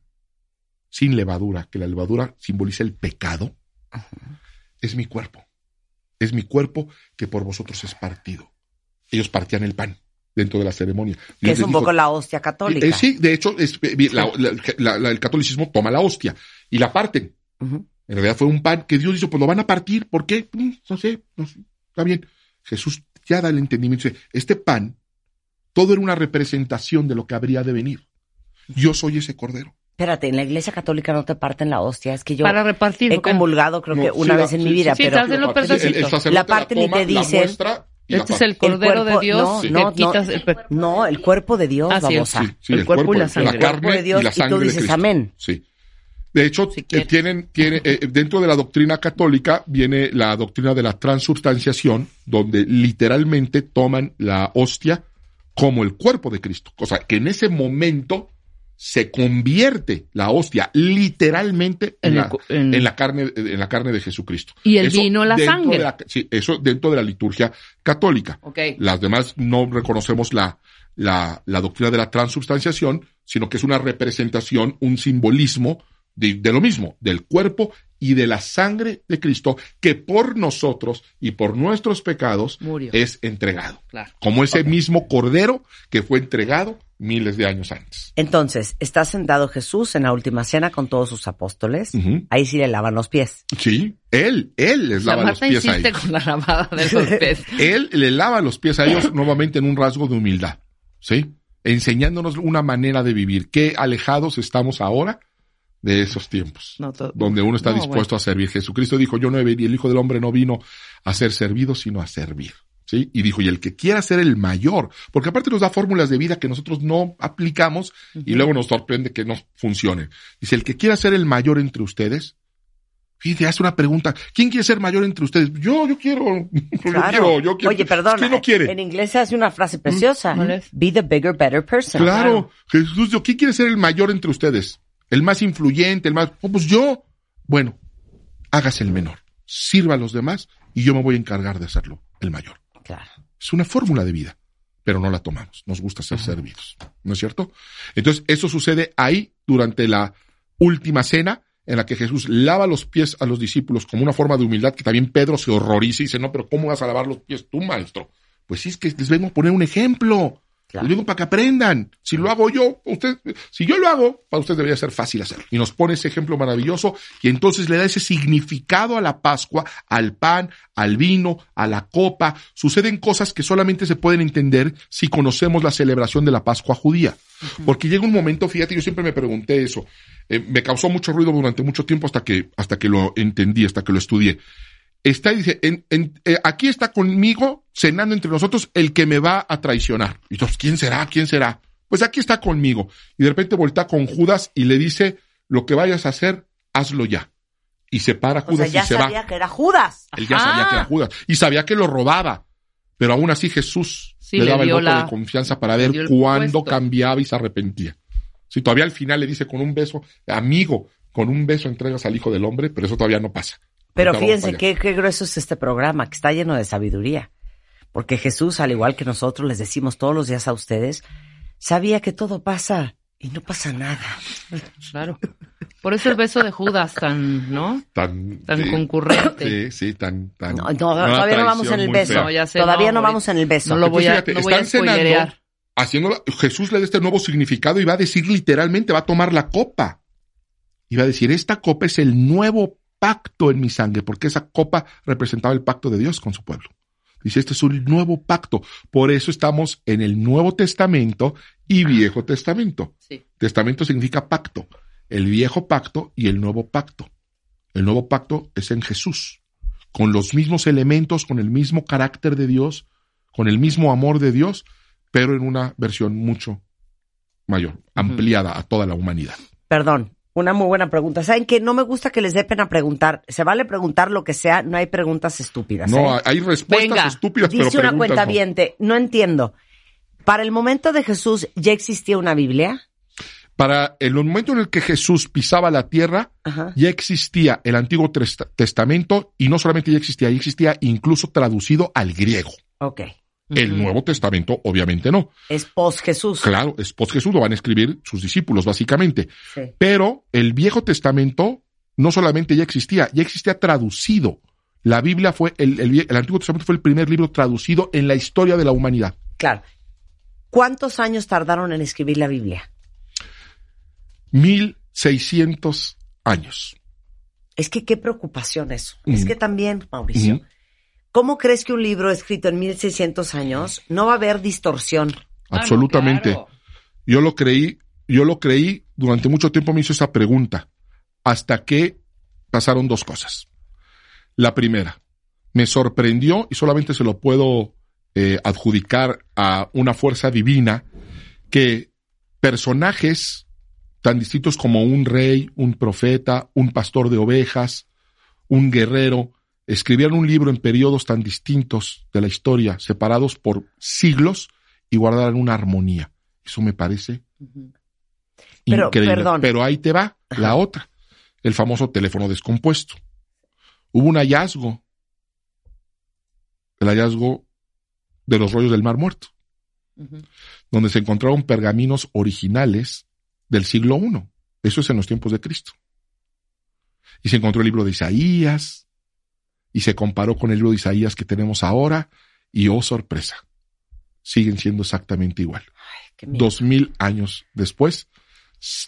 sin levadura, que la levadura simboliza el pecado, es mi cuerpo. Es mi cuerpo que por vosotros es partido. Ellos partían el pan dentro de la ceremonia. Que es un dijo, poco la hostia católica. eh, sí, de hecho, es- eh, la- la- la- la- el catolicismo toma la hostia y la parten. En realidad fue un pan que Dios dijo, pues lo van a partir. ¿Por qué? Mm, No sé, no sé. Está bien. Jesús ya da el entendimiento. Dice, Este pan, todo era una representación de lo que habría de venir. Yo soy ese cordero. Espérate, en la iglesia católica no te parten la hostia. Es que yo Para repartir. he comulgado creo No, que sí, una la- vez en sí, mi vida, sí, pero... el, el La parten y toma, te la dicen, muestra la Este es el cordero cuerpo- de Dios no, que no, quitas no. el pe- No, el cuerpo de Dios, Ah, sí, babosa. Sí, sí, el cuerpo y la la sangre. carne El cuerpo de Dios, y la y tú sangre de dices amén. Sí. De hecho, Si eh, tienen, tiene, eh, dentro de la doctrina católica viene la doctrina de la transubstanciación, donde literalmente toman la hostia como el cuerpo de Cristo. O sea, que en ese momento se convierte la hostia literalmente en, la, cu- en- en la carne, en la carne de Jesucristo. Y el vino, la sangre. de la- sí, eso dentro de la liturgia católica. Las demás no reconocemos la, la, la doctrina de la transubstanciación, sino que es una representación, un simbolismo de, de lo mismo, del cuerpo y de la sangre de Cristo, que por nosotros y por nuestros pecados Murió. es entregado. Claro. Como ese mismo cordero que fue entregado miles de años antes. Entonces, está sentado Jesús en la última cena con todos sus apóstoles. Ahí sí le lavan los pies. Sí, él, él les La lava los pies a insiste ellos. con la lavada de los pies. Él le lava los pies a ellos nuevamente en un rasgo de humildad, ¿sí? Enseñándonos una manera de vivir. Qué alejados estamos ahora de esos tiempos, No, donde uno está no, dispuesto a servir. Jesucristo dijo, yo no he venido, el Hijo del Hombre no vino a ser servido, sino a servir. ¿Sí? Y dijo, y el que quiera ser el mayor, porque aparte nos da fórmulas de vida que nosotros no aplicamos y luego nos sorprende que no funcionen. Dice, el que quiera ser el mayor entre ustedes, fíjate, hace una pregunta, ¿quién quiere ser mayor entre ustedes? Yo, yo quiero, yo Claro. quiero, yo quiero. Oye, perdón. ¿Quién no quiere? En inglés se hace una frase preciosa. ¿Cuál es? Be the bigger, better person. Claro, Jesús dijo, ¿quién quiere ser el mayor entre ustedes? El más influyente, el más... Oh, pues yo. Bueno, hágase el menor. Sirva a los demás y yo me voy a encargar de hacerlo el mayor. Claro. Es una fórmula de vida, pero no la tomamos. Nos gusta ser servidos. ¿No es cierto? Entonces, eso sucede ahí durante la última cena en la que Jesús lava los pies a los discípulos como una forma de humildad que también Pedro se horroriza y dice, no, pero ¿cómo vas a lavar los pies tú, maestro? Pues sí, es que les vengo a poner un ejemplo. Claro. Les vengo para que aprendan. Si lo hago yo, usted, si yo lo hago, para usted debería ser fácil hacerlo. Y nos pone ese ejemplo maravilloso y entonces le da ese significado a la Pascua, al pan, al vino, a la copa. Suceden cosas que solamente se pueden entender si conocemos la celebración de la Pascua judía. Porque llega un momento, fíjate, yo siempre me pregunté eso. Eh, me causó mucho ruido durante mucho tiempo hasta que, hasta que lo entendí, hasta que lo estudié está y dice, en, en, eh, aquí está conmigo, cenando entre nosotros, el que me va a traicionar. Y entonces, ¿quién será? ¿Quién será? Pues aquí está conmigo. Y de repente voltea con Judas y le dice, lo que vayas a hacer, hazlo ya. Y se para O sea, Judas ya y se sabía va. que era Judas. Él ya sabía que era Judas. Y sabía que lo robaba. Pero aún así Jesús Sí, le le daba el voto la- de confianza para ver cuándo puesto. cambiaba y se arrepentía. Si todavía al final le dice con un beso, amigo, con un beso entregas al Hijo del Hombre, pero eso todavía no pasa. Pero fíjense qué, qué grueso es este programa, que está lleno de sabiduría. Porque Jesús, al igual que nosotros les decimos todos los días a ustedes, sabía que todo pasa y no pasa nada. Claro. Por eso el beso de Judas tan, ¿no? tan, Tan concurrente. Sí, sí, tan, tan. No, no, todavía no vamos en el beso. fea. No, ya sé, Todavía no, no, vamos en el beso. No lo voy a, fíjate, no voy a están cenando, spoilerear. Haciéndolo, Jesús le da este nuevo significado y va a decir literalmente, va a tomar la copa. iba a decir, esta copa es el nuevo pacto en mi sangre, porque esa copa representaba el pacto de Dios con su pueblo. Dice, este es un nuevo pacto. Por eso estamos en el Nuevo Testamento y Viejo Testamento. Testamento significa pacto. El viejo pacto y el nuevo pacto. El nuevo pacto es en Jesús, con los mismos elementos, con el mismo carácter de Dios, con el mismo amor de Dios, pero en una versión mucho mayor, ampliada a toda la humanidad. Perdón, una muy buena pregunta. ¿Saben que No me gusta que les dé pena preguntar. Se vale preguntar lo que sea, no hay preguntas estúpidas. No, ¿eh? hay respuestas estúpidas, Dice pero una cuenta viente, no. entiendo. ¿Para el momento de Jesús ya existía una Biblia? Para el momento en el que Jesús pisaba la tierra, ya existía el Antiguo Testamento y no solamente ya existía, ya existía incluso traducido al griego. Ok. El Nuevo Testamento, obviamente no. Es post Jesús. Claro, es post Jesús, lo van a escribir sus discípulos, básicamente. Pero el Viejo Testamento no solamente ya existía, ya existía traducido. La Biblia fue, el, el, Antiguo Testamento fue el primer libro traducido en la historia de la humanidad. Claro. ¿Cuántos años tardaron en escribir la Biblia? 1600 años. Es que qué preocupación eso. Es que también, Mauricio, ¿Cómo crees que un libro escrito en 1600 años no va a haber distorsión? Ah, Absolutamente. Yo lo creí, yo lo creí, durante mucho tiempo me hizo esa pregunta, hasta que pasaron dos cosas. La primera, me sorprendió, y solamente se lo puedo eh, adjudicar a una fuerza divina, que personajes tan distintos como un rey, un profeta, un pastor de ovejas, un guerrero, escribieron un libro en periodos tan distintos de la historia, separados por siglos, y guardaran una armonía. Eso me parece increíble. Pero ahí te va la otra, el famoso teléfono descompuesto. Hubo un hallazgo, el hallazgo de los rollos del Mar Muerto, donde se encontraron pergaminos originales del siglo I. Eso es en los tiempos de Cristo. Y se encontró el libro de Isaías, y se comparó con el libro de Isaías que tenemos ahora y oh sorpresa, siguen siendo exactamente igual. Dos mil años después,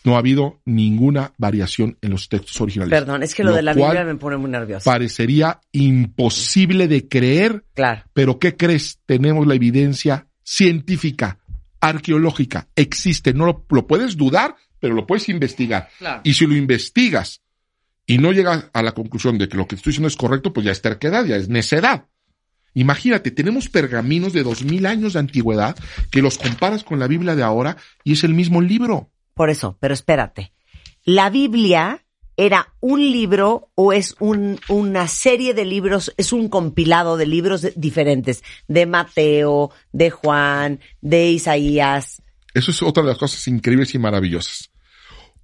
no ha habido ninguna variación en los textos originales. Perdón, es que lo, de la Biblia me pone muy nervioso. Parecería imposible de creer. Claro. Pero ¿qué crees? Tenemos la evidencia científica, arqueológica, existe. No lo, lo puedes dudar, pero lo puedes investigar. Claro. Y si lo investigas y no llegas a la conclusión de que lo que estoy diciendo es correcto, pues ya es terquedad, ya es necedad. Imagínate, tenemos pergaminos de dos mil años de antigüedad que los comparas con la Biblia de ahora y es el mismo libro. Por eso, pero espérate. ¿La Biblia era un libro o es un, una serie de libros, es un compilado de libros diferentes? De Mateo, de Juan, de Isaías. Eso es otra de las cosas increíbles y maravillosas.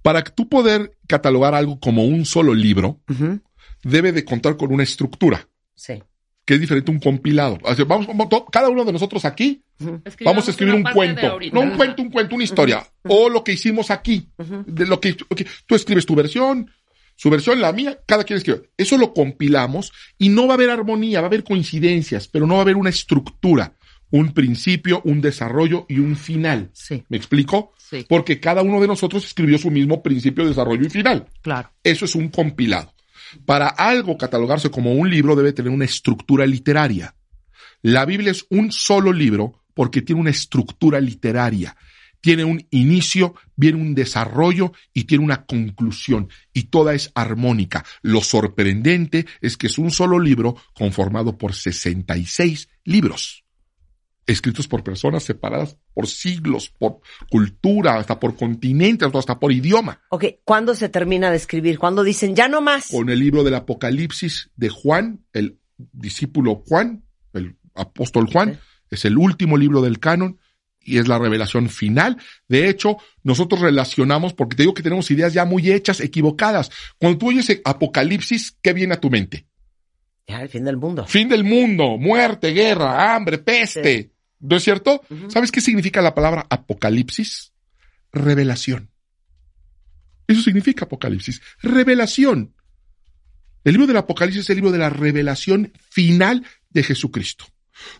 Para tú poder catalogar algo como un solo libro, debe de contar con una estructura. Sí. Que es diferente a un compilado. vamos, cada uno de nosotros aquí vamos a escribir un cuento. No un cuento, un cuento, una historia. O lo que hicimos aquí. De lo que tú escribes tu versión, su versión, la mía, cada quien escribe. Eso lo compilamos y no va a haber armonía, va a haber coincidencias, pero no va a haber una estructura un principio, un desarrollo y un final. Sí. ¿Me explico? Sí. Porque cada uno de nosotros escribió su mismo principio, desarrollo y final. Claro. Eso es un compilado. Para algo catalogarse como un libro debe tener una estructura literaria. La Biblia es un solo libro porque tiene una estructura literaria. Tiene un inicio, viene un desarrollo y tiene una conclusión. Y toda es armónica. Lo sorprendente es que es un solo libro conformado por 66 libros escritos por personas separadas por siglos, por cultura, hasta por continente, hasta por idioma. Ok, ¿cuándo se termina de escribir? ¿Cuándo dicen ya no más? Con el libro del Apocalipsis de Juan, el discípulo Juan, el apóstol Juan, es el último libro del canon y es la revelación final. De hecho, nosotros relacionamos, porque te digo que tenemos ideas ya muy hechas, equivocadas. Cuando tú oyes Apocalipsis, ¿qué viene a tu mente? Ya, el fin del mundo. Fin del mundo, muerte, guerra, hambre, peste. ¿No es cierto? ¿Sabes qué significa la palabra apocalipsis? Revelación. Eso significa apocalipsis. Revelación. El libro del Apocalipsis es el libro de la revelación final de Jesucristo.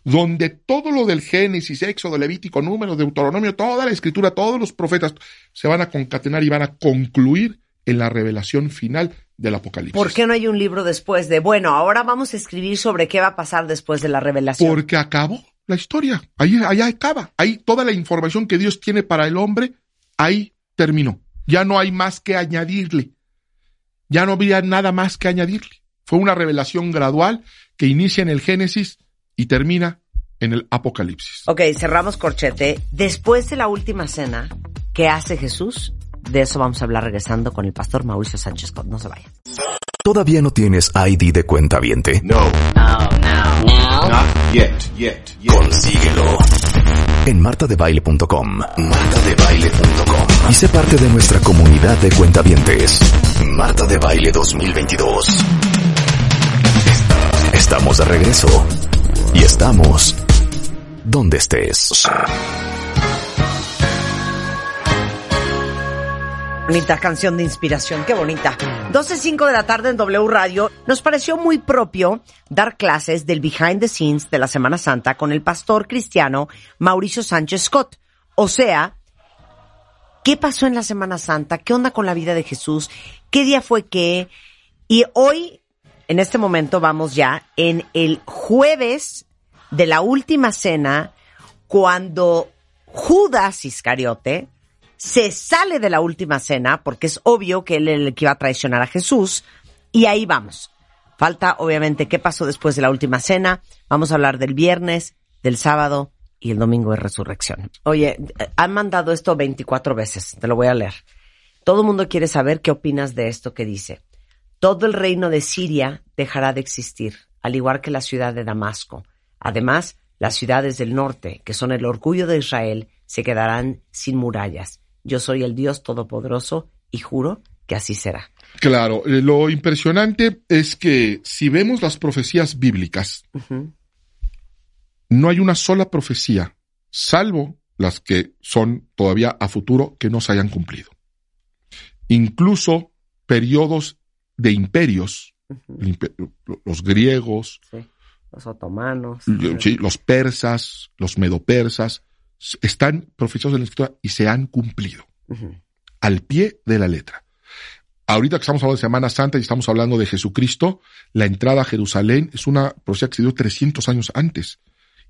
Donde todo lo del Génesis, Éxodo, Levítico, Números, Deuteronomio, toda la escritura, todos los profetas se van a concatenar y van a concluir en la revelación final del Apocalipsis. ¿Por qué no hay un libro después de, bueno, ahora vamos a escribir sobre qué va a pasar después de la revelación? Porque acabó la historia. Ahí, allá acaba. Ahí toda la información que Dios tiene para el hombre, ahí terminó. Ya no hay más que añadirle. Ya no había nada más que añadirle. Fue una revelación gradual que inicia en el Génesis y termina en el Apocalipsis. Ok, cerramos corchete. Después de la última cena, ¿qué hace Jesús? De eso vamos a hablar regresando con el pastor Mauricio Sánchez. No se vayan. ¿Todavía no tienes ID de cuenta viente? No. No, no, no. Not yet, yet, yet. Consíguelo. En martadebaile.com. Martadebaile.com. Y sé parte de nuestra comunidad de cuentavientes. Marta de Baile 2022. Estamos de regreso. Y estamos donde estés. Bonita canción de inspiración, qué bonita. 12.05 de la tarde en W Radio. Nos pareció muy propio dar clases del behind the scenes de la Semana Santa con el pastor cristiano Mauricio Sánchez Scott. O sea, ¿qué pasó en la Semana Santa? ¿Qué onda con la vida de Jesús? ¿Qué día fue qué? Y hoy, en este momento, vamos ya en el jueves de la última cena, cuando Judas Iscariote se sale de la última cena, porque es obvio que él es el que iba a traicionar a Jesús, y ahí vamos. Falta, obviamente, qué pasó después de la última cena. Vamos a hablar del viernes, del sábado y el domingo de resurrección. Oye, han mandado esto 24 veces, te lo voy a leer. Todo el mundo quiere saber qué opinas de esto que dice. Todo el reino de Siria dejará de existir, al igual que la ciudad de Damasco. Además, las ciudades del norte, que son el orgullo de Israel, se quedarán sin murallas. Yo soy el Dios Todopoderoso y juro que así será. Claro, eh, lo impresionante es que si vemos las profecías bíblicas, no hay una sola profecía, salvo las que son todavía a futuro que no se hayan cumplido. Incluso periodos de imperios, los griegos, Sí. Los otomanos. sí, los persas, los medopersas, están profetizados en la escritura y se han cumplido al pie de la letra. Ahorita que estamos hablando de Semana Santa y estamos hablando de Jesucristo, la entrada a Jerusalén es una profecía que se dio 300 años antes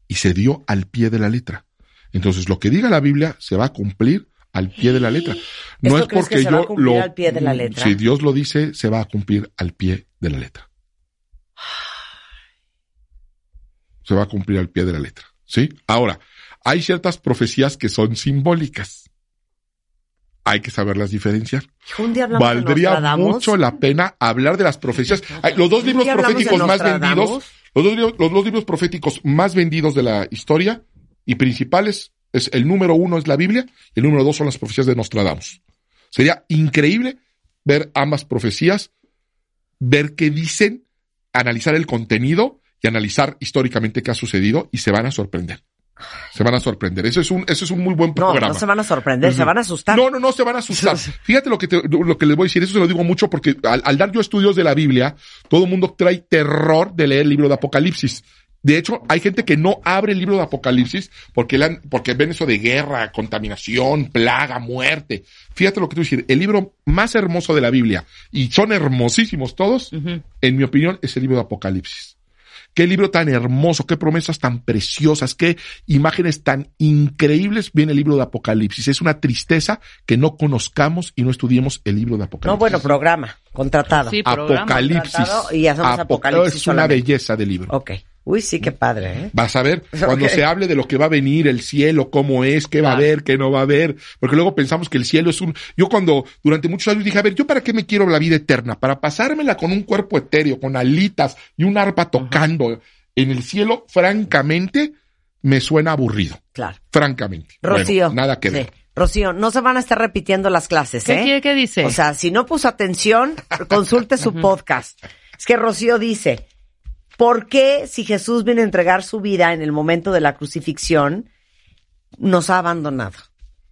y se dio al pie de la letra. Entonces, lo que diga la Biblia se va a cumplir al pie de la letra. No ¿Esto es porque yo lo al pie de la letra? Si Dios lo dice, se va a cumplir al pie de la letra. Se va a cumplir al pie de la letra, ¿sí? Ahora, hay ciertas profecías que son simbólicas. Hay que saberlas diferenciar. Un día Valdría mucho la pena hablar de las profecías. Los dos ¿Un libros proféticos más vendidos, los dos, libros- los dos libros proféticos más vendidos de la historia y principales es el número uno es la Biblia y el número dos son las profecías de Nostradamus. Sería increíble ver ambas profecías, ver qué dicen, analizar el contenido y analizar históricamente qué ha sucedido y se van a sorprender. Se van a sorprender. Eso es un, eso es un muy buen No, programa. no se van a sorprender, se van a asustar. No, no, no se van a asustar. Fíjate lo que, te- lo que les voy a decir, eso se lo digo mucho porque al, al dar yo estudios de la Biblia, todo el mundo trae terror de leer el libro de Apocalipsis. De hecho, hay gente que no abre el libro de Apocalipsis porque, le han- porque ven eso de guerra, contaminación, plaga, muerte. Fíjate lo que te voy a decir, el libro más hermoso de la Biblia, y son hermosísimos todos, en mi opinión, es el libro de Apocalipsis. Qué libro tan hermoso, qué promesas tan preciosas, qué imágenes tan increíbles viene el libro de Apocalipsis. Es una tristeza que no conozcamos y no estudiemos el libro de Apocalipsis. No, bueno, programa, contratado. Sí, programa. Apocalipsis. contratado y hacemos Apo- Apocalipsis Es una solamente. belleza de libro. Ok. Uy, sí, qué padre, ¿eh? Vas a ver cuando se hable de lo que va a venir, el cielo, cómo es, qué va a haber, qué no va a haber, porque luego pensamos que el cielo es un... Yo cuando durante muchos años dije, a ver, ¿yo para qué me quiero la vida eterna? Para pasármela con un cuerpo etéreo, con alitas y un arpa tocando en el cielo, francamente, me suena aburrido, Claro. francamente. Bueno, Rocío. nada que sí. ver. Rocío, no se van a estar repitiendo las clases, ¿Qué ¿eh? quiere que dice? O sea, si no puso atención, consulte su podcast. Es que Rocío dice, ¿por qué si Jesús viene a entregar su vida en el momento de la crucifixión, nos ha abandonado?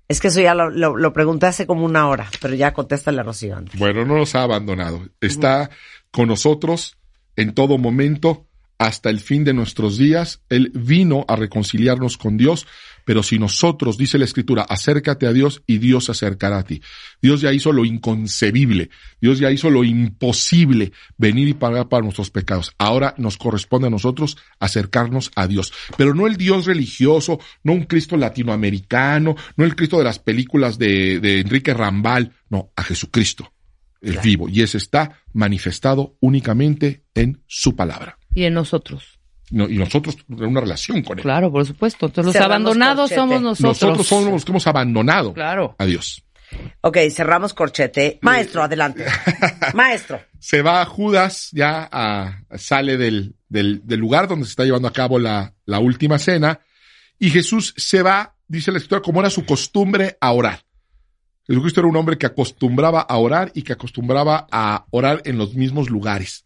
Es que eso ya lo, pregunté hace como una hora, pero ya contéstale a Rocío antes. Bueno, no nos ha abandonado. Está con nosotros en todo momento, hasta el fin de nuestros días. Él vino a reconciliarnos con Dios, pero si nosotros, dice la Escritura, acércate a Dios y Dios se acercará a ti. Dios ya hizo lo inconcebible, Dios ya hizo lo imposible, venir y pagar para nuestros pecados. Ahora nos corresponde a nosotros acercarnos a Dios, pero no el Dios religioso, no un Cristo latinoamericano, no el Cristo de las películas de, de Enrique Rambal, no, a Jesucristo, el vivo, y ese está manifestado únicamente en su palabra. Y en nosotros. No, y nosotros tenemos una relación con él. Claro, por supuesto. Entonces los Cerramos abandonados corchete. somos nosotros. Nosotros somos los que hemos abandonado Claro. a Dios. Ok, cerramos corchete. Maestro, adelante. Maestro. Se va Judas, ya a- sale del, del, del lugar donde se está llevando a cabo la, la última cena, y Jesús se va, dice la escritura, como era su costumbre, a orar. Jesucristo era un hombre que acostumbraba a orar y que acostumbraba a orar en los mismos lugares.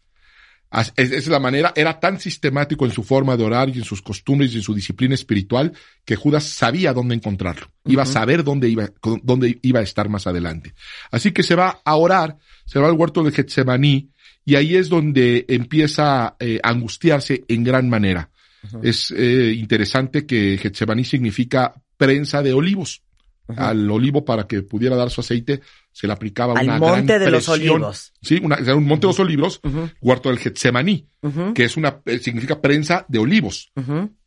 Es- Esa es la manera, era tan sistemático en su forma de orar y en sus costumbres y en su disciplina espiritual que Judas sabía dónde encontrarlo. Iba a saber dónde iba, dónde iba a estar más adelante. Así que se va a orar, se va al huerto de Getsemaní y ahí es donde empieza eh, a angustiarse en gran manera. Es eh, interesante que Getsemaní significa prensa de olivos. Al olivo para que pudiera dar su aceite se le aplicaba Al una monte gran de los presión. olivos. Sí, una, era un monte de los olivos, Ujú, huerto del Getsemaní, que es una, eh, significa prensa de olivos,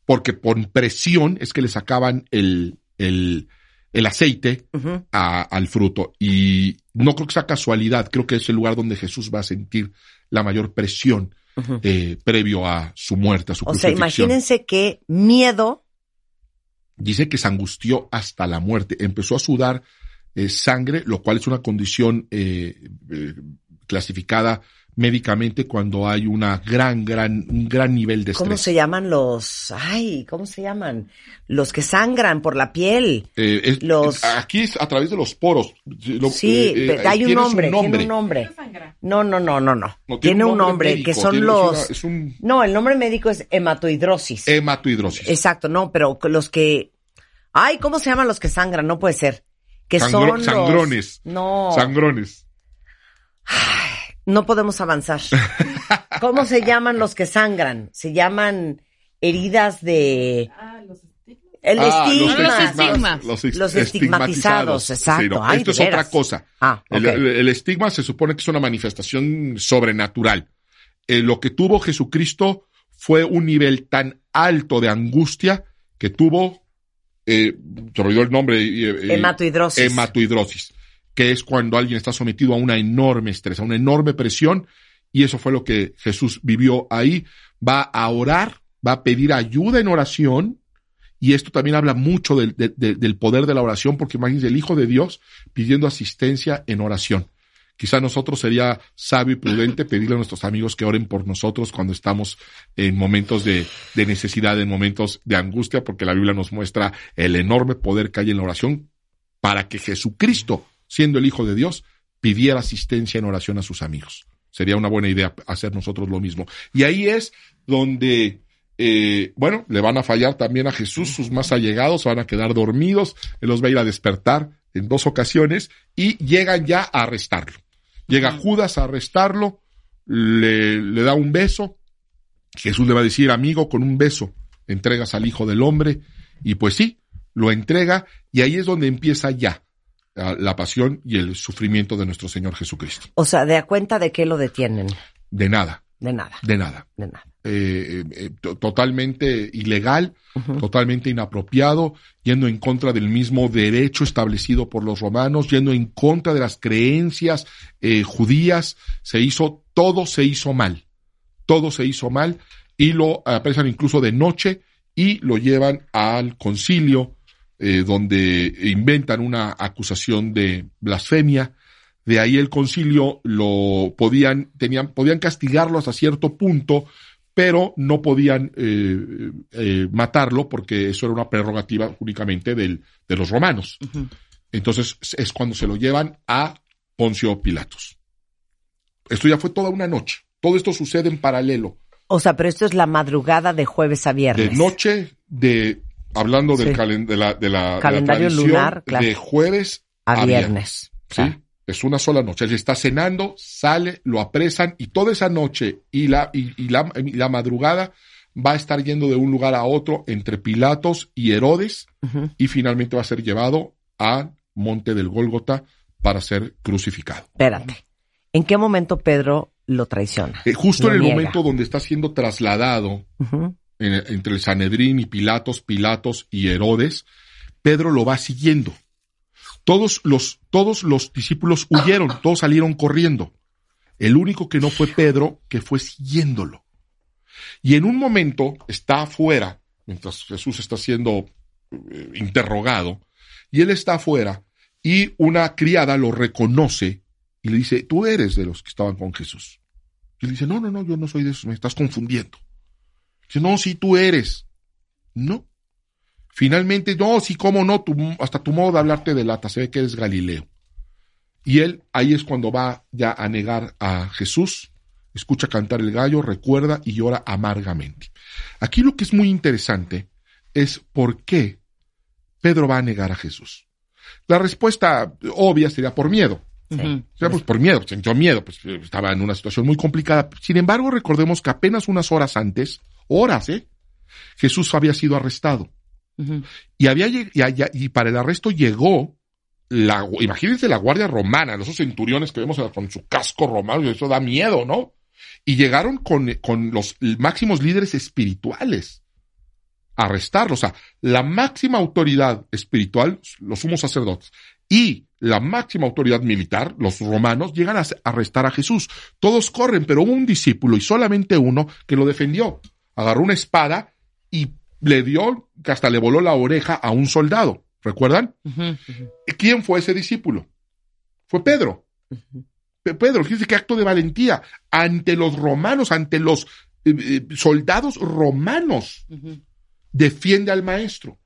porque por presión es que le sacaban el, el, el aceite a- al fruto. Y no creo que sea casualidad, creo que es el lugar donde Jesús va a sentir la mayor presión eh, previo a su muerte, a su O sea, imagínense qué miedo. Dice que se angustió hasta la muerte, empezó a sudar eh, sangre, lo cual es una condición eh, eh, clasificada médicamente cuando hay una gran, gran, un gran nivel de ¿Cómo estrés. se llaman los? Ay, ¿cómo se llaman? Los que sangran por la piel. Eh, es- Los- es- aquí es a través de los poros. Lo- Sí, eh, eh, pero hay un nombre, tiene un nombre. No, no, no, no, no. No, tiene, un nombre, médico, que son tiene- es los. una- es un No, el nombre médico es hematohidrosis. hematohidrosis. Exacto, no, pero los que. Ay, ¿cómo se llaman los que sangran? No puede ser. Que Sangro- son los- sangrones. No, Sangrones. no podemos avanzar. ¿Cómo se llaman los que sangran? Se llaman heridas de. El Ah, estigma. Los estigmas. Los, Los estigmatizados, exacto. Sí, no, Ay, esto es otra cosa. Ah, El- ok. el, el estigma se supone que es una manifestación sobrenatural. Eh, lo que tuvo Jesucristo fue un nivel tan alto de angustia que tuvo, eh, se me olvidó el nombre. eh, Hematohidrosis. hematohidrosis, que es cuando alguien está sometido a una enorme estrés, a una enorme presión, y eso fue lo que Jesús vivió ahí. Va a orar, va a pedir ayuda en oración, y esto también habla mucho del, de- de- del poder de la oración, porque imagínense el Hijo de Dios pidiendo asistencia en oración. Quizá nosotros sería sabio y prudente pedirle a nuestros amigos que oren por nosotros cuando estamos en momentos de, de necesidad, en momentos de angustia, porque la Biblia nos muestra el enorme poder que hay en la oración para que Jesucristo, siendo el Hijo de Dios, pidiera asistencia en oración a sus amigos. Sería una buena idea hacer nosotros lo mismo. Y ahí es donde, eh, bueno, le van a fallar también a Jesús, sus más allegados van a quedar dormidos, él los va a ir a despertar en dos ocasiones y llegan ya a arrestarlo. Llega Judas a arrestarlo, le, le da un beso, Jesús le va a decir, amigo, con un beso entregas al Hijo del Hombre, y pues sí, lo entrega, y ahí es donde empieza ya la pasión y el sufrimiento de nuestro Señor Jesucristo. O sea, ¿de a cuenta de qué lo detienen? De nada, De nada, de nada. de nada. Eh, eh, to- totalmente ilegal, totalmente inapropiado, yendo en contra del mismo derecho establecido por los romanos, yendo en contra de las creencias eh, judías, se hizo, todo se hizo mal, todo se hizo mal, y lo apresan incluso de noche y lo llevan al concilio, eh, donde inventan una acusación de blasfemia, de ahí el concilio lo podían, tenían, podían castigarlo hasta cierto punto, pero no podían eh, eh, matarlo porque eso era una prerrogativa únicamente del, de los romanos. Entonces es cuando se lo llevan a Poncio Pilatos. Esto ya fue toda una noche. Todo esto sucede en paralelo. O sea, pero esto es la madrugada de jueves a viernes. De noche, de hablando del Sí. calen- de la, de la- de la Calendario lunar, claro. de jueves a a viernes. ¿sí? Claro. Es una sola noche. Él está cenando, sale, lo apresan y toda esa noche y la, y, y la, y la madrugada va a estar yendo de un lugar a otro entre Pilatos y Herodes y finalmente va a ser llevado al monte del Gólgota para ser crucificado. Espérate. ¿En qué momento Pedro lo traiciona? Eh, justo Lo en el niega. momento donde está siendo trasladado en- entre el Sanedrín y Pilatos, Pilatos y Herodes, Pedro lo va siguiendo. Todos los, todos los discípulos huyeron, todos salieron corriendo. El único que no fue Pedro, que fue siguiéndolo. Y en un momento está afuera, mientras Jesús está siendo eh, interrogado, y él está afuera, y una criada lo reconoce y le dice, tú eres de los que estaban con Jesús. Y él dice, no, no, no, yo no soy de esos, me estás confundiendo. Dice, no, sí, tú eres. No. Finalmente, no, sí, cómo no, tu- hasta tu modo de hablarte delata, se ve que eres Galileo. Y él ahí es cuando va ya a negar a Jesús, escucha cantar el gallo, recuerda y llora amargamente. Aquí lo que es muy interesante es por qué Pedro va a negar a Jesús. La respuesta obvia sería por miedo. Ujú. O sea, pues por miedo, sintió miedo, pues estaba en una situación muy complicada. Sin embargo, recordemos que apenas unas horas antes, horas, ¿eh? Jesús había sido arrestado. Y había y, para el arresto llegó la, imagínense la guardia romana, esos centuriones que vemos con su casco romano, y eso da miedo, ¿no? Y llegaron con, con los máximos líderes espirituales a arrestarlo. O sea, la máxima autoridad espiritual, los sumos sacerdotes, y la máxima autoridad militar, los romanos, llegan a arrestar a Jesús. Todos corren, pero un discípulo y solamente uno que lo defendió. Agarró una espada y le dio, que hasta le voló la oreja a un soldado. ¿Recuerdan? ¿Quién fue ese discípulo? Fue Pedro. Pe- Pedro, fíjense qué acto de valentía ante los romanos, ante los eh, eh, soldados romanos defiende al maestro.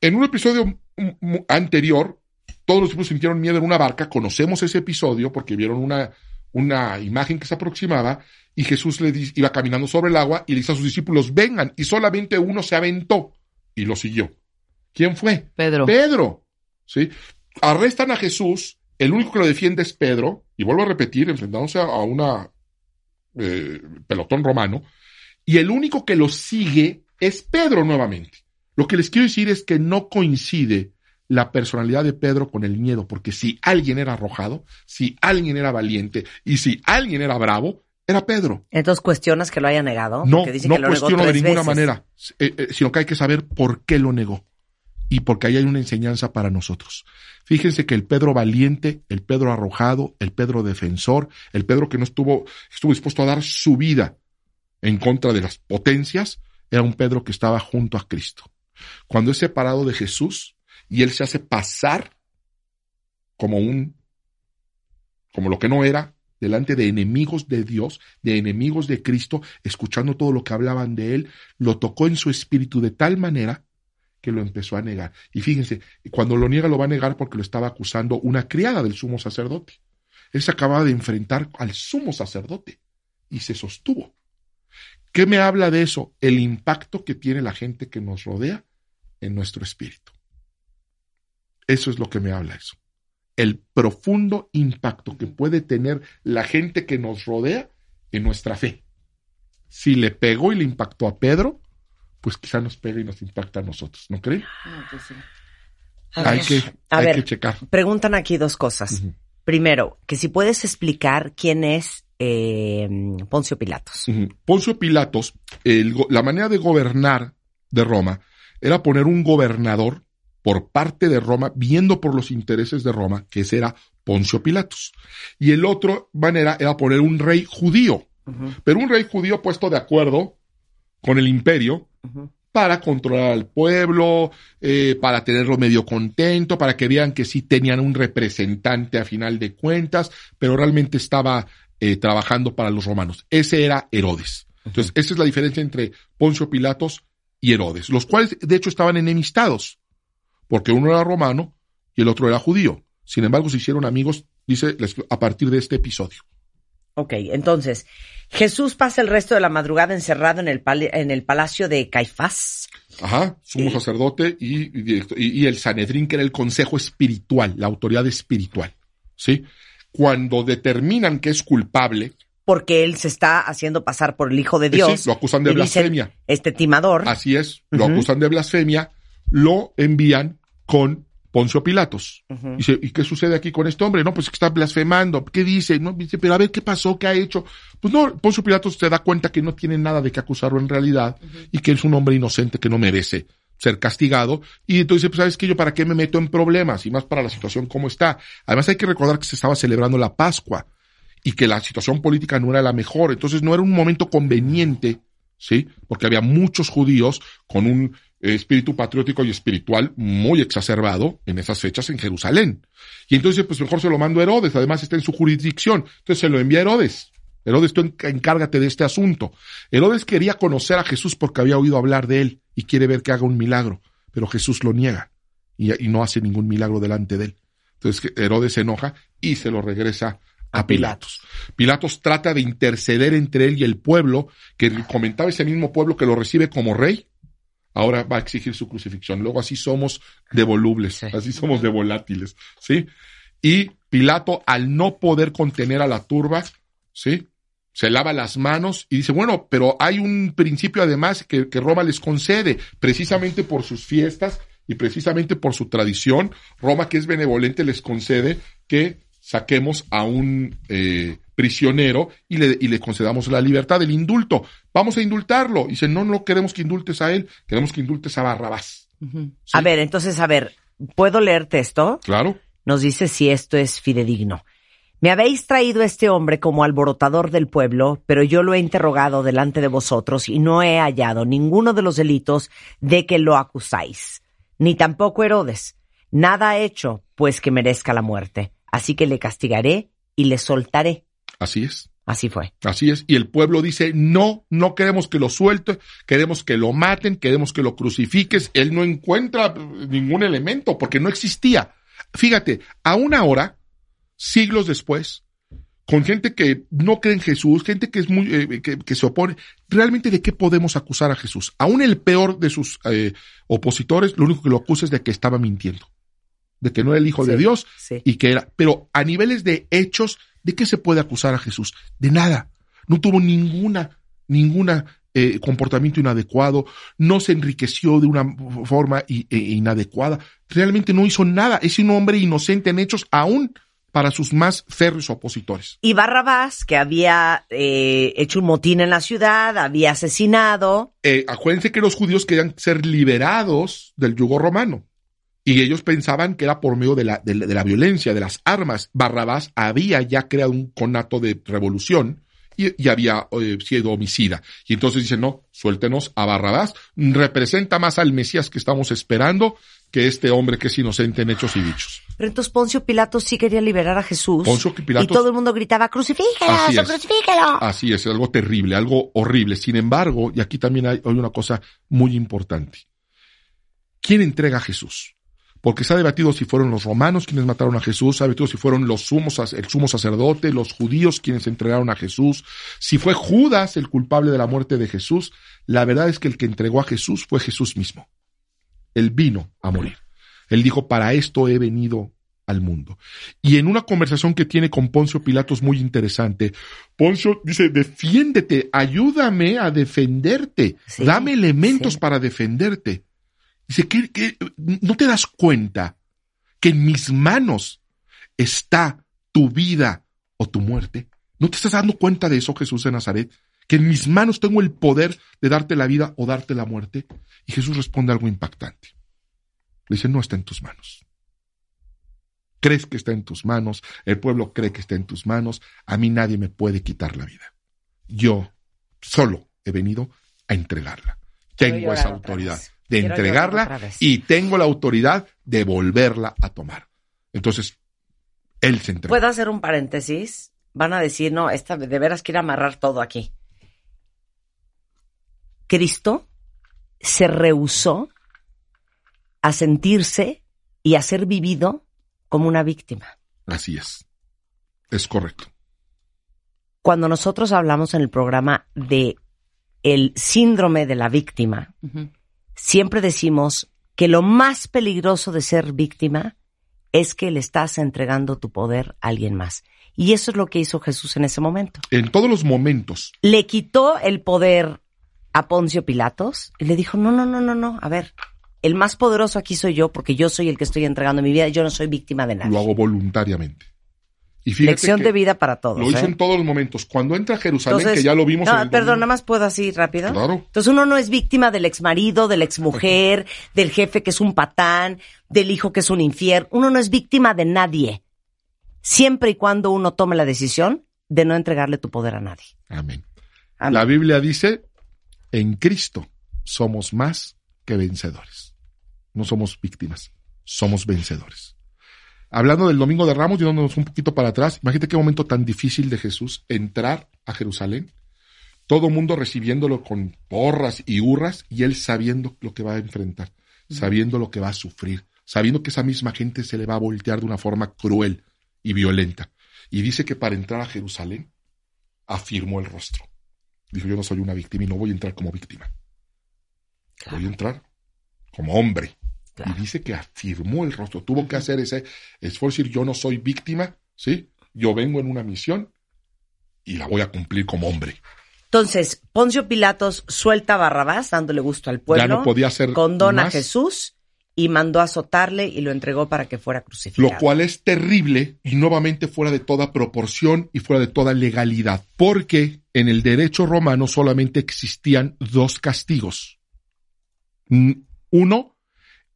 En un episodio mm, mm, anterior, todos los discípulos sintieron miedo en una barca. Conocemos ese episodio porque vieron una, una imagen que se aproximaba y Jesús le di- iba caminando sobre el agua y le dice a sus discípulos, vengan. Y solamente uno se aventó y lo siguió. ¿Quién fue? Pedro. Pedro. ¿Sí? Arrestan a Jesús. El único que lo defiende es Pedro. Y vuelvo a repetir, enfrentándose a una eh, pelotón romano. Y el único que lo sigue es Pedro nuevamente. Lo que les quiero decir es que no coincide la personalidad de Pedro con el miedo, porque si alguien era arrojado, si alguien era valiente y si alguien era bravo, era Pedro. Entonces cuestionas que lo haya negado. No, dice no que lo negó cuestiono de ninguna veces. manera, eh, eh, sino que hay que saber por qué lo negó. Y porque ahí hay una enseñanza para nosotros. Fíjense que el Pedro valiente, el Pedro arrojado, el Pedro defensor, el Pedro que no estuvo, estuvo dispuesto a dar su vida en contra de las potencias, era un Pedro que estaba junto a Cristo. Cuando es separado de Jesús y él se hace pasar como un, como lo que no era, delante de enemigos de Dios, de enemigos de Cristo, escuchando todo lo que hablaban de él, lo tocó en su espíritu de tal manera que lo empezó a negar. Y fíjense, cuando lo niega lo va a negar porque lo estaba acusando una criada del sumo sacerdote. Él se acababa de enfrentar al sumo sacerdote y se sostuvo. ¿Qué me habla de eso? El impacto que tiene la gente que nos rodea en nuestro espíritu. Eso es lo que me habla eso. El profundo impacto que puede tener la gente que nos rodea en nuestra fe. Si le pegó y le impactó a Pedro, pues quizá nos pega y nos impacta a nosotros, ¿no creen? A hay ver, que, a hay ver, que checar. preguntan aquí dos cosas. Primero, que si puedes explicar quién es eh, Poncio Pilatos. Ujú. Poncio Pilatos, el la manera de gobernar de Roma era poner un gobernador por parte de Roma, viendo por los intereses de Roma, que ese era Poncio Pilatos. Y el otro manera era poner un rey judío, pero un rey judío puesto de acuerdo con el imperio para controlar al pueblo, eh, para tenerlo medio contento, para que vean que sí tenían un representante a final de cuentas, pero realmente estaba eh, trabajando para los romanos. Ese era Herodes. Entonces, esa es la diferencia entre Poncio Pilatos y Herodes, los cuales de hecho estaban enemistados, porque uno era romano y el otro era judío. Sin embargo, se hicieron amigos, dice, a partir de este episodio. Ok, entonces, Jesús pasa el resto de la madrugada encerrado en el, pali- en el palacio de Caifás. Ajá, sumo Sí. sacerdote y, y, y el Sanedrín, que era el consejo espiritual, la autoridad espiritual. ¿sí? Cuando determinan que es culpable, Porque él se está haciendo pasar por el hijo de Sí, Dios. lo acusan de dicen, blasfemia. este timador. así es, lo acusan de blasfemia, lo envían con Poncio Pilatos. Dice, ¿y qué sucede aquí con este hombre? No, pues que está blasfemando. ¿Qué dice? No, dice, pero a ver qué pasó, qué ha hecho. Pues no, Poncio Pilatos se da cuenta que no tiene nada de qué acusarlo en realidad y que es un hombre inocente que no merece ser castigado. Y entonces, pues, ¿sabes qué? Yo para qué me meto en problemas y más para la situación como está. Además hay que recordar que se estaba celebrando la Pascua y que la situación política no era la mejor. Entonces no era un momento conveniente, ¿sí? Porque había muchos judíos con un espíritu patriótico y espiritual muy exacerbado en esas fechas en Jerusalén. Y entonces, pues mejor se lo mando a Herodes, además está en su jurisdicción. Entonces se lo envía a Herodes. Herodes, tú enc- encárgate de este asunto. Herodes quería conocer a Jesús porque había oído hablar de él y quiere ver que haga un milagro, pero Jesús lo niega y, y no hace ningún milagro delante de él. Entonces Herodes se enoja y se lo regresa a Pilatos. Pilatos trata de interceder entre él y el pueblo, que comentaba ese mismo pueblo que lo recibe como rey, ahora va a exigir su crucifixión. Luego así somos de volubles, Sí. así somos de volátiles, ¿sí? Y Pilato, al no poder contener a la turba, ¿sí? Se lava las manos y dice, bueno, pero hay un principio además que, que Roma les concede, precisamente por sus fiestas y precisamente por su tradición, Roma que es benevolente les concede que saquemos a un eh, prisionero y le, y le concedamos la libertad, el indulto. Vamos a indultarlo. Y dice, no, no queremos que indultes a él, queremos que indultes a Barrabás. A ver, entonces, a ver, ¿puedo leerte esto? Claro. Nos dice si esto es fidedigno. Me habéis traído este hombre como alborotador del pueblo, pero yo lo he interrogado delante de vosotros y no he hallado ninguno de los delitos de que lo acusáis, ni tampoco Herodes. Nada ha hecho, pues que merezca la muerte. Así que le castigaré y le soltaré. Así es. Así fue. Así es. Y el pueblo dice, no, no queremos que lo suelte, queremos que lo maten, queremos que lo crucifiques. Él no encuentra ningún elemento porque no existía. Fíjate, aún ahora, siglos después, con gente que no cree en Jesús, gente que es muy, eh, que, que se opone, realmente de qué podemos acusar a Jesús. Aún el peor de sus eh, opositores, lo único que lo acusa es de que estaba mintiendo, de que no era el hijo de Dios sí. y que era, pero a niveles de hechos, ¿de qué se puede acusar a Jesús? De nada. No tuvo ninguna, ninguna eh, comportamiento inadecuado, no se enriqueció de una forma i- e- inadecuada, realmente no hizo nada, es un hombre inocente en hechos aún para sus más férreos opositores. Y Barrabás, que había eh, hecho un motín en la ciudad, había asesinado. Eh, acuérdense que los judíos querían ser liberados del yugo romano. Y ellos pensaban que era por medio de la, de la- de la violencia, de las armas. Barrabás había ya creado un conato de revolución y, y había eh, sido homicida. Y entonces dicen, no, suéltenos a Barrabás. Representa más al Mesías que estamos esperando que este hombre que es inocente en hechos y dichos. Pero entonces Poncio Pilato sí quería liberar a Jesús. Poncio Pilatos- y todo el mundo gritaba, crucifíquelo, Así es. crucifíquelo. Así es, algo terrible, algo horrible. Sin embargo, y aquí también hay, hay una cosa muy importante. ¿Quién entrega a Jesús? Porque se ha debatido si fueron los romanos quienes mataron a Jesús, se ha debatido si fueron los sumos, el sumo sacerdote, los judíos quienes entregaron a Jesús, si fue Judas el culpable de la muerte de Jesús. La verdad es que el que entregó a Jesús fue Jesús mismo. Él vino a morir. Él dijo, para esto he venido al mundo. Y en una conversación que tiene con Poncio Pilatos muy interesante, Poncio dice, defiéndete, ayúdame a defenderte, Sí, dame elementos sí. para defenderte. Dice, ¿qué, qué- no te das cuenta que en mis manos está tu vida o tu muerte? ¿No te estás dando cuenta de eso, Jesús de Nazaret? Que en mis manos tengo el poder de darte la vida o darte la muerte. Y Jesús responde algo impactante. Le dice, no está en tus manos. Crees que está en tus manos, el pueblo cree que está en tus manos, a mí nadie me puede quitar la vida. Yo solo he venido a entregarla. Tengo esa autoridad. De Quiero entregarla y tengo la autoridad de volverla a tomar. Entonces, él se entregó. ¿Puedo hacer un paréntesis? Van a decir, no, esta de veras quiere amarrar todo aquí. Cristo se rehusó a sentirse y a ser vivido como una víctima. Así es. Es correcto. Cuando nosotros hablamos en el programa de el síndrome de la víctima. Siempre decimos que lo más peligroso de ser víctima es que le estás entregando tu poder a alguien más. Y eso es lo que hizo Jesús en ese momento. En todos los momentos. Le quitó el poder a Poncio Pilatos y le dijo, no, no, no, no, no, a ver, el más poderoso aquí soy yo porque yo soy el que estoy entregando mi vida, yo no soy víctima de nadie. Lo hago voluntariamente. Y Lección de vida para todos. Lo hizo ¿eh? en todos los momentos. Cuando entra a Jerusalén, Entonces, que ya lo vimos no, en el perdón, nada más puedo así rápido. Claro. Entonces uno no es víctima del exmarido, de la exmujer, del jefe que es un patán, del hijo que es un infiel. Uno no es víctima de nadie. Siempre y cuando uno tome la decisión de no entregarle tu poder a nadie. Amén. Amén. La Biblia dice, en Cristo somos más que vencedores. No somos víctimas, somos vencedores. Hablando del Domingo de Ramos, yéndonos un poquito para atrás, imagínate qué momento tan difícil de Jesús entrar a Jerusalén, todo mundo recibiéndolo con porras y hurras y él sabiendo lo que va a enfrentar, sabiendo lo que va a sufrir, sabiendo que esa misma gente se le va a voltear de una forma cruel y violenta. Y dice que para entrar a Jerusalén afirmó el rostro. Dijo, yo no soy una víctima y no voy a entrar como víctima. Voy a entrar como hombre. Claro. Y dice que afirmó el rostro. Tuvo que hacer ese esfuerzo y decir, yo no soy víctima, ¿sí? Yo vengo en una misión y la voy a cumplir como hombre. Entonces, Poncio Pilatos suelta a Barrabás, dándole gusto al pueblo. Ya no podía hacer Condona a. Jesús y mandó a azotarle y lo entregó para que fuera crucificado. Lo cual es terrible y nuevamente fuera de toda proporción y fuera de toda legalidad. Porque en el derecho romano solamente existían dos castigos. Uno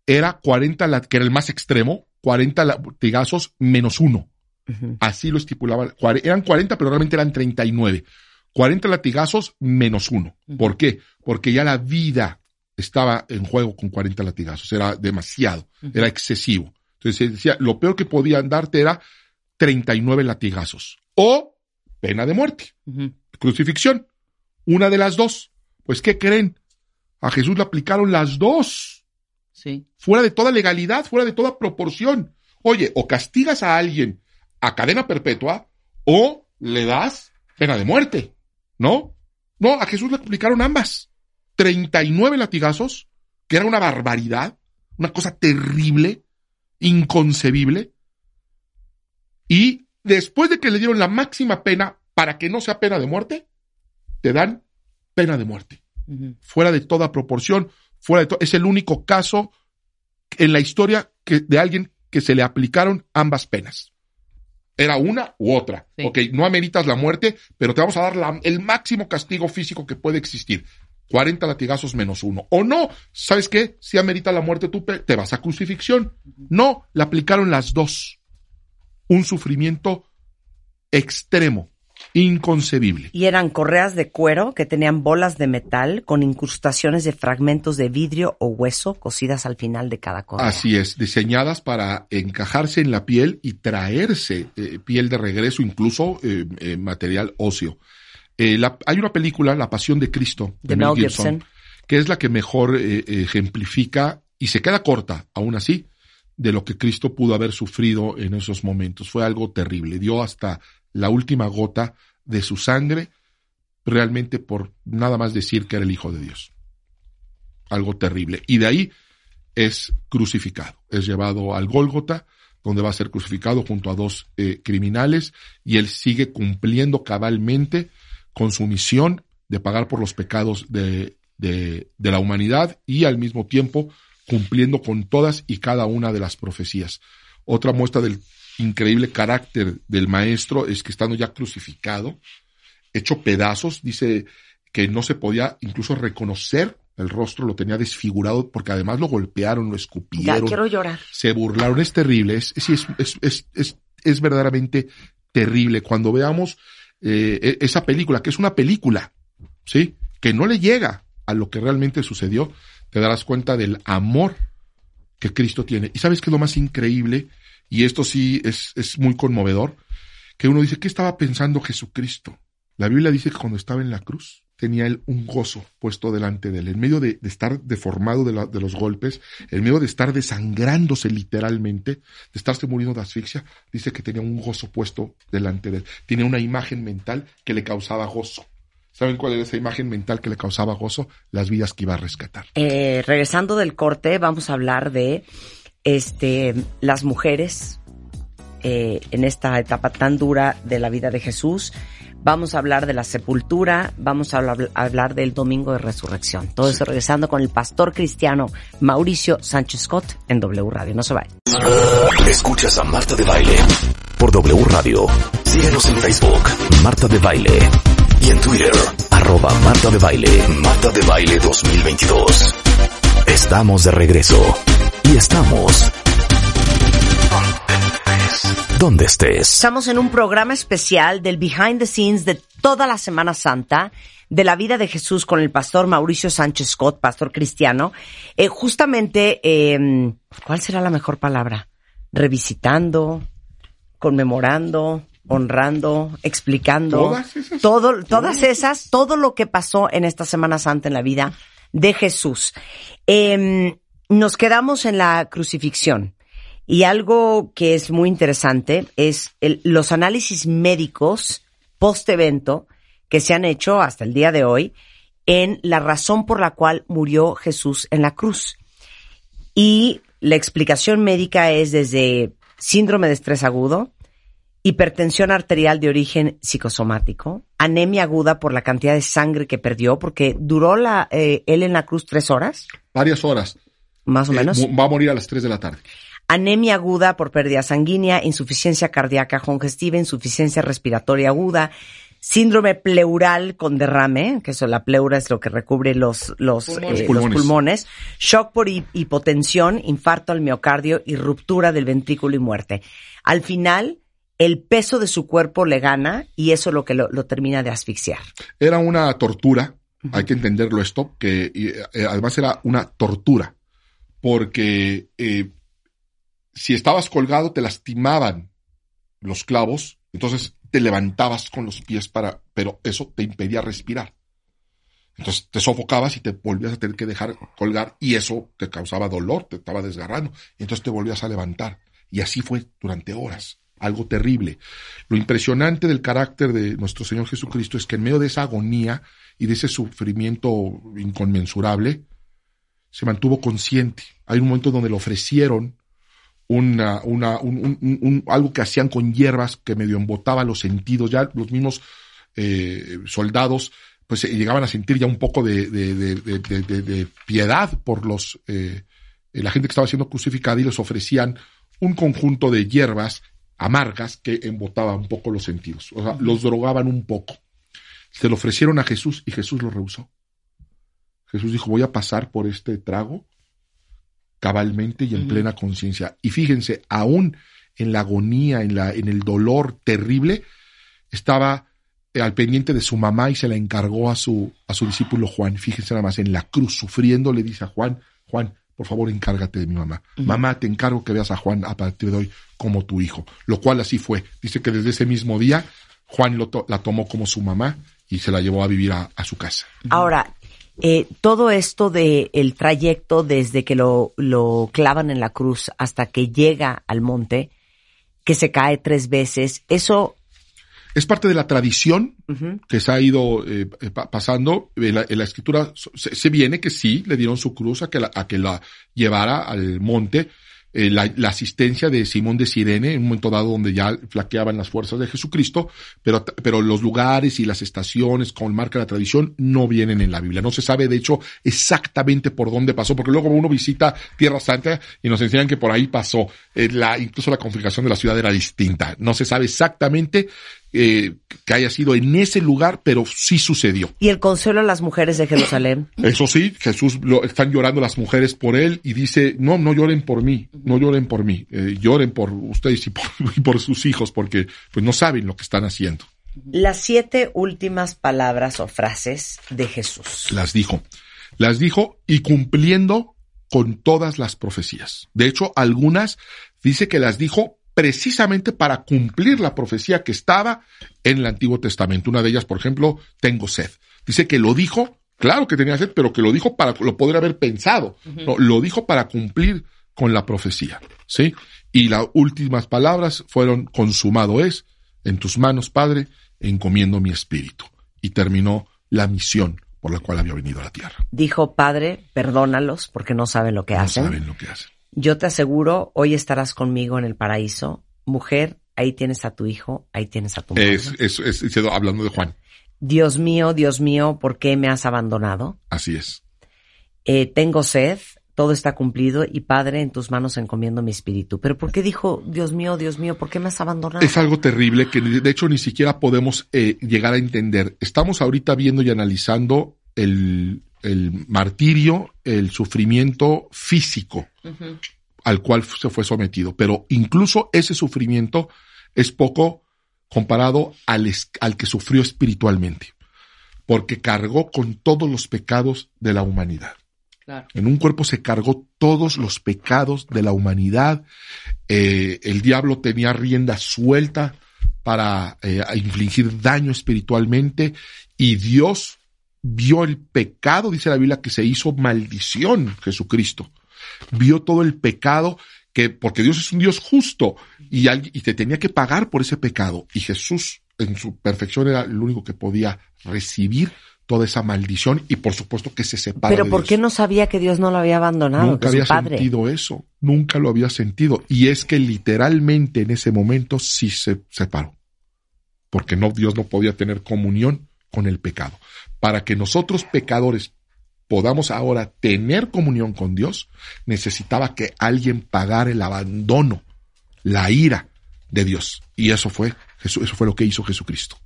era 40, lat- que era el más extremo, 40 latigazos menos uno. Así lo estipulaban. Cuare- Eran 40, pero realmente eran 39. 40 latigazos menos uno. ¿Por qué? Porque ya la vida estaba en juego con 40 latigazos. Era demasiado, era excesivo. Entonces se decía, lo peor que podían darte era 39 latigazos. O pena de muerte, crucifixión. Una de las dos. Pues, ¿qué creen? A Jesús le aplicaron las dos Sí. fuera de toda legalidad, fuera de toda proporción. Oye, o castigas a alguien a cadena perpetua o le das pena de muerte, ¿no? No, a Jesús le aplicaron ambas. 39 latigazos, que era una barbaridad, una cosa terrible, inconcebible. Y después de que le dieron la máxima pena para que no sea pena de muerte, te dan pena de muerte fuera de toda proporción, fuera de todo. Es el único caso en la historia que, de alguien que se le aplicaron ambas penas. Era una u otra. Sí. Ok, no ameritas la muerte, pero te vamos a dar la- el máximo castigo físico que puede existir. 40 latigazos menos uno. O no, ¿sabes qué? Si amerita la muerte tú te vas a crucifixión. No, le aplicaron las dos. Un sufrimiento extremo, inconcebible. Y eran correas de cuero que tenían bolas de metal con incrustaciones de fragmentos de vidrio o hueso cosidas al final de cada correa. Así es, diseñadas para encajarse en la piel y traerse eh, piel de regreso, incluso eh, eh, material óseo. La- hay una película, La Pasión de Cristo, De Mel Gibson. que es la que mejor ejemplifica y se queda corta, aún así, de lo que Cristo pudo haber sufrido en esos momentos. Fue algo terrible. Dio hasta la última gota de su sangre, realmente por nada más decir que era el Hijo de Dios. Algo terrible. Y de ahí es crucificado, es llevado al Gólgota, donde va a ser crucificado junto a dos eh, criminales, y él sigue cumpliendo cabalmente con su misión de pagar por los pecados de, de, de la humanidad y al mismo tiempo cumpliendo con todas y cada una de las profecías. Otra muestra del increíble carácter del maestro es que estando ya crucificado, hecho pedazos, dice que no se podía incluso reconocer el rostro, lo tenía desfigurado porque además lo golpearon, lo Ya escupieron quiero llorar. se burlaron, es terrible, es, es, es, es, es, es, es verdaderamente terrible. Cuando veamos eh, e- esa película, que es una película, ¿sí? Que no le llega a lo que realmente sucedió, te darás cuenta del amor que Cristo tiene. ¿Y sabes qué es lo más increíble? Y esto sí es, es muy conmovedor, que uno dice, ¿qué estaba pensando Jesucristo? La Biblia dice que cuando estaba en la cruz, tenía él un gozo puesto delante de él, en medio de, de estar deformado de, de los golpes, en medio de estar desangrándose literalmente, de estarse muriendo de asfixia, dice que tenía un gozo puesto delante de él. Tiene una imagen mental que le causaba gozo. ¿Saben cuál era esa imagen mental que le causaba gozo? Las vidas que iba a rescatar. Eh, regresando del corte, vamos a hablar de este, las mujeres eh, en esta etapa tan dura de la vida de Jesús. Vamos a hablar de la sepultura, vamos a hablar, a hablar del domingo de resurrección. Todo eso regresando con el pastor cristiano Mauricio Sánchez Scott en W Radio. No se vayan. Escuchas a Marta de Baile por W Radio. Síguenos en Facebook, Marta de Baile. Y en Twitter, arroba Marta de Baile, Marta de Baile 2022. Estamos de regreso. Estamos... Donde estés. Estamos en un programa especial del behind the scenes de toda la Semana Santa de la vida de Jesús con el pastor Mauricio Sánchez Scott, pastor cristiano. Eh, justamente, eh, ¿cuál será la mejor palabra? Revisitando, conmemorando, honrando, explicando. Todas esas. Todo, todas esas, todo lo que pasó en esta Semana Santa en la vida de Jesús. Eh, nos quedamos en la crucifixión. Y algo que es muy interesante es el- los análisis médicos post-evento que se han hecho hasta el día de hoy en la razón por la cual murió Jesús en la cruz. Y la explicación médica es desde síndrome de estrés agudo, hipertensión arterial de origen psicosomático, anemia aguda por la cantidad de sangre que perdió, porque duró la, eh, él en la cruz tres horas, Varias horas. Más o Eh, menos va a morir a las 3 de la tarde. anemia aguda por pérdida sanguínea, insuficiencia cardíaca congestiva, insuficiencia respiratoria aguda, síndrome pleural con derrame, que eso la pleura es lo que recubre los, los, Pulmones. eh, los Pulmones. shock por hi- hipotensión, infarto al miocardio y ruptura del ventrículo y muerte. Al final, el peso de su cuerpo le gana y eso es lo que lo, lo termina de asfixiar. Era una tortura, hay que entenderlo esto, que y, eh, además era una tortura, porque eh, si estabas colgado te lastimaban los clavos, entonces te levantabas con los pies para, pero eso te impedía respirar. Entonces te sofocabas y te volvías a tener que dejar colgar y eso te causaba dolor, te estaba desgarrando, entonces te volvías a levantar. Y así fue durante horas, algo terrible. Lo impresionante del carácter de nuestro Señor Jesucristo es que en medio de esa agonía y de ese sufrimiento inconmensurable, se mantuvo consciente. Hay un momento donde le ofrecieron una, una, un, un- un- algo que hacían con hierbas que medio embotaba los sentidos. Ya los mismos eh, soldados pues eh, llegaban a sentir ya un poco de- de- de- de piedad por los eh, eh, la gente que estaba siendo crucificada y les ofrecían un conjunto de hierbas amargas que embotaba un poco los sentidos. O sea, los drogaban un poco. Se lo ofrecieron a Jesús y Jesús lo rehusó. Jesús dijo, voy a pasar por este trago cabalmente y en plena conciencia. Y fíjense, aún en la agonía, en, la, en el dolor terrible, estaba eh, al pendiente de su mamá y se la encargó a su, a su discípulo Juan. Fíjense nada más, en la cruz, sufriendo, le dice a Juan, Juan, por favor, encárgate de mi mamá. Mamá, te encargo que veas a Juan a partir de hoy como tu hijo. Lo cual así fue. Dice que desde ese mismo día, Juan lo to- la tomó como su mamá y se la llevó a vivir a, a su casa. Ahora, eh, todo esto de el trayecto desde que lo, lo clavan en la cruz hasta que llega al monte, que se cae tres veces, eso Es parte de la tradición que se ha ido eh, eh, pa- pasando. En la, en la escritura se, se viene que sí, le dieron su cruz a que la, a que la llevara al monte. Eh, la, asistencia de Simón de Sirene, en un momento dado donde ya flaqueaban las fuerzas de Jesucristo, pero, pero los lugares y las estaciones, como marca la tradición, no vienen en la Biblia. No se sabe, de hecho, exactamente por dónde pasó, porque luego uno visita Tierra Santa y nos enseñan que por ahí pasó. Eh, incluso la configuración de la ciudad era distinta. No se sabe exactamente eh, que haya sido en ese lugar, pero sí sucedió. y el consuelo a las mujeres de Jerusalén. Eso sí, Jesús lo están llorando las mujeres por él y dice, no, no lloren por mí, no lloren por mí, eh, lloren por ustedes y por, y por sus hijos porque pues no saben lo que están haciendo. Las siete últimas palabras o frases de Jesús. Las dijo, las dijo y cumpliendo con todas las profecías. De hecho, algunas dice que las dijo precisamente para cumplir la profecía que estaba en el Antiguo Testamento. Una de ellas, por ejemplo, tengo sed. Dice que lo dijo, claro que tenía sed, pero que lo dijo para, lo podría haber pensado. No, lo dijo para cumplir con la profecía. ¿Sí? Y las últimas palabras fueron, consumado es, en tus manos, Padre, encomiendo mi espíritu. Y terminó la misión por la cual había venido a la tierra. Dijo, Padre, perdónalos porque no saben lo que No hacen. saben lo que hacen. Yo te aseguro, hoy estarás conmigo en el paraíso. Mujer, ahí tienes a tu hijo, ahí tienes a tu madre. Es, es, es- es- hablando de Juan. Dios mío, Dios mío, ¿por qué me has abandonado? Así es. Eh, tengo sed, todo está cumplido y Padre, en tus manos encomiendo mi espíritu. Pero ¿por qué dijo, Dios mío, Dios mío, ¿por qué me has abandonado? Es algo terrible que de hecho ni siquiera podemos eh, llegar a entender. Estamos ahorita viendo y analizando el, el martirio, el sufrimiento físico al cual se fue sometido. Pero incluso ese sufrimiento es poco comparado al, al que sufrió espiritualmente, porque cargó con todos los pecados de la humanidad. Claro. En un cuerpo se cargó todos los pecados de la humanidad. Eh, el diablo tenía rienda suelta para eh, infligir daño espiritualmente y Dios vio el pecado, dice la Biblia, que se hizo maldición Jesucristo. Vio todo el pecado que, porque Dios es un Dios justo y, alguien- y te tenía que pagar por ese pecado. Y Jesús en su perfección era el único que podía recibir toda esa maldición y por supuesto que se separa Pero de ¿por Dios. qué no sabía que Dios no lo había abandonado? Nunca que había padre. sentido eso, nunca lo había sentido. Y es que literalmente en ese momento sí se separó. Porque no, Dios no podía tener comunión con el pecado. Para que nosotros pecadores podamos ahora tener comunión con Dios, necesitaba que alguien pagara el abandono, la ira de Dios. Y eso fue, eso, eso fue lo que hizo Jesucristo.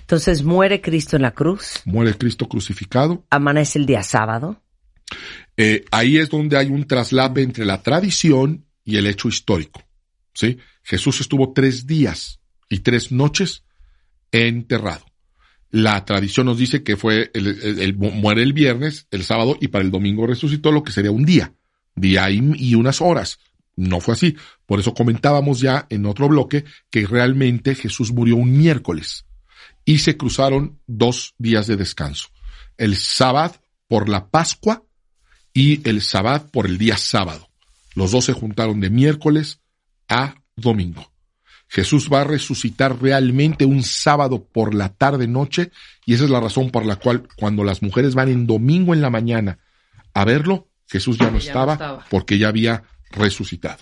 Entonces muere Cristo en la cruz, Muere Cristo crucificado, amanece el día sábado. Eh, ahí es donde hay un traslape entre la tradición y el hecho histórico. ¿sí? Jesús estuvo tres días y tres noches enterrado. La tradición nos dice que fue el, muere el viernes, el sábado y para el domingo resucitó lo que sería un día, día y, y unas horas. No fue así. Por eso comentábamos ya en otro bloque que realmente Jesús murió un miércoles y se cruzaron dos días de descanso. El sábado por la Pascua y el Sabbat por el día sábado. Los dos se juntaron de miércoles a domingo. Jesús va a resucitar realmente un sábado por la tarde noche y esa es la razón por la cual cuando las mujeres van en domingo en la mañana a verlo, Jesús ya no, Ya no estaba, porque ya había resucitado.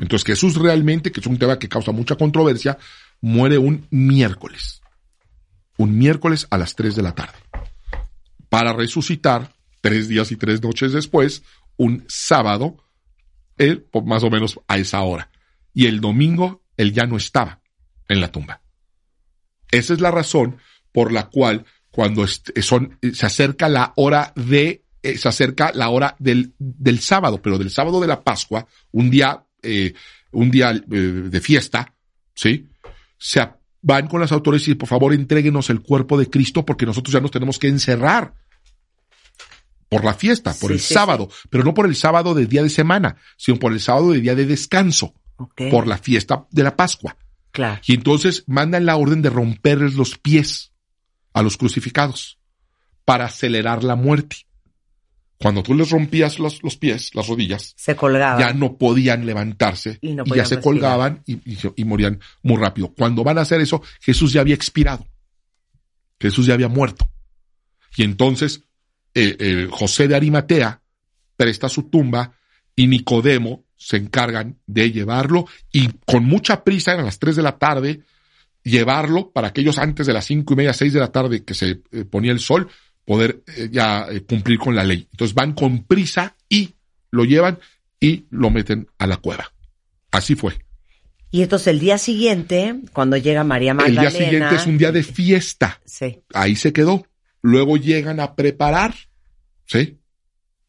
Entonces Jesús realmente, que es un tema que causa mucha controversia, muere un miércoles. Un miércoles a las 3 de la tarde. Para resucitar tres días y tres noches después, un sábado, por más o menos a esa hora. Y el domingo, él ya no estaba en la tumba. Esa es la razón por la cual cuando son, se acerca la hora de, eh, se acerca la hora del, del sábado, pero del sábado de la Pascua, un día, eh, un día eh, de fiesta, ¿sí? Se van con las autoridades y por favor entréguenos el cuerpo de Cristo porque nosotros ya nos tenemos que encerrar por la fiesta, por Sí, el sí, sábado, pero no por el sábado de día de semana, sino por el sábado de día de descanso, Por la fiesta de la Pascua. Claro. Y entonces mandan la orden de romperles los pies a los crucificados para acelerar la muerte. Cuando tú les rompías los, los pies, las rodillas, Se colgaba. ya no podían levantarse Y no y, ya se respirar. colgaban y, y- y morían muy rápido. Cuando van a hacer eso, Jesús ya había expirado. Jesús ya había muerto. Y entonces eh, eh, José de Arimatea presta su tumba y Nicodemo se encargan de llevarlo y con mucha prisa, eran las 3 de la tarde, llevarlo para aquellos antes de las cinco y media, seis de la tarde que se eh, ponía el sol, poder eh, ya eh, cumplir con la ley. Entonces van con prisa y lo llevan y lo meten a la cueva. Así fue. Y entonces el día siguiente, cuando llega María El Magdalena. día siguiente es un día de fiesta. Sí. Ahí se quedó. Luego llegan a preparar, ¿sí?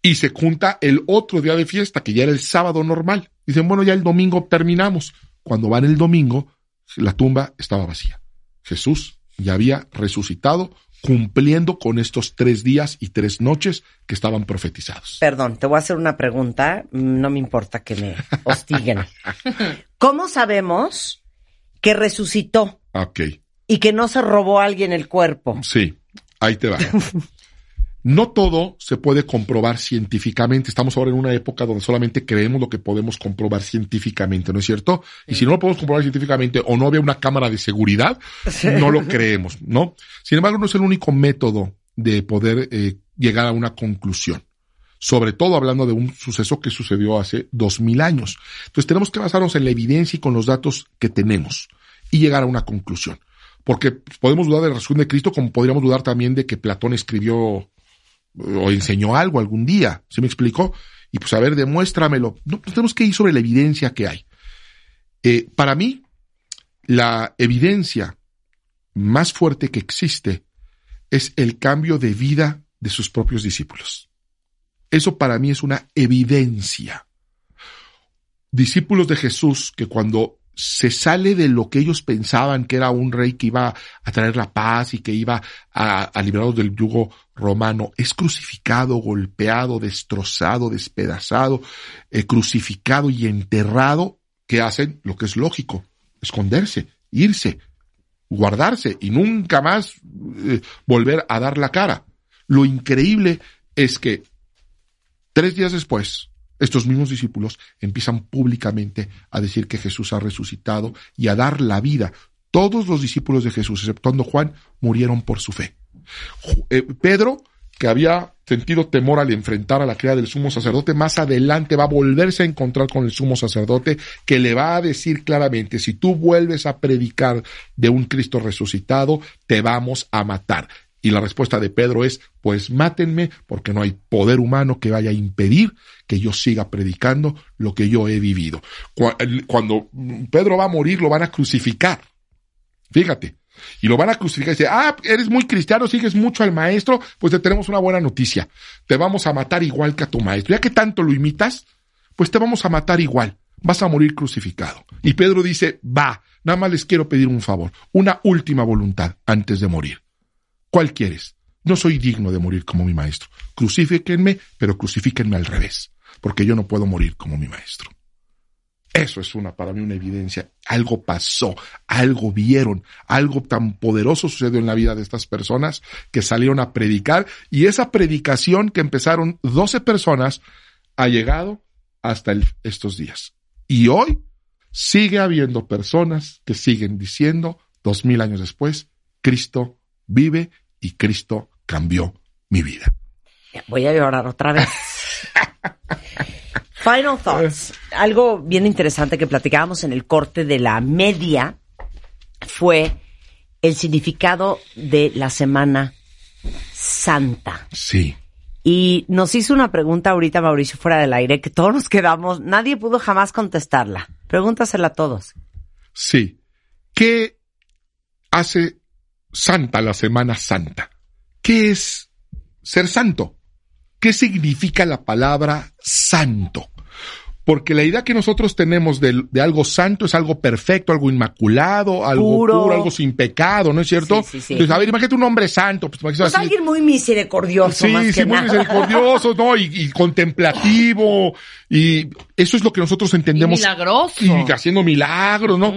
Y se junta el otro día de fiesta, que ya era el sábado normal. Dicen, bueno, ya el domingo terminamos. Cuando van el domingo, la tumba estaba vacía. Jesús ya había resucitado, cumpliendo con estos tres días y tres noches que estaban profetizados. Perdón, te voy a hacer una pregunta. No me importa que me hostiguen. ¿Cómo sabemos que resucitó Ok. y que no se robó a alguien el cuerpo? Sí, ahí te va. No todo se puede comprobar científicamente. Estamos ahora en una época donde solamente creemos lo que podemos comprobar científicamente, ¿no es cierto? Y si no lo podemos comprobar científicamente o no había una cámara de seguridad, no lo creemos, ¿no? Sin embargo, no es el único método de poder eh, llegar a una conclusión. sobre todo hablando de un suceso que sucedió hace dos mil años. Entonces tenemos que basarnos en la evidencia y con los datos que tenemos y llegar a una conclusión. Porque podemos dudar de la resurrección de Cristo como podríamos dudar también de que Platón escribió o enseñó algo algún día. ¿Se me explicó? Y pues a ver, demuéstramelo. No, pues tenemos que ir sobre la evidencia que hay. Eh, para mí, la evidencia más fuerte que existe es el cambio de vida de sus propios discípulos. Eso para mí es una evidencia. Discípulos de Jesús que cuando se sale de lo que ellos pensaban que era un rey que iba a traer la paz y que iba a, a liberarlos del yugo romano, es crucificado, golpeado, destrozado, despedazado, eh, crucificado y enterrado, que hacen lo que es lógico, esconderse, irse, guardarse y nunca más eh, volver a dar la cara. Lo increíble es que tres días después, estos mismos discípulos empiezan públicamente a decir que Jesús ha resucitado y a dar la vida. Todos los discípulos de Jesús, exceptuando Juan, murieron por su fe. Eh, Pedro, que había sentido temor al enfrentar a la cría del sumo sacerdote, más adelante va a volverse a encontrar con el sumo sacerdote que le va a decir claramente, si tú vuelves a predicar de un Cristo resucitado, te vamos a matar. Y la respuesta de Pedro es, pues mátenme, porque no hay poder humano que vaya a impedir que yo siga predicando lo que yo he vivido. Cuando Pedro va a morir, lo van a crucificar. Fíjate. Y lo van a crucificar y dice, ah, eres muy cristiano, sigues mucho al maestro, pues te tenemos una buena noticia. Te vamos a matar igual que a tu maestro. Ya que tanto lo imitas, pues te vamos a matar igual. Vas a morir crucificado. Y Pedro dice, va, nada más les quiero pedir un favor, una última voluntad antes de morir. ¿Cuál quieres? No soy digno de morir como mi maestro. Crucifíquenme, pero crucifíquenme al revés, porque yo no puedo morir como mi maestro. Eso es una, para mí, una evidencia. Algo pasó, algo vieron, algo tan poderoso sucedió en la vida de estas personas que salieron a predicar y esa predicación que empezaron 12 personas ha llegado hasta estos días. Y hoy sigue habiendo personas que siguen diciendo, dos mil años después, Cristo vive y Cristo cambió mi vida. Voy a llorar otra vez. Final thoughts. Algo bien interesante que platicábamos en el corte de la media fue el significado de la Semana Santa. Sí. Y nos hizo una pregunta ahorita Mauricio fuera del aire que todos nos quedamos, nadie pudo jamás contestarla. Pregúntasela a todos. Sí. ¿Qué hace Santa la Semana Santa? ¿Qué es ser santo? ¿Qué significa la palabra santo? Porque la idea que nosotros tenemos de, algo santo es algo perfecto, algo inmaculado, algo puro, algo sin pecado, ¿no es cierto? Sí, sí, sí. Entonces, a ver, imagínate un hombre santo. Pues, pues alguien muy misericordioso, sí, más sí, muy misericordioso, ¿no? Y, contemplativo. Y eso es lo que nosotros entendemos. Y milagroso. Y haciendo milagros, ¿no?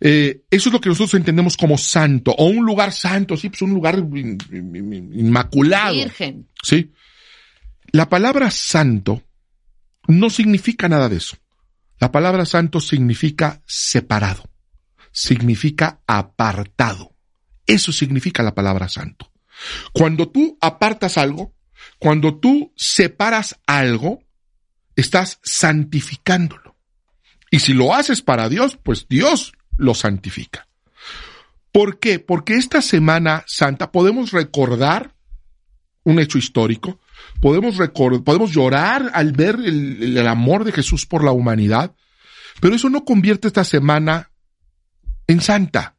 Eh, eso es lo que nosotros entendemos como santo. O un lugar santo, sí, pues un lugar inmaculado. Virgen. Sí. La palabra santo no significa nada de eso. La palabra santo significa separado, significa apartado. Eso significa la palabra santo. Cuando tú apartas algo, cuando tú separas algo, estás santificándolo. Y si lo haces para Dios, pues Dios lo santifica. ¿Por qué? Porque esta Semana Santa podemos recordar un hecho histórico, podemos, podemos llorar al ver el, amor de Jesús por la humanidad, pero eso no convierte esta semana en santa.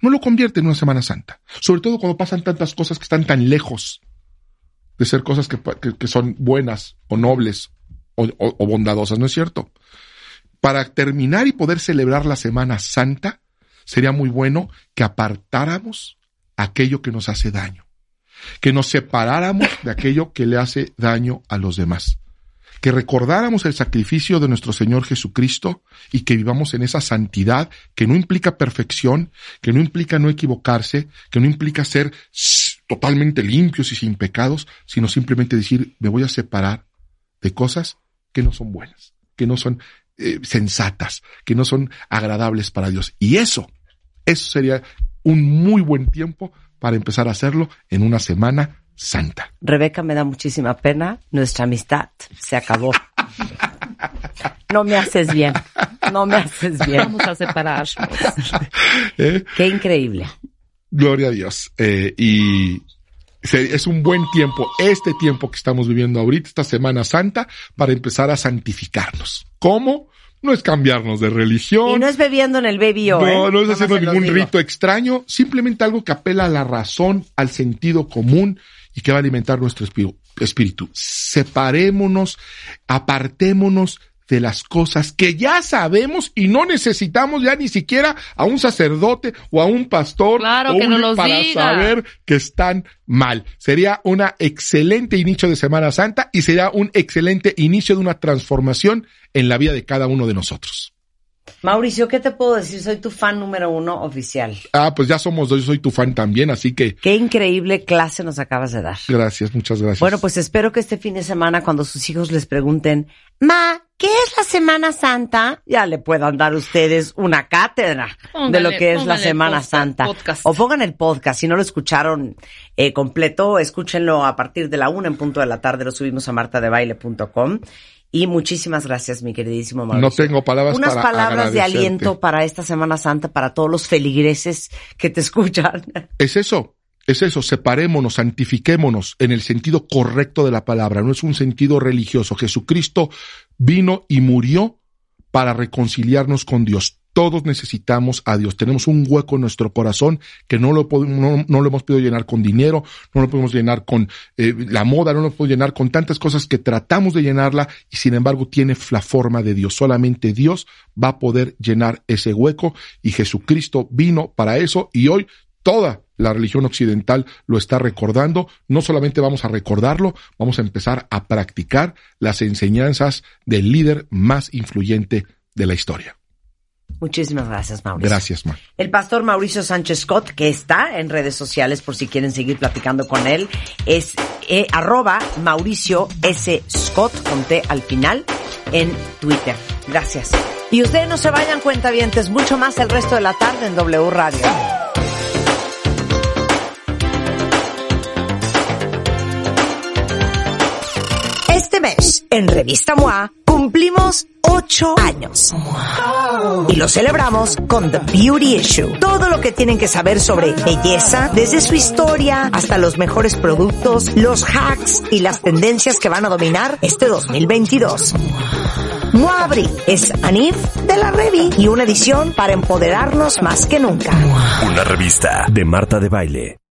No lo convierte en una Semana Santa. Sobre todo cuando pasan tantas cosas que están tan lejos de ser cosas que, que, son buenas o nobles o, bondadosas, ¿no es cierto? Para terminar y poder celebrar la Semana Santa, sería muy bueno que apartáramos aquello que nos hace daño que nos separáramos de aquello que le hace daño a los demás, que recordáramos el sacrificio de nuestro Señor Jesucristo y que vivamos en esa santidad que no implica perfección, que no implica no equivocarse, que no implica ser totalmente limpios y sin pecados, sino simplemente decir, me voy a separar de cosas que no son buenas, que no son eh, sensatas, que no son agradables para Dios. Y eso, eso sería un muy buen tiempo para empezar a hacerlo en una semana Santa. Rebeca, me da muchísima pena. Nuestra amistad se acabó. No me haces bien. No me haces bien. Vamos a separarnos. ¿Eh? Qué increíble. Gloria a Dios. Eh, y se- es un buen tiempo, este tiempo que estamos viviendo ahorita, esta Semana Santa, para empezar a santificarnos. ¿Cómo? No es cambiarnos de religión. Y no es bebiendo en el baby O, No, ¿eh? no es haciendo ningún rito extraño, simplemente algo que apela a la razón, al sentido común y que va a alimentar nuestro espíritu. espíritu. Separémonos, apartémonos de las cosas que ya sabemos y no necesitamos ya ni siquiera a un sacerdote o a un pastor Claro o que un- para diga. saber que están mal. Sería una excelente inicio de Semana Santa y sería un excelente inicio de una transformación en la vida de cada uno de nosotros. Mauricio, ¿qué te puedo decir? Soy tu fan número uno oficial. Ah, pues ya somos dos, yo soy tu fan también, así que Qué increíble clase nos acabas de dar. gracias, muchas gracias. Bueno, pues espero que este fin de semana, cuando sus hijos les pregunten, Ma, ¿qué es la Semana Santa? Ya le puedan dar ustedes una cátedra de lo que es la Semana podcast, Santa. podcast. O pongan el podcast. Si no lo escucharon eh, completo, escúchenlo a partir de la una en punto de la tarde. Lo subimos a martadebaile.com. Y muchísimas gracias, mi queridísimo Mauricio. no tengo palabras Unas para palabras de aliento para esta Semana Santa, para todos los feligreses que te escuchan. Es eso, es eso, separémonos, santifiquémonos en el sentido correcto de la palabra, no es un sentido religioso. Jesucristo vino y murió para reconciliarnos con Dios. Todos necesitamos a Dios. Tenemos un hueco en nuestro corazón que no lo, podemos- no, no lo hemos podido llenar con dinero, no lo podemos llenar con eh, la moda, no lo podemos llenar con tantas cosas que tratamos de llenarla y sin embargo tiene la forma de Dios. Solamente Dios va a poder llenar ese hueco y Jesucristo vino para eso y hoy toda la religión occidental lo está recordando. No solamente vamos a recordarlo, vamos a empezar a practicar las enseñanzas del líder más influyente de la historia. Muchísimas gracias, Mauricio. Gracias, Ma. El pastor Mauricio Sánchez Scott, que está en redes sociales por si quieren seguir platicando con él, es eh, arroba Mauricio S. Scott, con T al final, en Twitter. Gracias. Y ustedes no se vayan cuentavientes, mucho más el resto de la tarde en W Radio. Este mes, en Revista MOA, cumplimos ocho años. Y lo celebramos con The Beauty Issue. Todo lo que tienen que saber sobre belleza, desde su historia hasta los mejores productos, los hacks y las tendencias que van a dominar este 2022. MOA Abril es Anif de la Revi y una edición para empoderarnos más que nunca. Una revista de Marta de Baile.